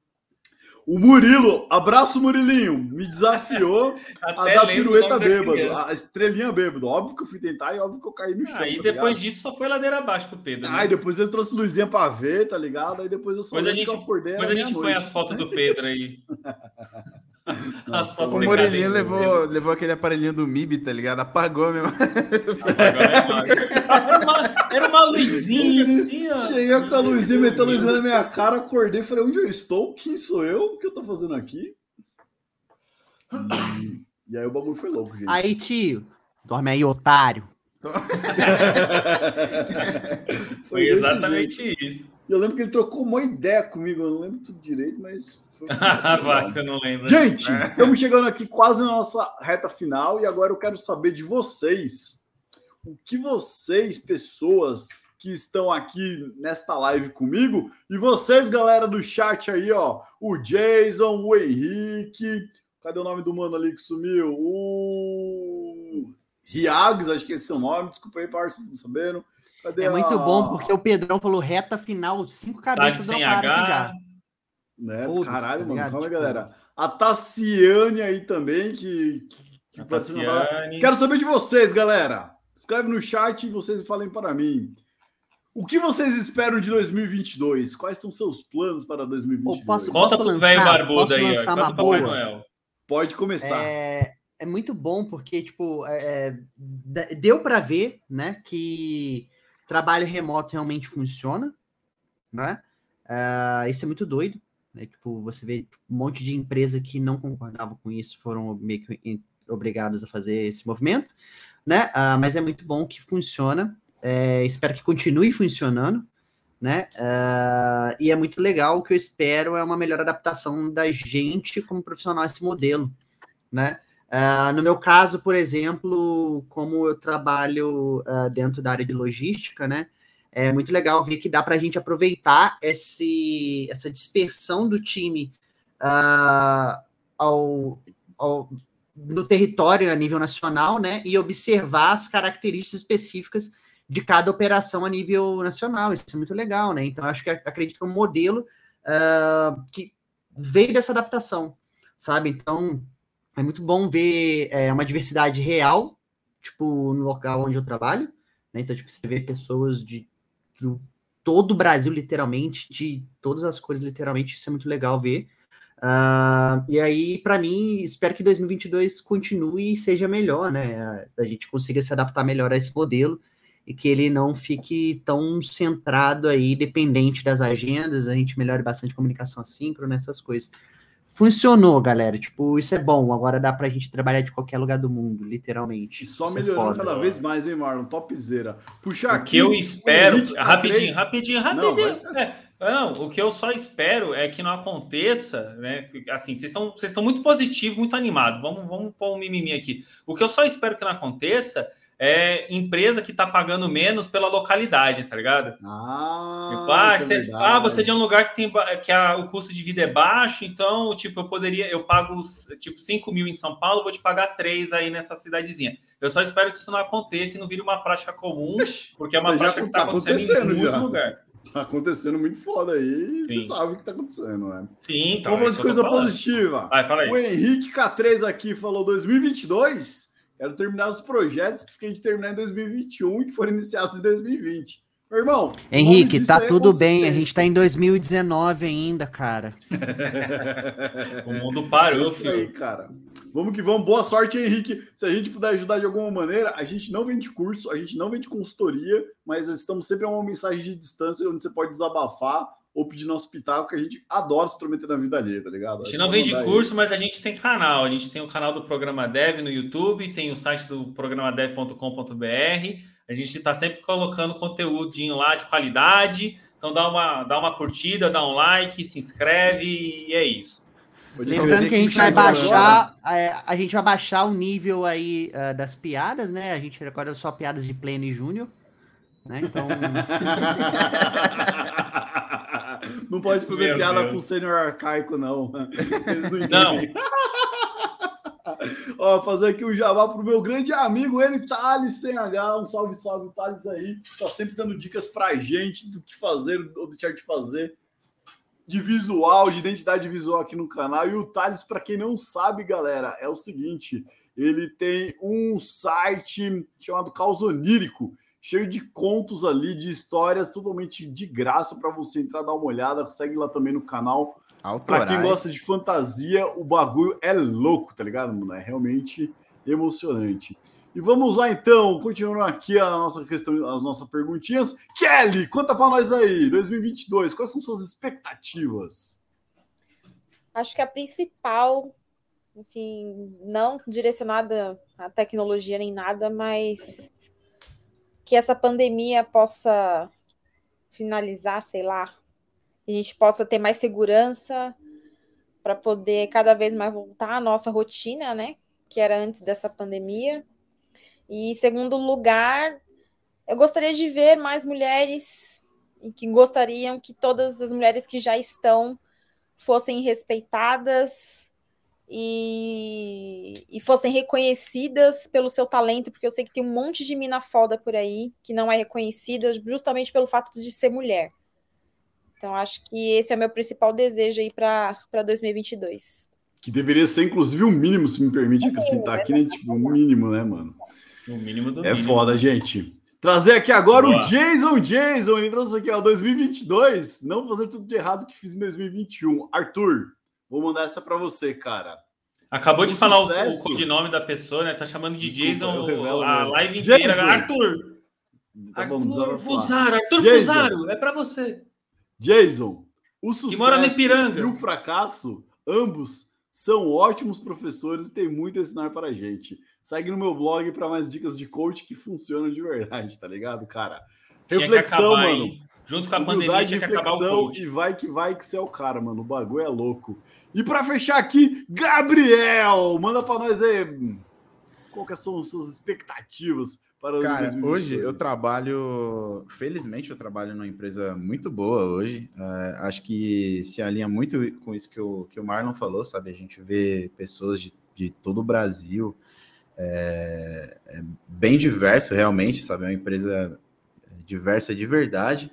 O Murilo, abraço Murilinho, me desafiou a dar pirueta bêbado, a estrelinha bêbado. Óbvio que eu fui tentar e óbvio que eu caí no chão. Aí tá depois ligado? disso só foi ladeira abaixo pro Pedro. Né? Aí depois ele trouxe luzinha pra ver, tá ligado? Aí depois eu só depois a gente, que eu acordei. Depois a gente põe as fotos do Pedro aí. O Morelinho levou, levou aquele aparelhinho do MIB, tá ligado? Apagou mesmo. Apagou era, uma, era uma luzinha assim, ó. Cheguei com a luzinha, meteu a luzinha na minha cara, acordei, falei, onde eu estou? Quem sou eu? O que eu tô fazendo aqui? E, e aí o bagulho foi louco, gente. Aí, tio, dorme aí, otário. foi exatamente jeito. isso. Eu lembro que ele trocou uma ideia comigo, eu não lembro tudo direito, mas Vai, você não lembra. Gente, estamos chegando aqui quase na nossa reta final e agora eu quero saber de vocês. O que vocês, pessoas que estão aqui nesta live comigo, e vocês, galera do chat aí, ó, o Jason, o Henrique, cadê o nome do mano ali que sumiu? O Riags, acho que esse é o nome, desculpa aí, parça, não sabendo. Cadê é a... muito bom, porque o Pedrão falou reta final, cinco cabeças tá droparam aqui já. Né? Caralho, tá mano. Calma, tipo... galera. A Tassiane aí também, que. que, que Quero saber de vocês, galera. Escreve no chat e vocês falem para mim. O que vocês esperam de 2022? Quais são seus planos para 2022? posso, Conta posso pro velho barbudo aí, lançar uma boa. Noel. Pode começar. É, é muito bom porque, tipo, é, é deu para ver, né, que trabalho remoto realmente funciona, né? Uh, isso é muito doido. Né? Tipo, você vê um monte de empresa que não concordava com isso foram meio que obrigadas a fazer esse movimento, né? Uh, mas é muito bom que funciona. É, espero que continue funcionando, né? Uh, e é muito legal. O que eu espero é uma melhor adaptação da gente como profissional a esse modelo, né? Uh, no meu caso, por exemplo, como eu trabalho uh, dentro da área de logística, né? É muito legal ver que dá para a gente aproveitar esse, essa dispersão do time uh, ao, ao, no território a nível nacional, né? E observar as características específicas de cada operação a nível nacional. Isso é muito legal, né? Então, acho que acredito que é um modelo uh, que veio dessa adaptação, sabe? Então, é muito bom ver é, uma diversidade real, tipo, no local onde eu trabalho, né? Então, tipo, você vê pessoas de, de todo o Brasil, literalmente, de todas as cores, literalmente, isso é muito legal ver. Uh, e aí, para mim, espero que 2022 continue e seja melhor, né? A gente consiga se adaptar melhor a esse modelo e que ele não fique tão centrado aí, dependente das agendas, a gente melhore bastante comunicação assíncrona, essas coisas funcionou, galera. Tipo, isso é bom. Agora dá pra gente trabalhar de qualquer lugar do mundo, literalmente. E só isso é melhorando é cada vez mais, hein, Marlon? Topzera. Puxar aqui. O que eu espero. Rapidinho, rapidinho, rapidinho, rapidinho. Não, é, não, o que eu só espero é que não aconteça, né? Assim, vocês estão vocês estão muito positivos, muito animados. Vamos, vamos pôr um mimimi aqui. O que eu só espero que não aconteça é empresa que está pagando menos pela localidade, tá ligado? Ah, tipo, ah, é você, é ah, você é de um lugar que tem que a, o custo de vida é baixo, então, tipo, eu poderia, eu pago tipo 5 mil em São Paulo, vou te pagar 3 aí nessa cidadezinha. Eu só espero que isso não aconteça e não vire uma prática comum, porque é uma prática que está tá acontecendo, em muito lugar. Tá acontecendo muito foda aí, Sim. você sabe o que tá acontecendo, né? Sim, então. Vamos de coisa positiva. Vai, fala aí. O Henrique K3 aqui falou 2022 Quero terminar os projetos que fiquei de terminar em 2021 e que foram iniciados em 2020. Meu irmão. Henrique, tá é tudo bem. A gente tá em 2019 ainda, cara. o mundo parou, é isso aí, cara. Vamos que vamos. Boa sorte, Henrique. Se a gente puder ajudar de alguma maneira, a gente não vende curso, a gente não vende consultoria, mas estamos sempre a uma mensagem de distância onde você pode desabafar ou pedir nosso pitaco, que a gente adora se intrometer na vida alheia, tá ligado? A gente é não vende curso, aí. mas a gente tem canal. A gente tem o canal do Programa Dev no YouTube, tem o site do programadev.com.br. A gente está sempre colocando conteúdinho lá de qualidade. Então dá uma, dá uma curtida, dá um like, se inscreve e é isso. Lembrando que a gente vai baixar, é, a gente vai baixar o nível aí uh, das piadas, né? A gente agora só piadas de pleno e júnior, né? Então Não pode fazer Meu piada Deus. com o sênior arcaico, não. Eles não. não. Ó, fazer aqui o um jabá pro meu grande amigo, ele, Thales sem H. Um salve, salve, Thales aí. Tá sempre dando dicas pra gente do que fazer ou deixar de fazer de visual, de identidade visual aqui no canal. E o Thales, para quem não sabe, galera, é o seguinte: ele tem um site chamado Caos Onírico cheio de contos ali, de histórias totalmente de graça para você entrar, dar uma olhada. Segue lá também no canal. Para quem gosta de fantasia, o bagulho é louco, tá ligado, mano? É realmente emocionante. E vamos lá então, continuando aqui a nossa questão, as nossas perguntinhas. Kelly, conta para nós aí, 2022, quais são suas expectativas? Acho que a principal, assim, não direcionada à tecnologia nem nada, mas que essa pandemia possa finalizar, sei lá, a gente possa ter mais segurança para poder cada vez mais voltar à nossa rotina, né? Que era antes dessa pandemia. E segundo lugar, eu gostaria de ver mais mulheres e que gostariam que todas as mulheres que já estão fossem respeitadas e, e fossem reconhecidas pelo seu talento, porque eu sei que tem um monte de mina foda por aí que não é reconhecida justamente pelo fato de ser mulher. Então, acho que esse é o meu principal desejo aí para 2022. Que deveria ser, inclusive, o um mínimo, se me permite é acrescentar aqui, né? Tipo, o um mínimo, né, mano? O mínimo do É mínimo. foda, gente. Trazer aqui agora Boa. o Jason Jason. Ele trouxe aqui, ó, 2022. Não fazer tudo de errado que fiz em 2021. Arthur, Vou mandar essa para você, cara. Acabou de o falar sucesso... o, codinome da pessoa, né? Tá chamando de Desculpa, Jason revelo, a live inteira. Jason. Arthur! Tá Arthur bom, Fusaro, Arthur Jason. Fusaro, é para você. Jason, o sucesso e o fracasso, ambos são ótimos professores e tem muito a ensinar para a gente. Segue no meu blog para mais dicas de coach que funcionam de verdade, tá ligado, cara? Reflexão, acabar, mano. Hein? Junto com a pandemia tinha que acabar o coach. E vai que vai que você é o cara, mano. O bagulho é louco. E para fechar aqui, Gabriel, manda para nós aí. Qual que são as suas expectativas para Cara, 2022? hoje eu trabalho, felizmente eu trabalho numa empresa muito boa hoje. É, acho que se alinha muito com isso que o, que o Marlon falou, sabe? A gente vê pessoas de, de todo o Brasil, é, é bem diverso realmente, sabe? É uma empresa diversa de verdade.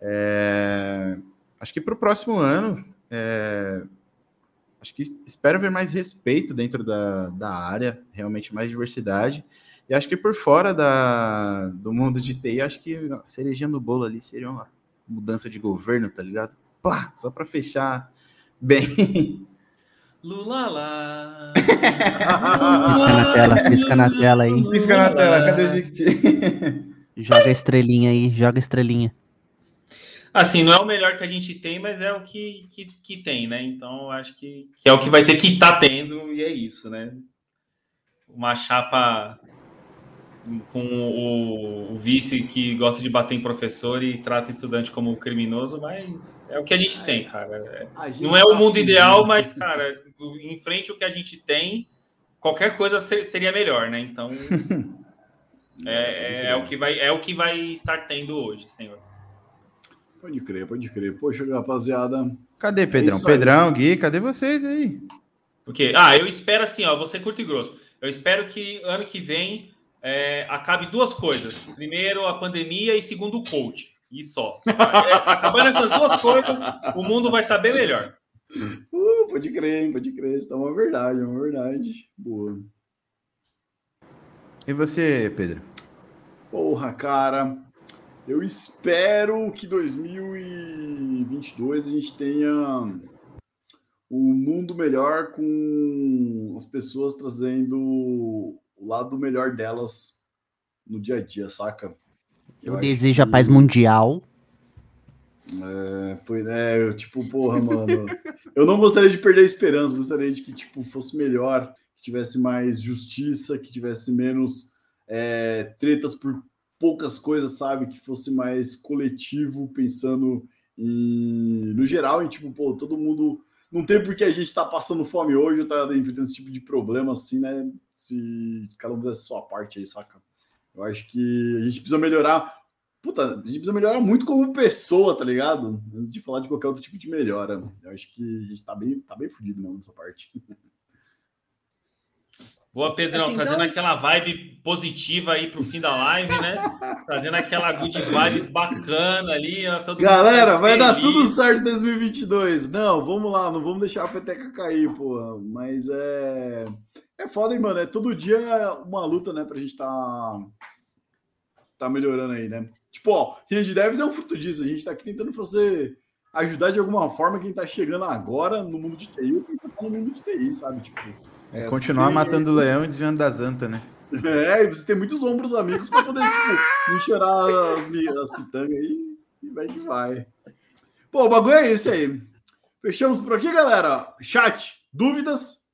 É, acho que para o próximo ano, é, acho que espero ver mais respeito dentro da, da área, realmente mais diversidade. E acho que por fora da, do mundo de TI, acho que cerejinha no bolo ali seria uma mudança de governo, tá ligado? Plá, só para fechar bem. Lula lá. Pisca na tela, pisca na tela aí. Pisca na tela, cadê o Jequiti? Joga a estrelinha aí, joga a estrelinha. Assim, não é o melhor que a gente tem, mas é o que, que, que tem, né? Então, acho que, que é o que vai ter que estar tá tendo, e é isso, né? Uma chapa com o, o, vice que gosta de bater em professor e trata estudante como criminoso, mas é o que a gente tem, cara. Gente não é o tá mundo ideal, mas, cara, em frente ao que a gente tem, qualquer coisa seria melhor, né? Então, é, é, é, o que vai, é o que vai estar tendo hoje, senhor. Pode crer, pode crer. Poxa, rapaziada. Cadê Pedrão? É Pedrão, Gui, cadê vocês aí? Porque, ah, eu espero assim, ó, você curto e grosso. Eu espero que ano que vem é, acabe duas coisas. Primeiro, a pandemia e segundo, o coach. E só. É, acabando essas duas coisas, o mundo vai estar bem melhor. Uh, pode crer, pode crer. Isso é uma verdade, é uma verdade. Boa. E você, Pedro? Porra, cara. Eu espero que 2022 a gente tenha um mundo melhor com as pessoas trazendo o lado melhor delas no dia a dia, saca? Eu, eu desejo que... a paz mundial. É, pois é, eu, tipo, porra, mano. eu não gostaria de perder a esperança, gostaria de que tipo, fosse melhor, que tivesse mais justiça, que tivesse menos é, tretas por poucas coisas, sabe? Que fosse mais coletivo, pensando em, no geral, em tipo, pô, todo mundo. Não tem porque a gente tá passando fome hoje, tá enfrentando esse tipo de problema, assim, né? se cada um fizesse sua parte aí, saca? Eu acho que a gente precisa melhorar. Puta, a gente precisa melhorar muito como pessoa, tá ligado? Antes de falar de qualquer outro tipo de melhora. Eu acho que a gente tá bem, tá bem fudido mesmo nessa parte. Boa, Pedrão, assim, trazendo então... aquela vibe positiva aí pro fim da live, né? trazendo aquela good vibes bacana ali. Ó, Galera, vai feliz. dar tudo certo em 2022. Não, vamos lá, não vamos deixar a peteca cair, porra. Mas é. É foda, hein, mano? É todo dia uma luta, né, pra gente tá, tá melhorando aí, né? Tipo, ó, Rede Devs é um fruto disso. A gente tá aqui tentando fazer, ajudar de alguma forma quem tá chegando agora no mundo de TI ou quem tá no mundo de TI, sabe? Tipo, é, é continuar tem... matando o leão e desviando das antas, né? É, e você tem muitos ombros amigos pra poder, tipo, enxerar as, as pitangas aí e vai que vai. Pô, o bagulho é esse aí. Fechamos por aqui, galera. Chat, dúvidas?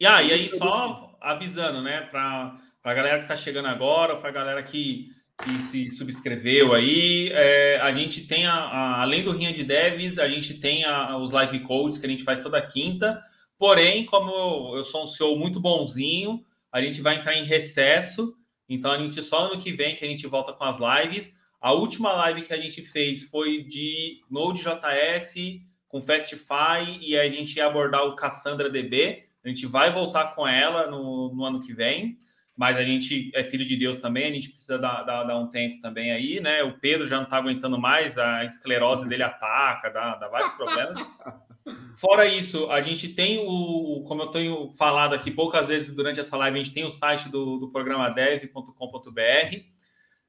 E, e aí, só avisando, né, para a galera que está chegando agora, para a galera que, que se subscreveu aí, é, a gente tem, a, a, além do Rinha de Devs, a gente tem a, os live codes que a gente faz toda quinta. Porém, como eu sou um CEO muito bonzinho, a gente vai entrar em recesso. Então, a gente só ano que vem que a gente volta com as lives. A última live que a gente fez foi de Node.js com Fastify e a gente ia abordar o Cassandra DB. A gente vai voltar com ela no, no ano que vem, mas a gente é filho de Deus também, a gente precisa dar, dar, dar um tempo também aí, né? O Pedro já não está aguentando mais, a esclerose dele ataca, dá, dá vários problemas. Fora isso, a gente tem o, como eu tenho falado aqui poucas vezes durante essa live, a gente tem o site do, do programa dev.com.br.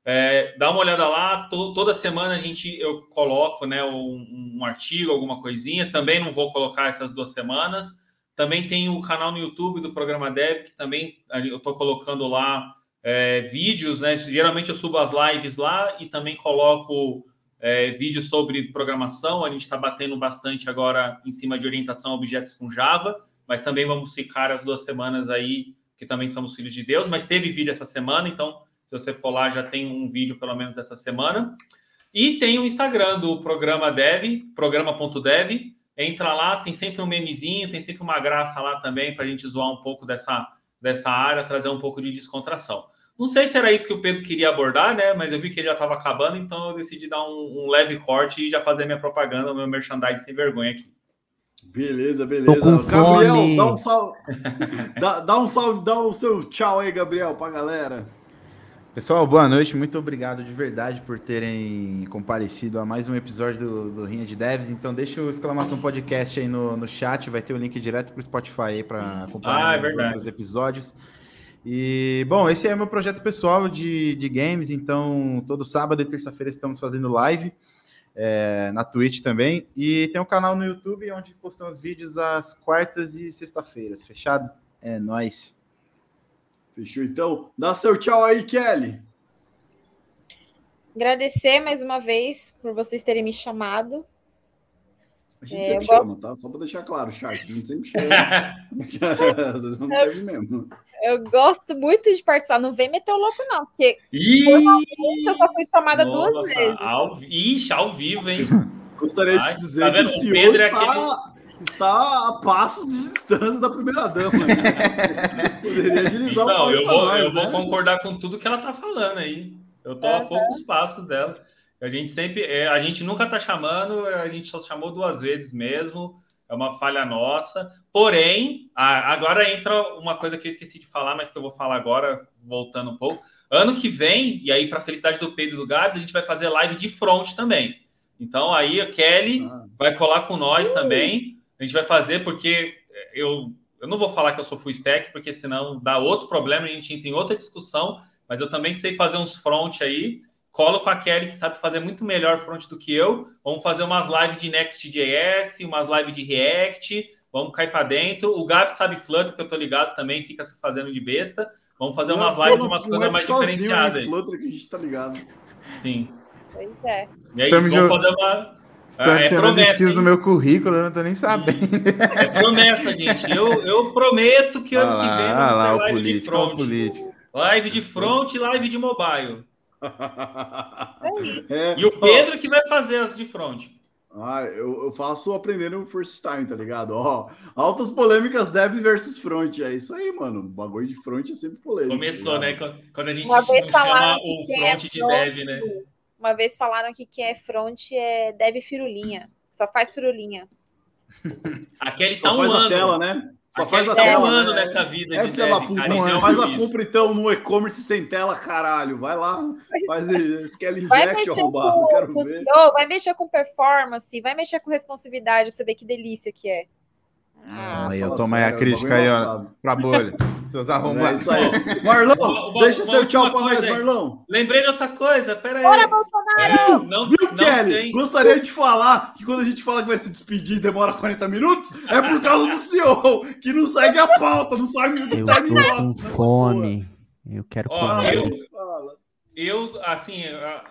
É, dá uma olhada lá, to, toda semana a gente eu coloco né, um, um, artigo, alguma coisinha. Também não vou colocar essas duas semanas, também tem o canal no YouTube do programa Dev, que também eu estou colocando lá é, vídeos, né? Geralmente eu subo as lives lá e também coloco é, sobre programação. A gente está batendo bastante agora em cima de orientação a objetos com Java, mas também vamos ficar as duas semanas aí, que também somos filhos de Deus, mas teve vídeo essa semana, então se você for lá, já tem um vídeo pelo menos dessa semana. E tem o Instagram do programa Dev, programa.dev, Entra lá, tem sempre um memezinho, tem sempre uma graça lá também para a gente zoar um pouco dessa, dessa área, trazer um pouco de descontração. Não sei se era isso que o Pedro queria abordar, né? Mas eu vi que ele já estava acabando, então eu decidi dar um, um, leve corte e já fazer minha propaganda, o meu merchandising sem vergonha aqui. Beleza, beleza. Gabriel, fome. dá um salve. dá, dá um salve, dá o seu tchau aí, Gabriel, para a galera. Pessoal, boa noite. Muito obrigado de verdade por terem comparecido a mais um episódio do, do Rinha de Devs. Então, deixa o exclamação podcast aí no, no chat. Vai ter o link direto para o Spotify aí para acompanhar Ah, é os outros episódios. E, bom, esse é meu projeto pessoal de, de games. Então, todo sábado e terça-feira estamos fazendo live é, na Twitch também. E tem um canal no YouTube onde postamos vídeos às quartas e sexta-feiras. Fechado? É nóis. Fechou então? Dá seu tchau aí, Kelly. Agradecer mais uma vez por vocês terem me chamado. A gente É, sempre chama, tá? Só para deixar claro, chat. A gente sempre chama. Às vezes não teve mesmo. Eu gosto muito de participar. Não vem meter o louco, não, porque Ih, eu só fui chamada nossa, duas vezes. Ao, ixi, ao vivo, hein? Gostaria Ai, de dizer tá que o senhor Pedro é está, está a passos de distância da primeira dama. né? Poderia agilizar Então, o eu vou, nós, eu vou né? concordar com tudo que ela tá falando aí. Eu tô a Aham. poucos passos dela. A gente sempre, é, a gente nunca tá chamando, a gente só chamou duas vezes mesmo. É uma falha nossa. Porém, a- agora entra uma coisa que eu esqueci de falar, mas que eu vou falar agora, voltando um pouco. Ano que vem, e aí para felicidade do Pedro e do Gabs, a gente vai fazer live de front também. Então aí a Kelly Ah. vai colar com nós também. A gente vai fazer porque eu, eu não vou falar que eu sou full stack, porque senão dá outro problema, a gente entra em outra discussão, mas eu também sei fazer uns front aí. Colo com a Kelly, que sabe fazer muito melhor front do que eu. Vamos fazer umas lives de Next.js, umas lives de React. Vamos cair para dentro. O Gabi sabe Flutter, que eu tô ligado também, fica se fazendo de besta. Vamos fazer umas Não, lives de umas coisas é mais diferenciadas. Flutter que a gente tá ligado. Sim. Pois é. E aí, Estamos vamos fazer uma. Estão Ah, é adicionando promessa, skills no meu currículo, eu não tô nem sabendo. É promessa, gente. Eu, eu prometo que ano que vem lá, olha lá o live de político, o front. político. Live de front e live de mobile. Isso aí. É, E o Pedro que vai fazer as de front. Ah, eu, eu faço aprendendo first time, tá ligado? Ó, altas polêmicas dev versus front. É isso aí, mano. O bagulho de front é sempre polêmico. Começou, tá né? Quando a gente Uma não vez chama o quem é front de front- dev, né? Uma vez falaram que quem é front é deve firulinha. Só faz firulinha. Aquele Só tá um faz a ano. tela, né? Só faz a tá tela. um ano né? nessa vida É de filha da dev, puta, cara, mano. já Faz a compra então no e-commerce sem tela, caralho. Vai lá, faz Scale Vai Inject, mexer arrombado. com, Quero com o ver. CEO, vai mexer com performance, vai mexer com responsividade pra você ver que delícia que é. Ah, Aí, eu tomo aí a crítica aí, ó. Pra bolha. Seus É arrombados. isso aí. Marlon, deixa seu tchau pra nós. Marlon. Lembrei de outra coisa, pera aí. Bora, Bolsonaro! Não, Viu, não Kelly? tem. Gostaria de falar que quando a gente fala que vai se despedir e demora 40 minutos, é por causa do CEO, que não segue a pauta, não sabe do Eu time tô com fome. Eu quero Ó, comer. eu-. Eu, assim,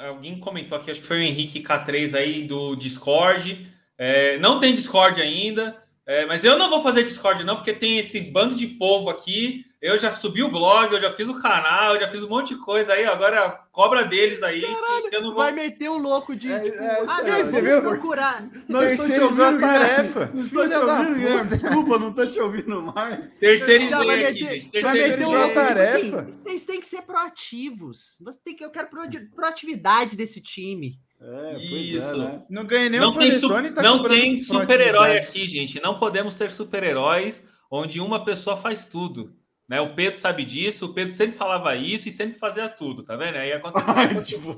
alguém comentou aqui, acho que foi o Henrique K3 aí do Discord. É, não tem Discord ainda, é, mas eu não vou fazer Discord, não, porque tem esse bando de povo aqui. Eu já subi o blog, eu já fiz o canal, eu já fiz um monte de coisa aí. Agora cobra deles aí. não vou... Vai meter um louco de. É, tipo, é, ah, você viu? procurar. Não estou te Terceirizou a tarefa. Não estou te ouvindo. Desculpa, não estou te ouvindo mais. Terceirizei Já vai aqui, meter- gente. Vai meter um louco, tipo tarefa. assim, vocês têm que ser proativos. Você tem que, eu quero proati- proatividade desse time. É, Isso. né? Não ganhei nem Não o tem, su- tá não tem super-herói atividade. aqui, gente. Não podemos ter super-heróis onde uma pessoa faz tudo. Né? O Pedro sabe disso, o Pedro sempre falava isso e sempre fazia tudo, tá vendo? Aí aconteceu. Ai, tipo,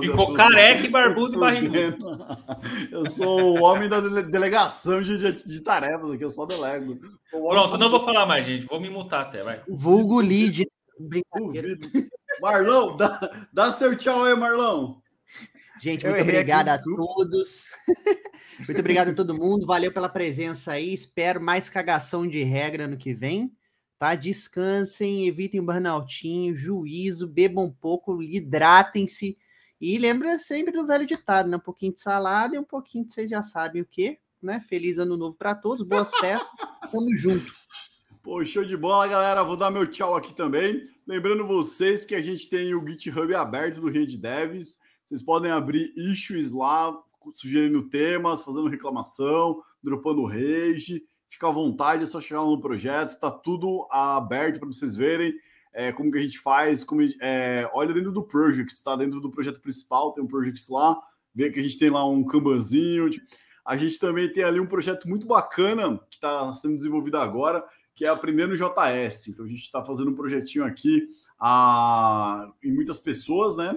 Ficou tudo. careca e barbudo e barrigudo. Eu sou o homem da dele- delegação de, de, de tarefas aqui, eu só delego. Pronto, não vou falar mais, gente. Vou me mutar até, vai. Vulgo lead. Duvido. Marlão, dá, dá seu tchau aí, Marlão. Gente, muito obrigado a todos. muito obrigado a todo mundo. Valeu pela presença aí. Espero mais cagação de regra no que vem. Tá? Descansem, evitem burnoutinho, juízo, bebam um pouco, hidratem-se. E lembra sempre do velho ditado, né? Um pouquinho de salada e um pouquinho de vocês já sabem o quê, né? Feliz ano novo para todos, boas festas. Tamo junto. Pô, show de bola, galera. Vou dar meu tchau aqui também. Lembrando vocês que a gente tem o GitHub aberto do Rio de Devs. Vocês podem abrir issues lá, sugerindo temas, fazendo reclamação, dropando rage. Fica à vontade, é só chegar no projeto. Tá tudo aberto para vocês verem é, como que a gente faz. Como, é, olha dentro do project, está dentro do projeto principal, tem um project lá. Vê que a gente tem lá um Kanbanzinho. A gente também tem ali um projeto muito bacana que está sendo desenvolvido agora, que é aprendendo JS. Então a gente está fazendo um projetinho aqui, a, em muitas pessoas, né?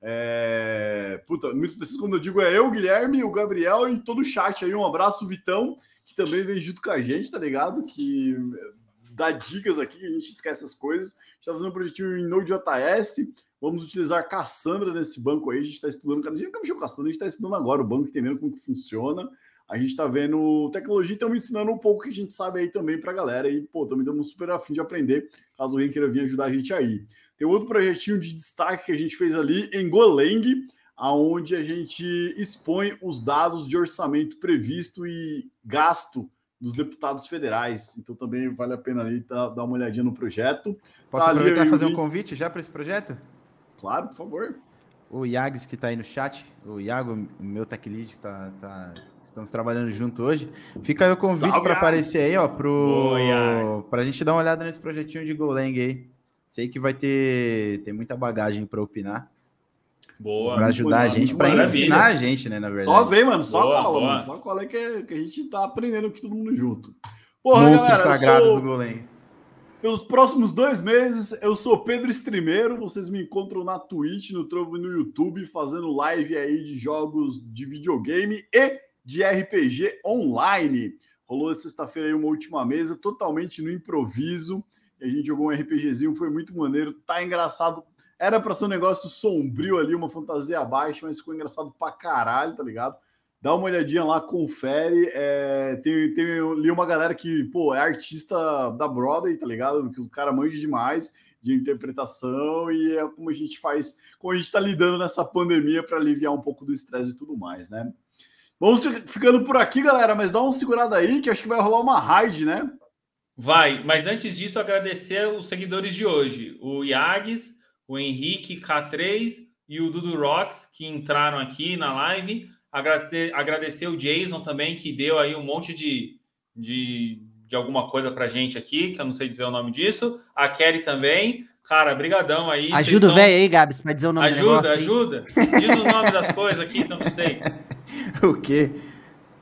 É, puta, muitas pessoas, quando eu digo é eu, Guilherme, o Gabriel e todo o chat aí. Um abraço, Vitão, que também vem junto com a gente, tá ligado? Que dá dicas aqui, a gente esquece as coisas. A gente tá fazendo um projetinho em Node.js. Vamos utilizar Cassandra nesse banco aí. A gente está estudando, cada dia nunca Cassandra, a gente está estudando agora o banco, entendendo como que funciona. A gente está vendo tecnologia e estamos ensinando um pouco que a gente sabe aí também para a galera. E, pô, também damos super afim de aprender, caso alguém queira vir ajudar a gente aí. Tem outro projetinho de destaque que a gente fez ali em Golang, aonde a gente expõe os dados de orçamento previsto e gasto dos deputados federais. Então também vale a pena ali dar uma olhadinha no projeto. Posso tá aproveitar e fazer um convite já para esse projeto? Claro, por favor. O Iags que está aí no chat, o Iago, o meu tech lead, tá, tá, estamos trabalhando junto hoje. Fica aí o convite para aparecer aí, ó, para a gente dar uma olhada nesse projetinho de Golang aí. Sei que vai ter, ter muita bagagem para opinar. Boa. Para ajudar a gente, para ensinar a gente, né, na verdade. Só vem, mano, só boa, cola, boa. mano. Só cola que, que a gente tá aprendendo aqui todo mundo junto. Porra, Monstro galera, sagrado sou... do Golem. Pelos próximos dois meses, eu sou Pedro Streameiro. Vocês me encontram na Twitch, no Trovo e no YouTube, fazendo live aí de jogos de videogame e de RPG online. Rolou sexta-feira aí uma última mesa, totalmente no improviso e a gente jogou um RPGzinho, foi muito maneiro, tá engraçado. Era para ser um negócio sombrio ali, uma fantasia baixa, mas ficou engraçado pra caralho, tá ligado? Dá uma olhadinha lá, confere. É, tem, tem ali uma galera que, pô, é artista da Broadway, tá ligado? Que o cara manja demais de interpretação e é como a gente faz, como a gente tá lidando nessa pandemia para aliviar um pouco do estresse e tudo mais, né? Vamos ficando por aqui, galera, mas dá uma segurada aí que acho que vai rolar uma raid, né? Vai, mas antes disso, agradecer os seguidores de hoje: o Iagues, o Henrique K3 e o Dudu Rocks, que entraram aqui na live. Agradecer, agradecer o Jason também, que deu aí um monte de, de, de alguma coisa pra gente aqui, que eu não sei dizer o nome disso. A Kelly também. Cara, brigadão aí. Ajuda o velho aí, Gabs, pra dizer o nome Ajuda, ajuda. Diz o nome das coisas aqui, eu não sei. o quê?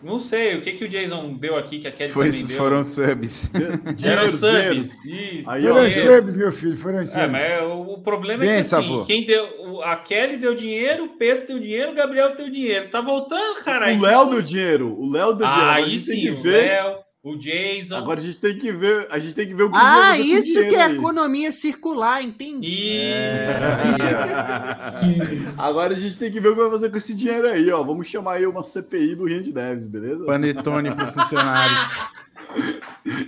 Não sei, o que, que o Jason deu aqui que a Kelly Foi, também deu? Foram subs. Eram subs. Isso. Aí, foram subs, meu filho, foram subs. É, mas o, o problema Bem, é que assim, quem deu, a Kelly deu dinheiro, o Pedro deu dinheiro, o Gabriel deu dinheiro. Tá voltando, cara. O Léo deu dinheiro. O Léo deu dinheiro. Aí sim, o Léo. O Jason. Agora a gente tem que ver, a gente tem que ver o que Ah, isso que é aí. economia circular, entendi. É... Agora a gente tem que ver o que vai fazer com esse dinheiro aí, ó. Vamos chamar aí uma CPI do Rende Devs, beleza? Panetone para os funcionários.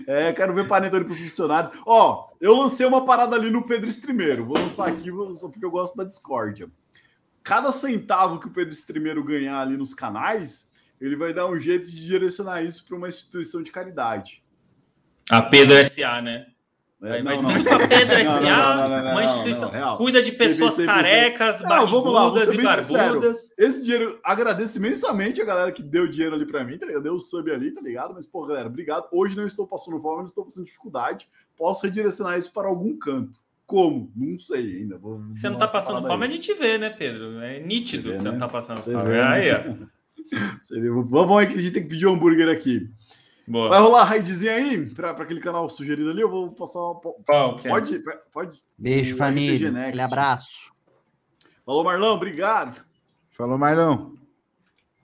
É, quero ver panetone para os funcionários. Ó, eu lancei uma parada ali no Pedro Streameiro. Vou lançar aqui só porque eu gosto da discórdia. Cada centavo que o Pedro Streameiro ganhar ali nos canais, ele vai dar um jeito de direcionar isso para uma instituição de caridade. A Pedro SA, né? É, vai, não, vai não, não. Pedro SA, uma instituição cuida de pessoas PVC, carecas, não, vamos lá, vou ser bem sincero. Esse dinheiro, agradeço imensamente a galera que deu dinheiro ali para mim, tá ligado? Deu o sub ali, tá ligado? Mas, pô, galera, obrigado. Hoje não estou passando fome, não estou passando dificuldade. Posso redirecionar isso para algum canto. Como? Não sei ainda. Vou você não tá passando fome, aí. a gente vê, né, Pedro? É nítido vê, que você né? não tá passando você fome. Vê, aí, ó. Vamos aí que a gente tem que pedir um hambúrguer aqui. Boa. Vai rolar a raidzinha aí para aquele canal sugerido ali? Eu vou passar uma. Qual, pode, pode. Beijo, família. Aquele abraço. Falou, Marlão. Obrigado. Falou, Marlão.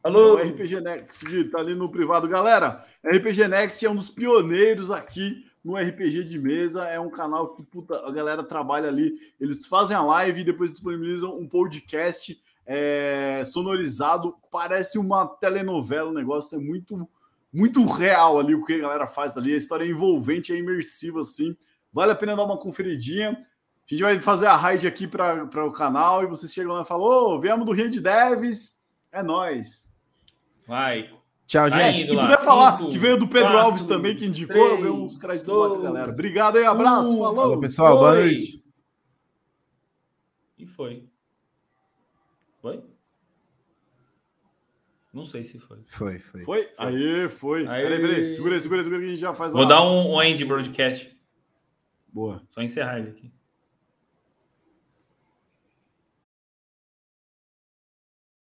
Falou. Então, RPG Next, tá ali no privado. Galera, RPG Next é um dos pioneiros aqui no RPG de mesa. É um canal que puta, a galera trabalha ali. Eles fazem a live e depois disponibilizam um podcast é, sonorizado, parece uma telenovela, o negócio é muito, muito real ali o que a galera faz ali, a história é envolvente, é imersiva assim, vale a pena dar uma conferidinha. A gente vai fazer a raid aqui para o canal e vocês chegam lá e falam: Ô, oh, viemos do Rio de Devs, é nós. Vai. Tchau, tá gente. Se puder falar Cinco, que veio do Pedro quatro, Alves também, que indicou, três, eu uns créditos dois, lá galera. Obrigado aí, abraço, um, falou. falou. pessoal, boa noite. E. Foi? Não sei se foi. Foi, foi. Foi? Aí, foi. Aí... Peraí, peraí. Segura aí, segura aí, segura aí que a gente já faz Vou a... dar um, um end broadcast. Boa. Só encerrar ele aqui.